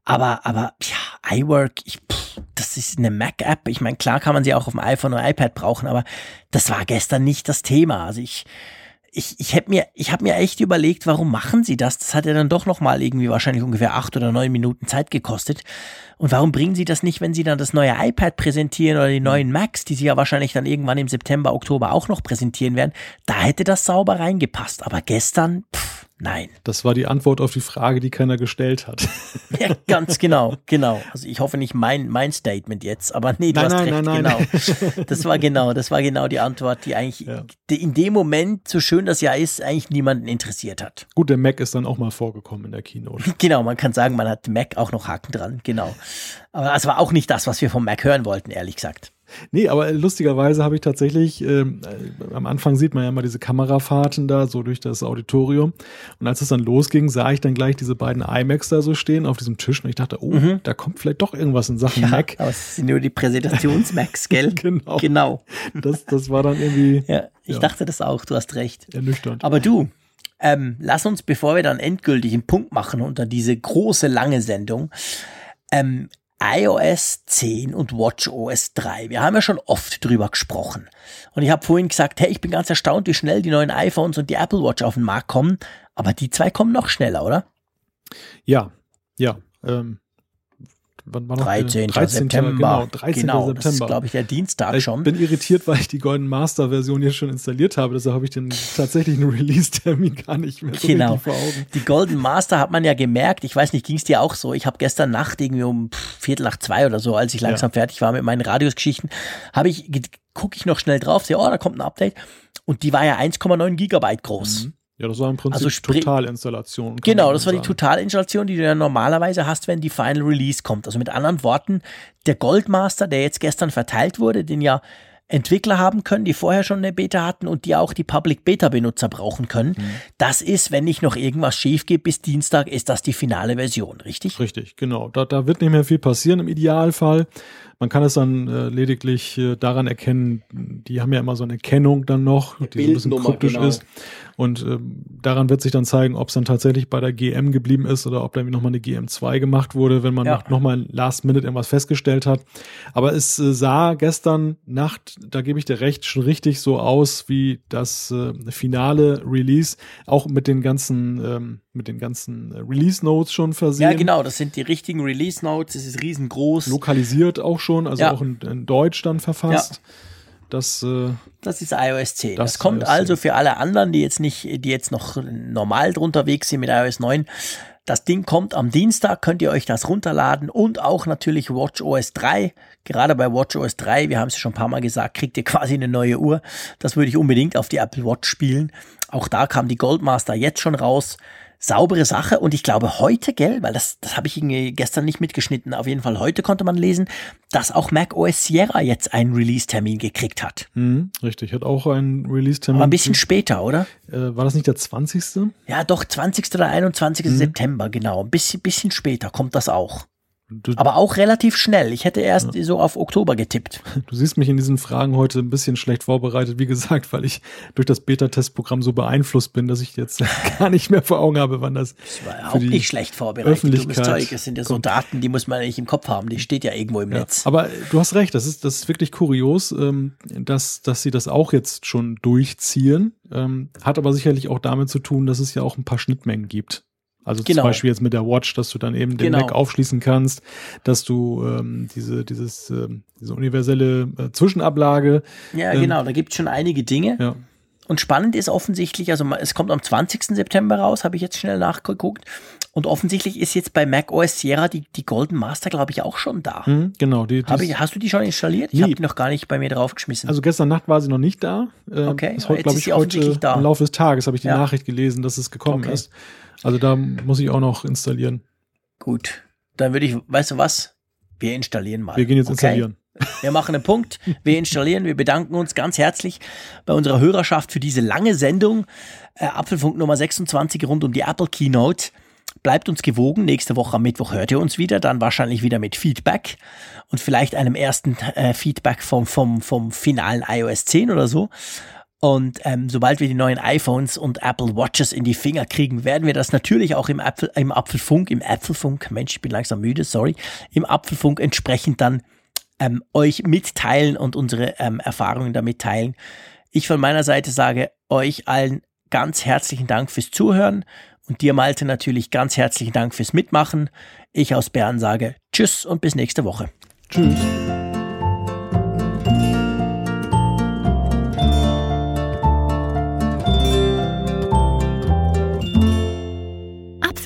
S1: Aber, aber, ja, iWork, ich, pff, das ist eine Mac-App. Ich meine, klar kann man sie auch auf dem iPhone oder iPad brauchen, aber das war gestern nicht das Thema. Also ich, ich, ich habe mir, ich habe mir echt überlegt, warum machen sie das? Das hat ja dann doch noch mal irgendwie wahrscheinlich ungefähr acht oder neun Minuten Zeit gekostet. Und warum bringen sie das nicht, wenn sie dann das neue iPad präsentieren oder die neuen Macs, die sie ja wahrscheinlich dann irgendwann im September, Oktober auch noch präsentieren werden? Da hätte das sauber reingepasst. Aber gestern, pff, Nein.
S2: Das war die Antwort auf die Frage, die keiner gestellt hat.
S1: Ja, ganz genau, genau. Also ich hoffe nicht mein, mein Statement jetzt, aber nee, du nein, hast nein, recht, nein, nein. genau. Das war genau, das war genau die Antwort, die eigentlich ja. in dem Moment, so schön das ja ist, eigentlich niemanden interessiert hat.
S2: Gut, der Mac ist dann auch mal vorgekommen in der Keynote.
S1: Genau, man kann sagen, man hat Mac auch noch Haken dran, genau. Aber es war auch nicht das, was wir vom Mac hören wollten, ehrlich gesagt.
S2: Nee, aber lustigerweise habe ich tatsächlich, ähm, äh, am Anfang sieht man ja immer diese Kamerafahrten da so durch das Auditorium. Und als es dann losging, sah ich dann gleich diese beiden iMacs da so stehen auf diesem Tisch und ich dachte, oh, mhm. da kommt vielleicht doch irgendwas in Sachen ja, Mac.
S1: Aber es sind nur die Präsentations-Macs, gell?
S2: genau.
S1: Genau.
S2: Das, das war dann irgendwie.
S1: Ja, ich ja. dachte das auch, du hast recht.
S2: Ernüchternd.
S1: Aber du, ähm, lass uns, bevor wir dann endgültig einen Punkt machen unter diese große lange Sendung, ähm, iOS 10 und WatchOS 3. Wir haben ja schon oft drüber gesprochen. Und ich habe vorhin gesagt, hey, ich bin ganz erstaunt, wie schnell die neuen iPhones und die Apple Watch auf den Markt kommen. Aber die zwei kommen noch schneller, oder?
S2: Ja, ja. Ähm,
S1: wann war noch 13. 13. September.
S2: Genau, 13. Genau, September. Das ist,
S1: glaube ich, der Dienstag schon.
S2: Ich bin irritiert, weil ich die Golden Master Version jetzt schon installiert habe. Deshalb habe ich den tatsächlichen Release-Termin gar nicht mehr so genau. vor Augen.
S1: Die Golden Master hat man ja gemerkt. Ich weiß nicht, ging es dir auch so? Ich habe gestern Nacht irgendwie um Viertel nach zwei oder so, als ich langsam ja. fertig war mit meinen Radiosgeschichten, habe ich gucke ich noch schnell drauf, sehe, oh, da kommt ein Update. Und die war ja 1,9 Gigabyte groß. Mhm.
S2: Ja, das war im Prinzip also Totalinstallation.
S1: Genau, das war die Totalinstallation, die du ja normalerweise hast, wenn die Final Release kommt. Also mit anderen Worten, der Goldmaster, der jetzt gestern verteilt wurde, den ja Entwickler haben können, die vorher schon eine Beta hatten und die auch die Public Beta Benutzer brauchen können. Mhm. Das ist, wenn nicht noch irgendwas schief geht bis Dienstag, ist das die finale Version, richtig?
S2: Richtig, genau. Da, da wird nicht mehr viel passieren im Idealfall. Man kann es dann äh, lediglich äh, daran erkennen, die haben ja immer so eine Kennung dann noch, die so ein bisschen kryptisch genau. ist. Und äh, daran wird sich dann zeigen, ob es dann tatsächlich bei der GM geblieben ist oder ob da nochmal eine GM2 gemacht wurde, wenn man ja. nochmal Last Minute irgendwas festgestellt hat. Aber es äh, sah gestern Nacht, da gebe ich dir recht, schon richtig so aus wie das äh, finale Release, auch mit den ganzen ähm, mit den ganzen Release Notes schon versehen.
S1: Ja, genau, das sind die richtigen Release Notes, es ist riesengroß.
S2: Lokalisiert auch schon, also ja. auch in, in, Deutsch dann verfasst. Ja. Das, äh,
S1: das ist iOS 10. Das, das kommt also für alle anderen, die jetzt nicht, die jetzt noch normal drunter weg sind mit iOS 9. Das Ding kommt am Dienstag, könnt ihr euch das runterladen und auch natürlich WatchOS 3. Gerade bei WatchOS 3, wir haben es schon ein paar Mal gesagt, kriegt ihr quasi eine neue Uhr. Das würde ich unbedingt auf die Apple Watch spielen. Auch da kam die Goldmaster jetzt schon raus saubere Sache. Und ich glaube heute, gell, weil das, das habe ich irgendwie gestern nicht mitgeschnitten, auf jeden Fall heute konnte man lesen, dass auch Mac OS Sierra jetzt einen Release-Termin gekriegt hat.
S2: Mhm, richtig, hat auch einen Release-Termin.
S1: Aber ein bisschen später, oder?
S2: Äh, war das nicht der 20.?
S1: Ja, doch, 20. oder 21. Mhm. September, genau. Ein bisschen, bisschen später kommt das auch. Du, Aber auch relativ schnell. Ich hätte erst ja. so auf Oktober getippt.
S2: Du siehst mich in diesen Fragen heute ein bisschen schlecht vorbereitet, wie gesagt, weil ich durch das Beta-Testprogramm so beeinflusst bin, dass ich jetzt gar nicht mehr vor Augen habe, wann das.
S1: Das war auch nicht schlecht vorbereitet. Öffentlichkeit Zeug. Es sind ja so kommt. Daten, die muss man nicht im Kopf haben. Die steht ja irgendwo im ja. Netz.
S2: Aber du hast recht. Das ist, das ist wirklich kurios, ähm, dass, dass sie das auch jetzt schon durchziehen. Ähm, hat aber sicherlich auch damit zu tun, dass es ja auch ein paar Schnittmengen gibt. Also genau. zum Beispiel jetzt mit der Watch, dass du dann eben den genau. Mac aufschließen kannst, dass du ähm, diese, dieses, äh, diese universelle äh, Zwischenablage.
S1: Ja, ähm, genau, da gibt es schon einige Dinge. Ja. Und spannend ist offensichtlich, also es kommt am 20. September raus, habe ich jetzt schnell nachgeguckt. Und offensichtlich ist jetzt bei Mac OS Sierra die, die Golden Master, glaube ich, auch schon da.
S2: Mhm, genau. Die,
S1: ich, hast du die schon installiert? Ich habe die noch gar nicht bei mir draufgeschmissen.
S2: Also gestern Nacht war sie noch nicht da.
S1: Ähm, okay,
S2: ist heute, glaube ich, heute da. im Laufe des Tages habe ich die ja. Nachricht gelesen, dass es gekommen okay. ist. Also da muss ich auch noch installieren.
S1: Gut. Dann würde ich, weißt du was? Wir installieren mal.
S2: Wir gehen jetzt okay? installieren.
S1: Wir machen einen Punkt. Wir installieren. Wir bedanken uns ganz herzlich bei unserer Hörerschaft für diese lange Sendung. Äh, Apfelfunk Nummer 26 rund um die Apple Keynote. Bleibt uns gewogen. Nächste Woche am Mittwoch hört ihr uns wieder. Dann wahrscheinlich wieder mit Feedback und vielleicht einem ersten äh, Feedback vom, vom, vom finalen iOS 10 oder so. Und ähm, sobald wir die neuen iPhones und Apple Watches in die Finger kriegen, werden wir das natürlich auch im, Apfel, im Apfelfunk, im Apfelfunk, Mensch, ich bin langsam müde, sorry, im Apfelfunk entsprechend dann ähm, euch mitteilen und unsere ähm, Erfahrungen damit teilen. Ich von meiner Seite sage euch allen ganz herzlichen Dank fürs Zuhören und dir, Malte, natürlich ganz herzlichen Dank fürs Mitmachen. Ich aus Bern sage Tschüss und bis nächste Woche.
S2: Tschüss.